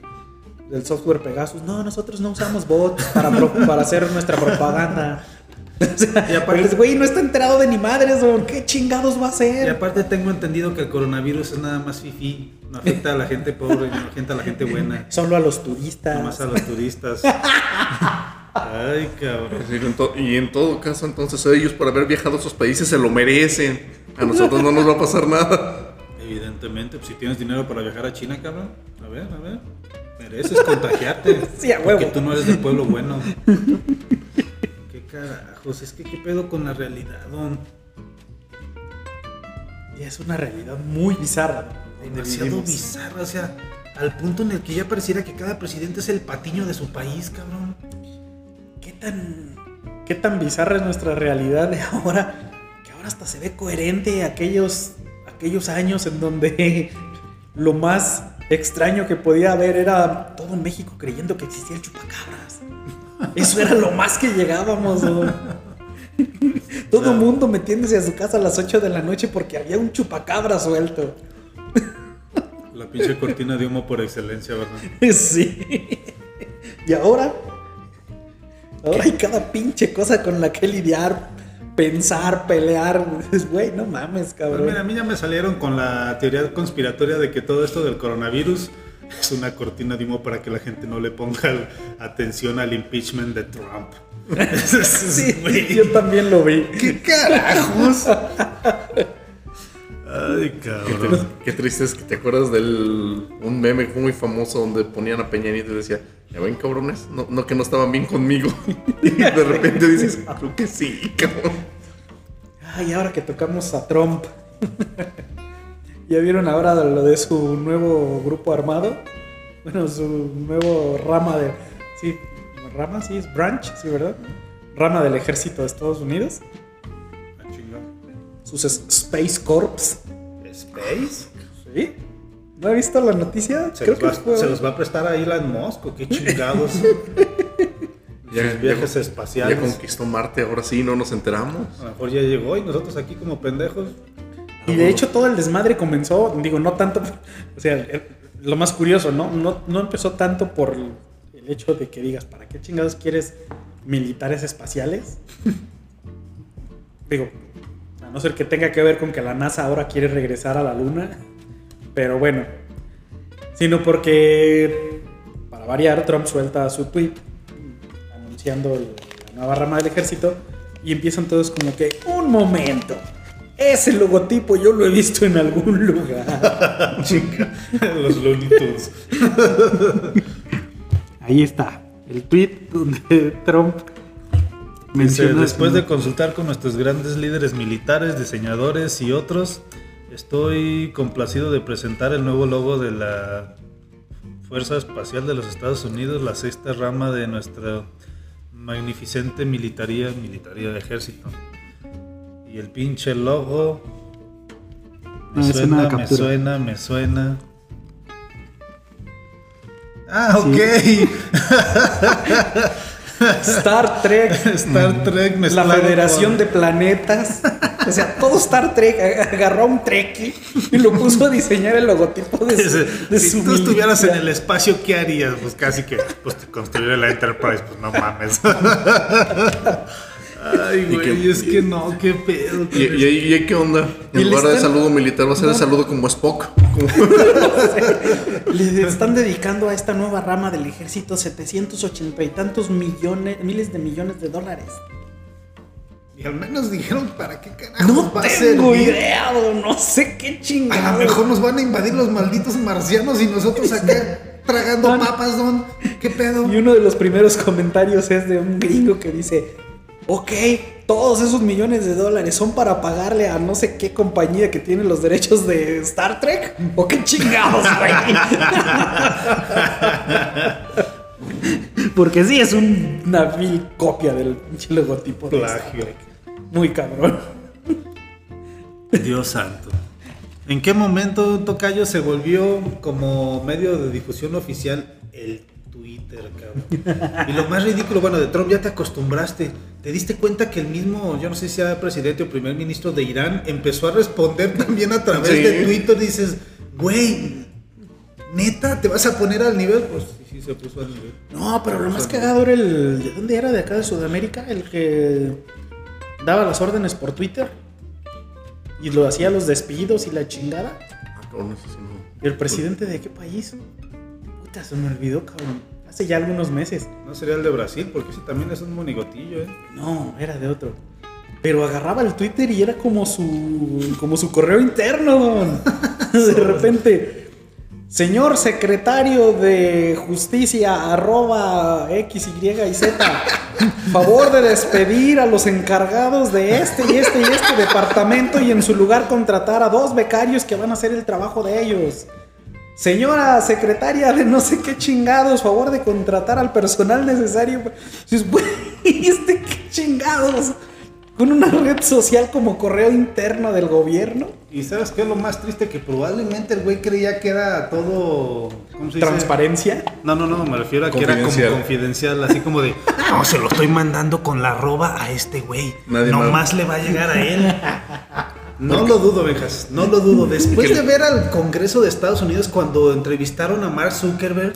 del software Pegasus. No, nosotros no usamos bots para, pro- para hacer nuestra propaganda. O sea, Y aparte- el güey no está enterado de ni madres, o ¿qué chingados va a Y hacer? aparte tengo entendido que el coronavirus es nada más fifi, no afecta a la gente pobre, no afecta a la gente buena, Solo a los turistas. nomás a los turistas. Ay, cabrón. Y en todo caso, entonces ellos por haber viajado a esos países se lo merecen. A nosotros no nos va a pasar nada. Evidentemente. Pues si tienes dinero para viajar a China, cabrón. A ver, a ver. Mereces contagiarte. Sí, a Porque huevo. tú no eres del pueblo bueno. ¿Qué carajos? Es que qué pedo con la realidad, don. Y es una realidad muy bizarra. Demasiado bizarra, o sea, al punto en el que ya pareciera que cada presidente es el patiño de su país, cabrón. ¿Qué tan, qué tan bizarra es nuestra realidad de ahora? Que ahora hasta se ve coherente aquellos, aquellos años en donde lo más extraño que podía haber era todo México creyendo que existía el chupacabras. Eso era lo más que llegábamos. Todo el mundo metiéndose a su casa a las 8 de la noche porque había un chupacabra suelto. La pinche cortina de humo por excelencia, ¿verdad? Sí. Y ahora, ahora hay cada pinche cosa con la que lidiar, pensar, pelear. Güey, no mames, Pues cabrón. mira, a mí ya me salieron con la teoría conspiratoria de que todo esto del coronavirus es una cortina de humo para que la gente no le ponga atención al impeachment de Trump. Sí, yo también lo vi. ¿Qué carajos? Ay, cabrón. qué triste es que te acuerdas del un meme muy famoso donde ponían a Peña Nieto y decía, ya ven cabrones, no, no que no estaban bien conmigo. y de repente dices, creo que sí, cabrón. Ay, ahora que tocamos a Trump. ¿Ya vieron ahora lo de su nuevo grupo armado? Bueno, su nuevo rama de. Sí, rama, sí, es branch, sí, ¿verdad? Rama del ejército de Estados Unidos. Ah. Sus es- Space Corps. ¿Space? ¿Sí? ¿No ha visto la noticia? ¿Se, Creo los que va, fue. se los va a prestar a Elon Musk o qué chingados? Ya, Sus viajes ya- espaciales. Ya conquistó Marte, ahora sí, no nos enteramos. A lo mejor ya llegó y nosotros aquí como pendejos. Y de hecho todo el desmadre comenzó, digo, no tanto, o sea, lo más curioso, ¿no? No, no empezó tanto por el hecho de que digas, ¿para qué chingados quieres militares espaciales? digo, a no ser que tenga que ver con que la NASA ahora quiere regresar a la Luna, pero bueno, sino porque, para variar, Trump suelta su tweet anunciando la nueva rama del ejército y empiezan todos como que, un momento, ese logotipo yo lo he visto en algún lugar. Los Looney Tunes. Ahí está, el tweet donde Trump Dice, menciona... después de consultar con nuestros grandes líderes militares, diseñadores y otros, estoy complacido de presentar el nuevo logo de la Fuerza Espacial de los Estados Unidos, la sexta rama de nuestra magnificente militaría, militaría de ejército. Y el pinche logo me suena, me suena, me suena. Ah, Sí. ok. Star Trek, Star Trek la mezclado Federación con- de Planetas. O sea, todo Star Trek ag- agarró a un Trekkie y lo puso a diseñar el logotipo de su, de si su tú estuvieras en el espacio, ¿qué harías? Pues casi que pues, construir la Enterprise, pues no mames. Ay, ¿Y güey, es que no, qué pedo. ¿Y, y, qué onda? En le lugar de están- saludo militar va a ser el No. saludo como Spock. Como- Le están dedicando a esta nueva rama del ejército 780 y tantos millones, miles de millones de dólares. Y al menos dijeron para qué carajo No va a tengo idea, o no sé qué A chingada. lo mejor nos van a invadir los malditos marcianos y nosotros acá tragando Van- papas, don. ¿Qué pedo? Y uno de los primeros comentarios es de un gringo que dice, ok, todos esos millones de dólares son para pagarle a no sé qué compañía que tiene los derechos de Star Trek. ¿O qué chingados, güey? Porque sí, es un- una vil copia del logotipo de Star. Trek. Muy cabrón. Dios santo. ¿En qué momento Tocayo se volvió como medio de difusión oficial el Twitter, cabrón? Y lo más ridículo, bueno, de Trump ya te acostumbraste. ¿Te diste cuenta que el mismo, yo no sé si sea presidente o primer ministro de Irán, empezó a responder también a través Sí. de Twitter? Dices, güey, neta, ¿te vas a poner al nivel? Pues sí, sí, se puso al nivel. No, pero lo más cagado era el... ¿De dónde era? ¿De acá de Sudamérica? El que daba las órdenes por Twitter. Y lo hacía los despidos y la chingada. Ah, cabrón, eso sí no. ¿Y el presidente de qué país? Puta, se me olvidó, cabrón. Hace ya algunos meses. No sería el de Brasil, porque ese también es un monigotillo, ¿eh? No, era de otro. Pero agarraba el Twitter y era como su como su correo interno. don. De repente, señor secretario de justicia, arroba X, Y y Z, favor de despedir a los encargados de este y este y este departamento y en su lugar contratar a dos becarios que van a hacer el trabajo de ellos. Señora secretaria de no sé qué chingados, favor de contratar al personal necesario. Güey, ¿este qué chingados? Con una red social como correo interno del gobierno. Y sabes qué es lo más triste que probablemente el güey creía que era todo ¿cómo se dice? Transparencia. No, no, no, me refiero a que era como Confidencial. así como de, no, se lo estoy mandando con la arroba a este güey. Nadie no más. más le va a llegar a él. No lo dudo, Benjas, no lo dudo. Después de ver al Congreso de Estados Unidos cuando entrevistaron a Mark Zuckerberg,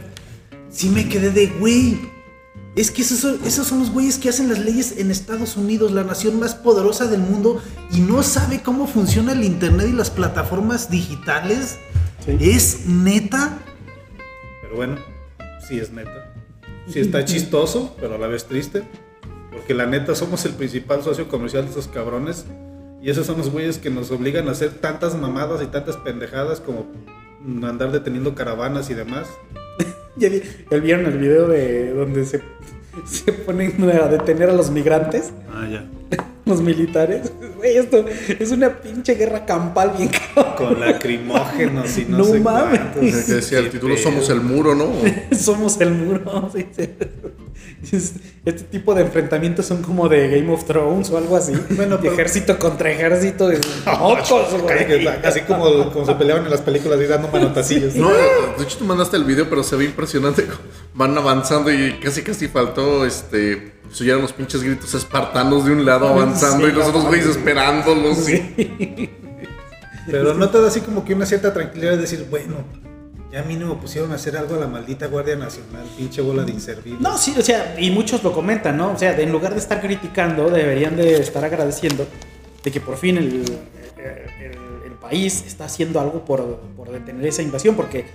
sí me quedé de, güey, es que esos son, esos son los güeyes que hacen las leyes en Estados Unidos, la nación más poderosa del mundo, y no sabe cómo funciona el Internet y las plataformas digitales. Sí. Es neta. Pero bueno, sí es neta. Sí está chistoso, pero a la vez triste. Porque la neta somos el principal socio comercial de esos cabrones. Y esos son los güeyes que nos obligan a hacer tantas mamadas y tantas pendejadas como andar deteniendo caravanas y demás. ¿Ya vi- ya vieron el video de donde se, se ponen a detener a los migrantes? Ah, ya. Los militares. Güey, esto es una pinche guerra campal bien cabrón. Con lacrimógenos y no, No sé mames. Que decía el título pedo. Somos el muro, ¿no? Somos el muro. sí, sí. Es- Este tipo de enfrentamientos son como de Game of Thrones o algo así. Bueno, de pero- ejército contra ejército. de mocos, güey. Así como, como se peleaban en las películas y dando manotacillos. No, de hecho tú mandaste el video, pero se ve impresionante. cómo Van avanzando y casi casi faltó este. Se oyeron los pinches gritos espartanos de un lado avanzando Sí, y los otros güeyes esperándolos. Pero no te da así como que una cierta tranquilidad de decir, bueno, ya mínimo pusieron a hacer algo a la maldita Guardia Nacional, pinche bola de inservibles. No, sí, o sea, y muchos lo comentan, ¿no? O sea, de- en lugar de estar criticando, deberían de estar agradeciendo de que por fin el, el- el país está haciendo algo por, por detener esa invasión, porque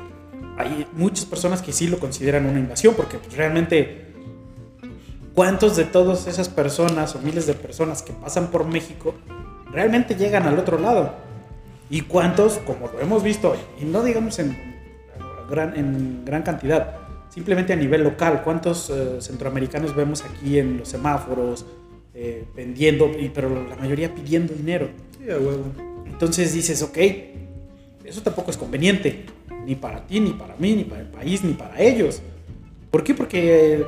hay muchas personas que sí lo consideran una invasión, porque pues, realmente, ¿cuántos de todas esas personas o miles de personas que pasan por México realmente llegan al otro lado? ¿Y cuántos, como lo hemos visto, y no digamos en gran, en gran cantidad, simplemente a nivel local, cuántos eh, centroamericanos vemos aquí en los semáforos eh, vendiendo, pero la mayoría pidiendo dinero? Sí, a huevo. Entonces dices, ok, eso tampoco es conveniente, ni para ti, ni para mí, ni para el país, ni para ellos. ¿Por qué? Porque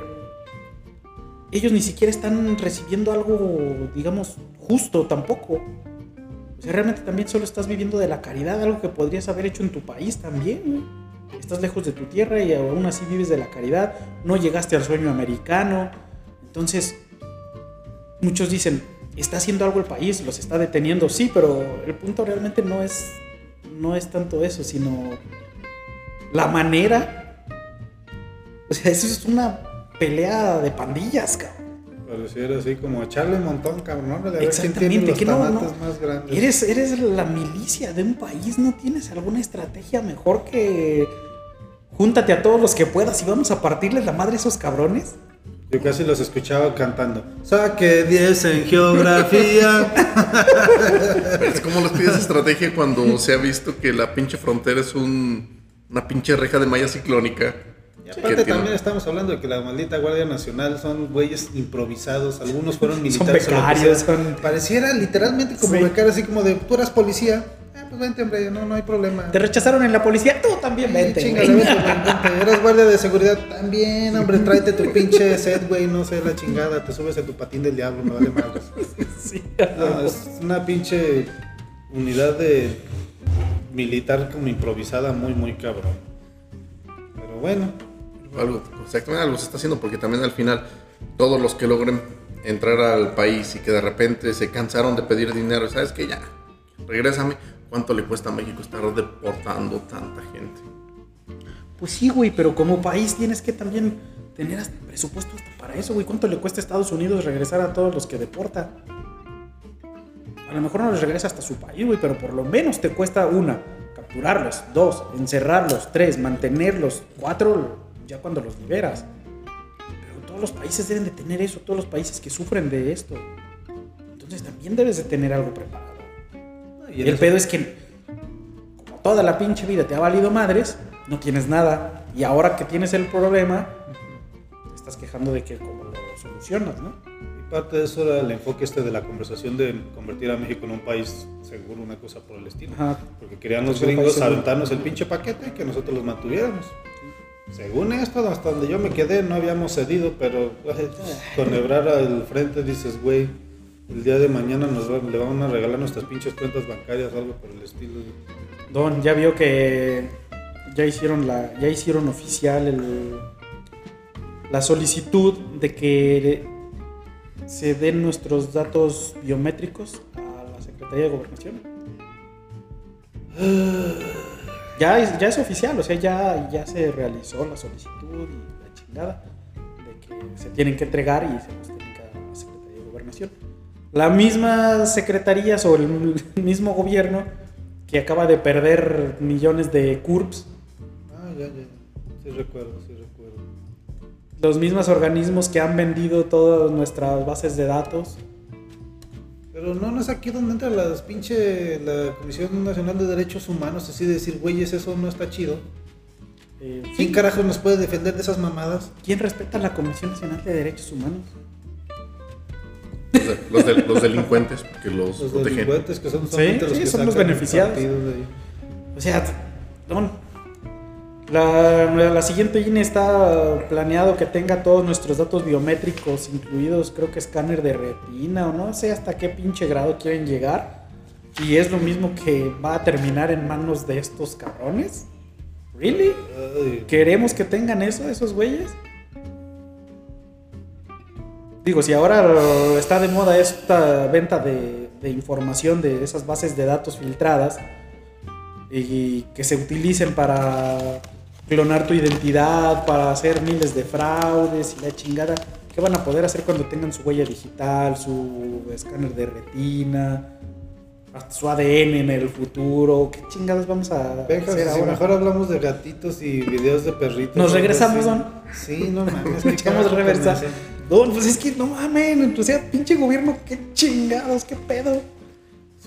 ellos ni siquiera están recibiendo algo, digamos, justo tampoco. O sea, realmente también solo estás viviendo de la caridad, algo que podrías haber hecho en tu país también. Estás lejos de tu tierra y aún así vives de la caridad. No llegaste al sueño americano. Entonces, muchos dicen, está haciendo algo el país, los está deteniendo, sí, pero el punto realmente no es, no es tanto eso, sino la manera. O sea, eso es una pelea de pandillas, cabrón. Pareciera así como echarle un montón, cabrón. tiene Exactamente, los que no, no. más grandes. Eres, eres la milicia de un país, no tienes alguna estrategia mejor que júntate a todos los que puedas y vamos a partirles la madre a esos cabrones. Yo casi los escuchaba cantando. Saque 10 en geografía. Es como les pides estrategia cuando se ha visto que la pinche frontera es un, una pinche reja de malla ciclónica. Y aparte también estamos hablando de que la maldita Guardia Nacional son güeyes improvisados, algunos fueron Son militares. becarios, son... Pareciera literalmente como Sí. becario, así como de, tú eras policía. Ah, pues vente, hombre, no, no hay problema. Te rechazaron en la policía, tú también vente. Sí, güey. chingale, vente, vente. Eras guardia de seguridad también, hombre, tráete tu pinche set, güey, no sé, la chingada, te subes a tu patín del diablo, me vale madres. Sí, No, es una pinche unidad de militar como improvisada muy, muy cabrón. Pero bueno, Algo, exactamente algo se está haciendo porque también al final todos los que logren entrar al país y que de repente se cansaron de pedir dinero, ¿sabes qué? Ya, regrésame. ¿Cuánto le cuesta a México estar deportando tanta gente? Pues sí, güey, pero como país tienes que también tener hasta presupuesto hasta para eso, güey. ¿Cuánto le cuesta a Estados Unidos regresar a todos los que deporta? A lo mejor no les regresa hasta su país, güey, pero por lo menos te cuesta una, capturarlos, dos, encerrarlos, tres, mantenerlos, cuatro, ya cuando los liberas. Pero todos los países deben de tener eso, todos los países que sufren de esto. Entonces también debes de tener algo preparado. y el pedo es que, como toda la pinche vida te ha valido madres, no tienes nada. Y ahora que tienes el problema, te estás quejando de que cómo lo solucionas, ¿no? Y parte de eso era el enfoque este de la conversación de convertir a México en un país seguro, una cosa por el estilo. Ajá. Porque querían los gringos aventarnos el pinche paquete y que nosotros los mantuviéramos. Según esto, hasta donde yo me quedé, no habíamos cedido, pero con Ebrar al frente dices, güey, el día de mañana nos va- le van a regalar nuestras pinches cuentas bancarias o algo por el estilo. Don ya vio que ya hicieron la ya hicieron oficial el- la solicitud de que se den nuestros datos biométricos a la Secretaría de Gobernación. Ya es, ya es oficial, o sea, ya, ya se realizó la solicitud y la chingada de que se tienen que entregar y se los tienen que dar a la Secretaría de Gobernación. La misma secretaría o el mismo gobierno que acaba de perder millones de CURPS, Ah, ya, ya. Sí recuerdo, sí recuerdo. los mismos organismos que han vendido todas nuestras bases de datos. Pero no, no es aquí donde entra las pinche, la Comisión Nacional de Derechos Humanos, así de decir, güeyes, eso no está chido. Eh, ¿Quién carajos nos puede defender de esas mamadas? ¿Quién respeta la Comisión Nacional de Derechos Humanos? Los, de- los de- los delincuentes, porque los, Los protegen. delincuentes que son Sí, los sí, que son los beneficiados. O sea, don, la, la siguiente INE está planeado que tenga todos nuestros datos biométricos, incluidos creo que escáner de retina o no sé hasta qué pinche grado quieren llegar. Y es lo mismo que va a terminar en manos de estos cabrones. ¿Really? ¿Queremos que tengan eso, esos güeyes? Digo, si ahora está de moda esta venta de, de información de esas bases de datos filtradas y que se utilicen para clonar tu identidad, para hacer miles de fraudes y la chingada, ¿qué van a poder hacer cuando tengan su huella digital, su escáner de retina, hasta su ADN en el futuro? ¿Qué chingadas vamos a hacer si ahora? mejor hablamos de gatitos y videos de perritos. Nos regresamos. Don. Sí, no mames. Echamos reversa. Don, pues es que no mamen, o sea, pinche gobierno, qué chingados, qué pedo.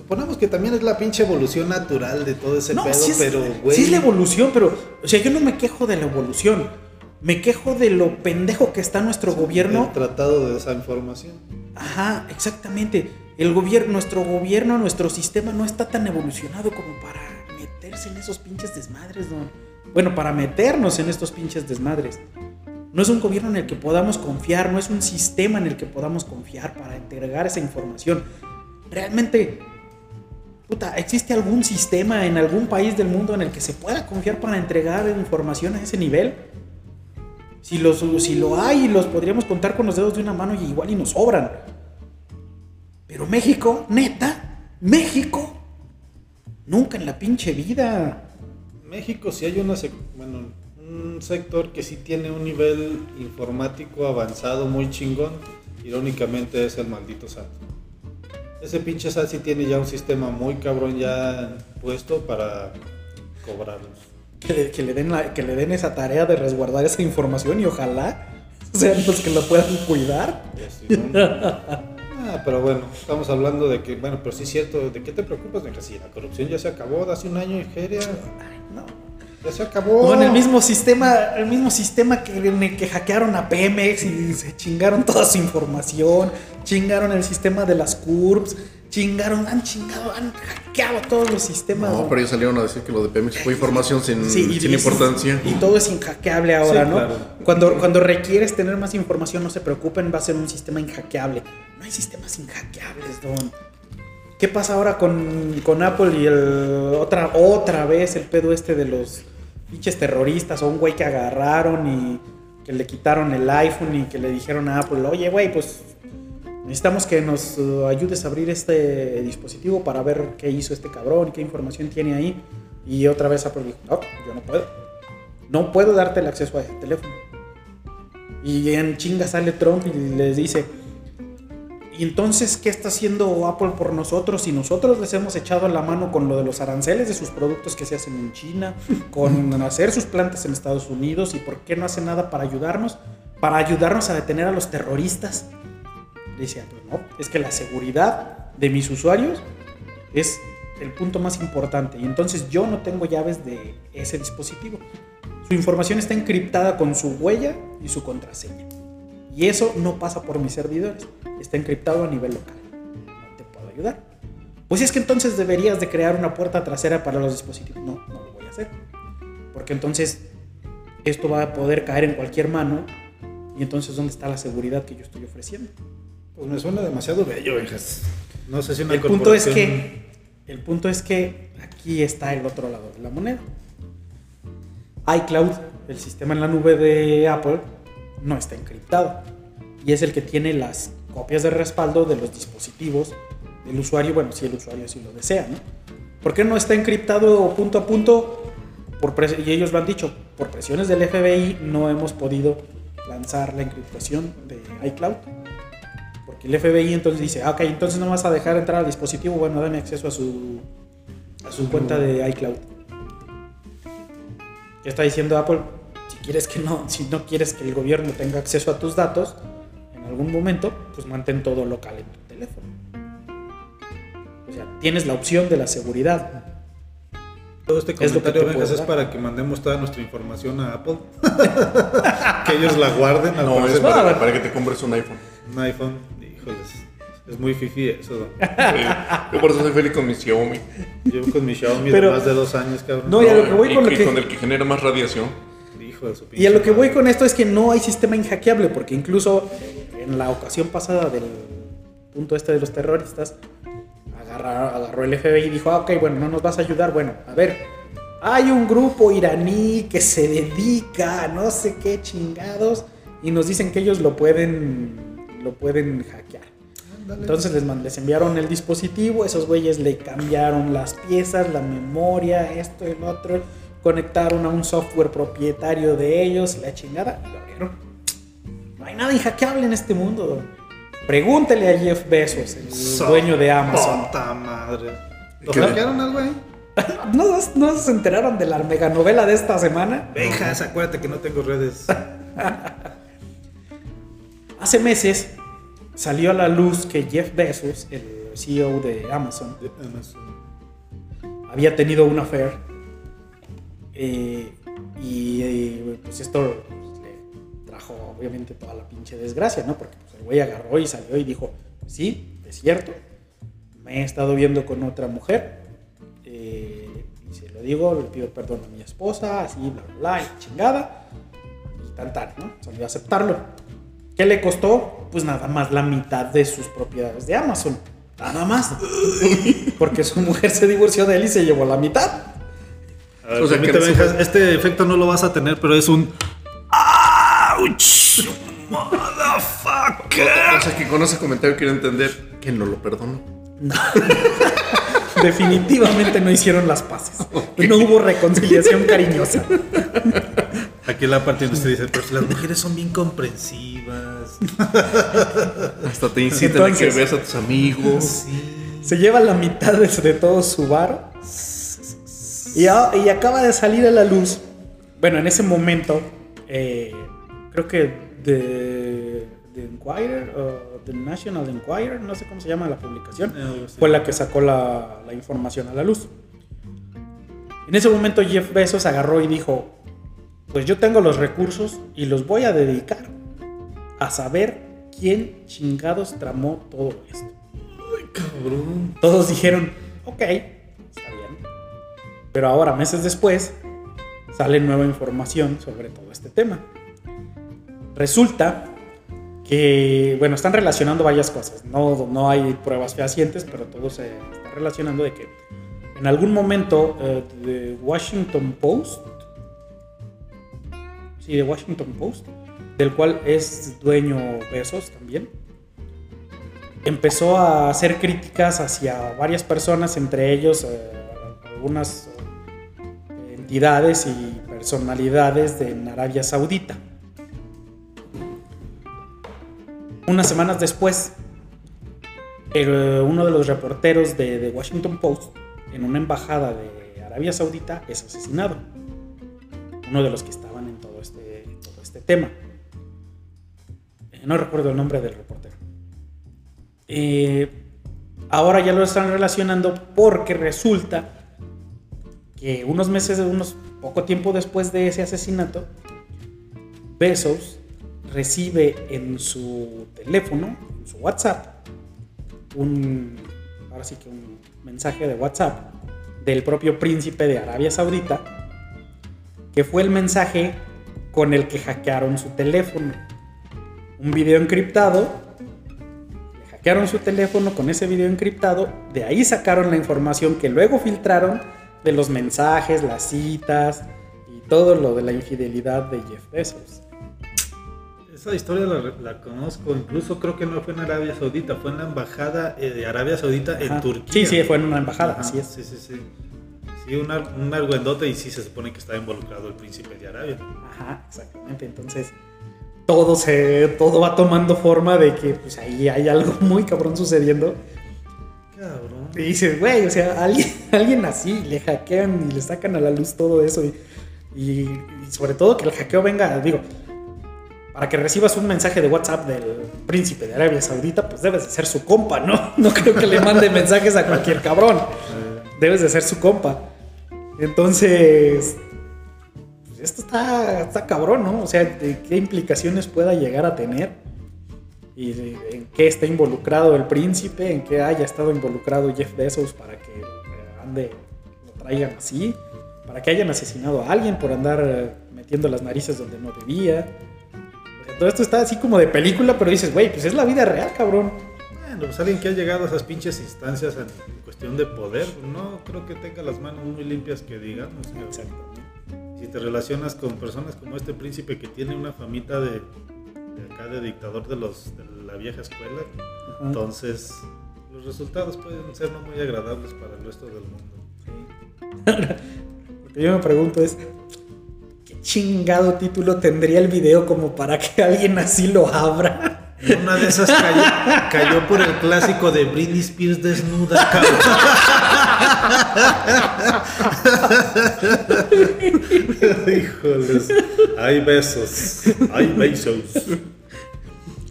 Suponemos que también es la pinche evolución natural de todo ese no, pedo, sí es, pero, güey. sí es la evolución, pero, o sea, yo no me quejo de la evolución. Me quejo de lo pendejo que está nuestro gobierno. El tratado de esa información. Ajá, exactamente. El gobierno, nuestro gobierno, nuestro sistema no está tan evolucionado como para meterse en esos pinches desmadres, don. Bueno, para meternos en estos pinches desmadres. No es un gobierno en el que podamos confiar, no es un sistema en el que podamos confiar para entregar esa información. Realmente, puta, ¿existe algún sistema en algún país del mundo en el que se pueda confiar para entregar información a ese nivel? Si, si lo hay, los podríamos contar con los dedos de una mano y igual y nos sobran. Pero México, neta, México, nunca en la pinche vida. México sí hay una bueno, un sector que sí tiene un nivel informático avanzado muy chingón. Irónicamente es el maldito SAT. Ese pinche SAT sí tiene ya un sistema muy cabrón ya puesto para cobrarlos. Que le, que le den la- que le den esa tarea de resguardar esa información y ojalá sean los que la puedan cuidar. Ah, pero bueno, estamos hablando de que, bueno, pero sí es cierto, ¿de qué te preocupas? De que si la corrupción ya se acabó de hace un año en Nigeria, Ay, no. Ya se acabó. No, en el mismo sistema, el mismo sistema que, en el que hackearon a Pemex y se chingaron toda su información, chingaron el sistema de las CURPS, chingaron, han chingado, han hackeado todos los sistemas. No, pero ellos salieron a decir que lo de Pemex fue información sin, Sí, y sin importancia. Y todo es inhackeable ahora, Sí, ¿no? claro. Cuando, cuando requieres tener más información, no se preocupen, va a ser un sistema inhackeable. No hay sistemas inhackeables, Don. ¿Qué pasa ahora con, con Apple y otra, otra vez el pedo este de los pinches terroristas o un güey que agarraron y que le quitaron el iPhone y que le dijeron a Apple, oye, güey, pues necesitamos que nos uh, ayudes a abrir este dispositivo para ver qué hizo este cabrón qué información tiene ahí. Y otra vez Apple dijo, no, yo no puedo. No puedo darte el acceso a ese teléfono. Y en chinga sale Trump y les dice, ¿y entonces qué está haciendo Apple por nosotros? Si nosotros les hemos echado la mano con lo de los aranceles de sus productos que se hacen en China, con hacer sus plantas en Estados Unidos, ¿y por qué no hace nada para ayudarnos? Para ayudarnos a detener a los terroristas. Dice Apple, no, es que la seguridad de mis usuarios es el punto más importante. Y entonces yo no tengo llaves de ese dispositivo. Su información está encriptada con su huella y su contraseña. Y eso no pasa por mis servidores. Está encriptado a nivel local. No te puedo ayudar. Pues es que entonces deberías de crear una puerta trasera para los dispositivos. No, no lo voy a hacer. Porque entonces esto va a poder caer en cualquier mano. Y entonces, ¿dónde está la seguridad que yo estoy ofreciendo? Pues me suena demasiado bello, hijas. No sé si una El punto es que el punto es que aquí está el otro lado de la moneda. iCloud, el sistema en la nube de Apple, no está encriptado y es el que tiene las copias de respaldo de los dispositivos del usuario, bueno, si el usuario así lo desea, ¿no? ¿Por qué no está encriptado punto a punto? Por y ellos lo han dicho, por presiones del FBI no hemos podido lanzar la encriptación de iCloud. Porque el FBI entonces dice, ah, ok, entonces no vas a dejar entrar al dispositivo, bueno, dame acceso a su, a su cuenta de iCloud. ¿Qué está diciendo Apple? Si quieres que no, si no quieres que el gobierno tenga acceso a tus datos en algún momento, pues mantén todo local en tu teléfono. O sea, tienes la opción de la seguridad. Todo este Es lo que comentario te vengas es para que mandemos toda nuestra información a Apple. que ellos la guarden No, es para, para que te compres un iPhone. un iPhone. Híjoles. Es muy fifi eso. Yo por eso soy feliz con mi Xiaomi. Llevo con mi Xiaomi Pero- de más de dos años, cabrón. No, y a lo que voy y, con lo y que- con el que genera más radiación. Hijo de su Y a lo que voy con esto es que no hay sistema inhackeable, porque incluso en la ocasión pasada del punto este de los terroristas, agarra- agarró el FBI y dijo, ah, ok, bueno, no nos vas a ayudar. Bueno, a ver, hay un grupo iraní que se dedica a no sé qué chingados y nos dicen que ellos lo pueden, lo pueden hackear. Entonces les, les enviaron el dispositivo, esos güeyes le cambiaron las piezas, la memoria, esto y lo otro, conectaron a un software propietario de ellos, la chingada, y lo abrieron. No hay nada inhackeable en este mundo. Pregúntele a Jeff Bezos, el So- dueño de Amazon. Puta madre. ¿Lo hackearon al güey? ¿No, ¿No se enteraron de la mega novela de esta semana? Hijas, acuérdate que no tengo redes. Hace meses salió a la luz que Jeff Bezos, el CEO de Amazon, De Amazon. había tenido una affair eh, y eh, pues esto pues, le trajo obviamente toda la pinche desgracia, ¿no? Porque pues, el güey agarró y salió y dijo, pues sí, es cierto, me he estado viendo con otra mujer eh, y se lo digo, le pido perdón a mi esposa, así, bla, bla, bla, y chingada, y tan, tan, ¿no? Salió a aceptarlo. ¿Qué le costó? Pues nada más la mitad de sus propiedades de Amazon. Nada más. Porque su mujer se divorció de él y se llevó la mitad. Ver, O sea, que este efecto no lo vas a tener, pero es un. ¡Ouch! ¡Motherfucker! O sea que con ese comentario quiero entender que no lo perdono. Definitivamente no hicieron las paces. No hubo reconciliación cariñosa. Aquí la parte donde usted dice, pero las mujeres son bien comprensivas. Hasta te incitan a que Entonces- veas a tus amigos. Sí. Se lleva la mitad de, de todo su bar. Y, a- y acaba de salir a la luz. Bueno, en ese momento, eh, creo que The, The Enquirer o The National Enquirer, no sé cómo se llama la publicación, así. fue la que sacó la, la información a la luz. En ese momento Jeff Bezos agarró y dijo, pues yo tengo los recursos y los voy a dedicar a saber quién chingados tramó todo esto. Cabrón. Todos dijeron, ok. Pero ahora, meses después, sale nueva información sobre todo este tema. Resulta que, bueno, están relacionando varias cosas. No, no hay pruebas fehacientes, pero todo se está relacionando de que en algún momento eh, The Washington Post, sí, The Washington Post, del cual es dueño Besos también, empezó a hacer críticas hacia varias personas, entre ellos eh, algunas eh, entidades y personalidades de Arabia Saudita. Unas semanas después, uno de los reporteros de The Washington Post en una embajada de Arabia Saudita es asesinado. Uno de los que estaban en todo este, todo este tema. No recuerdo el nombre del reportero. Eh, ahora ya lo están relacionando porque resulta que unos meses, unos poco tiempo después de ese asesinato, Bezos recibe en su teléfono, en su WhatsApp, un, ahora sí que un mensaje de WhatsApp del propio príncipe de Arabia Saudita, que fue el mensaje con el que hackearon su teléfono. Un video encriptado, hackearon su teléfono con ese video encriptado, de ahí sacaron la información que luego filtraron de los mensajes, las citas y todo lo de la infidelidad de Jeff Bezos. Esa historia la, la conozco, incluso creo que no fue en Arabia Saudita, fue en la embajada eh, de Arabia Saudita en. Turquía. Sí, sí, fue en una embajada, Ajá, así es. Sí, sí, sí. Sí, un, un argüendote y sí se supone que está involucrado el príncipe de Arabia. Ajá, exactamente. Entonces, todo se todo va tomando forma de que pues ahí hay algo muy cabrón sucediendo. Cabrón. Y dices, güey, o sea, alguien, alguien así le hackean y le sacan a la luz todo eso. Y, y- y sobre todo que el hackeo venga, digo, para que recibas un mensaje de WhatsApp del príncipe de Arabia Saudita, pues debes de ser su compa, ¿no? No creo que le mande mensajes a cualquier cabrón. Debes de ser su compa. Entonces, pues esto está, está cabrón, ¿no? O sea, de qué implicaciones pueda llegar a tener. Y en qué está involucrado el príncipe, en qué haya estado involucrado Jeff Bezos para que ande, lo traigan así, para que hayan asesinado a alguien por andar eh, metiendo las narices donde no debía. O sea, todo esto está así como de película, pero dices, güey, pues es la vida real, cabrón. Bueno, pues alguien que ha llegado a esas pinches instancias en cuestión de poder, no creo que tenga las manos muy limpias que digamos. Exactamente. Si te relacionas con personas como este príncipe que tiene una famita de, de acá de dictador de los de la vieja escuela, Ajá. entonces los resultados pueden ser no muy agradables para el resto del mundo. Lo que yo me pregunto es, ¿qué chingado título tendría el video como para que alguien así lo abra? En una de esas cayó, cayó por el clásico de Britney Spears desnuda, cabrón. Híjoles. Hay besos. Hay besos.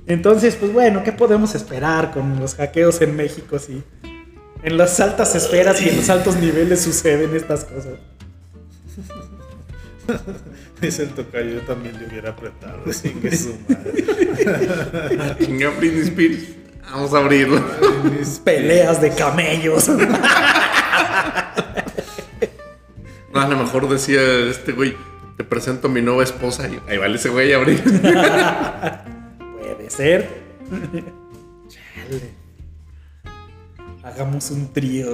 Entonces, pues bueno, ¿qué podemos esperar con los hackeos en México si en las altas esferas y en los altos niveles suceden estas cosas? Dice el tocayo, yo también le hubiera apretado. Así que su madre. Chinga Britney Spears. Vamos a abrirlo. Peleas de camellos. No, a lo mejor decía este güey, te presento a mi nueva esposa y ahí vale ese güey a abrir. Puede ser. Chale. Hagamos un trío.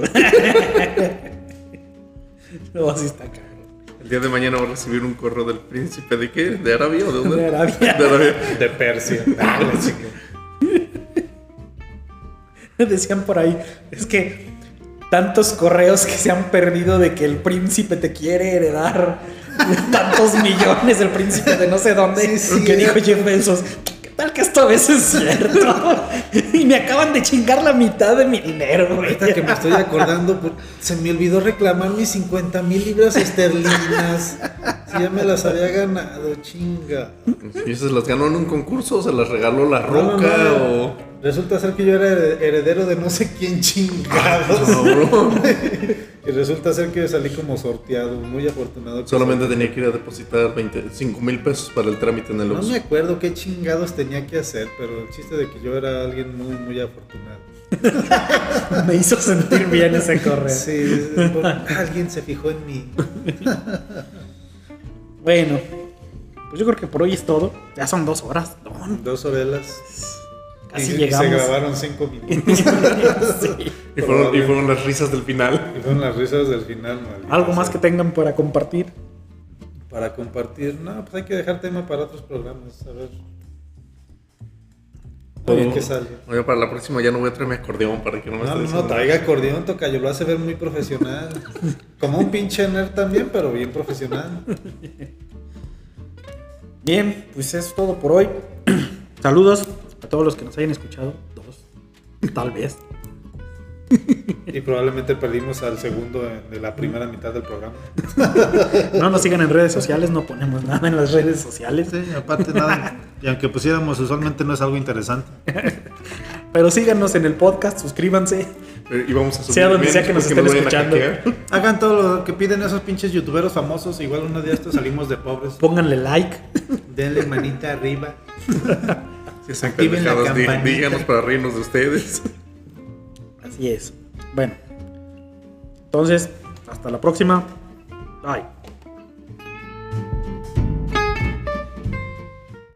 no, así está caro. El día de mañana voy a recibir un correo del príncipe de qué? ¿De Arabia o de dónde? De Arabia. De Arabia. De Persia. Dale, chico. Decían por ahí, es que tantos correos que se han perdido de que el príncipe te quiere heredar tantos millones, el príncipe de no sé dónde, Sí, sí. que dijo Jeff Bezos, ¿qué tal que esto a veces es cierto? y me acaban de chingar la mitad de mi dinero, güey. Ahorita que me estoy acordando, pues, se me olvidó reclamar mis 50 mil libras esterlinas. Si ya me las había ganado, chinga. ¿Y esas las ganó en un concurso o se las regaló la No, no, roca no. o...? Resulta ser que yo era hered- heredero de no sé quién chingados. Cabrón. Y resulta ser que salí como sorteado, muy afortunado. Solamente tenía que ir a depositar 25 mil pesos para el trámite en el No me acuerdo qué chingados tenía que hacer, pero el chiste de que yo era alguien muy, muy afortunado. me hizo sentir bien ese correo. Sí, alguien se fijó en mí. Bueno, pues yo creo que por hoy es todo. Ya son dos horas. don. Dos orelas. Casi y, llegamos. se grabaron cinco minutos. Sí. Y fueron, y fueron las risas del final. Y fueron las risas del final, maldita Algo más sea. que tengan para compartir. Para compartir. No, pues hay que dejar tema para otros programas. A ver. Oye, ¿qué sale? Oye, para la próxima ya no voy a traer mi acordeón para que no me No, esté no, traiga acordeón, tocayo, lo hace ver muy profesional. Como un pinche nerd también, pero bien profesional. Bien, pues eso es todo por hoy. Saludos a todos los que nos hayan escuchado, dos, tal vez. Y probablemente perdimos al segundo de la primera mitad del programa. No nos sigan en redes sociales, no ponemos nada en las redes sociales. Sí, aparte nada. Y aunque pusiéramos, usualmente no es algo interesante. Pero síganos en el podcast, suscríbanse. Eh, y vamos a subir Sea donde sea que nos estén escuchando. Hagan todo lo que piden esos pinches youtuberos famosos. Igual uno de estos salimos de pobres. Pónganle like. Denle manita arriba. Si Activen. Díganos para reírnos de ustedes. Así es. Bueno. Entonces, hasta la próxima. Bye.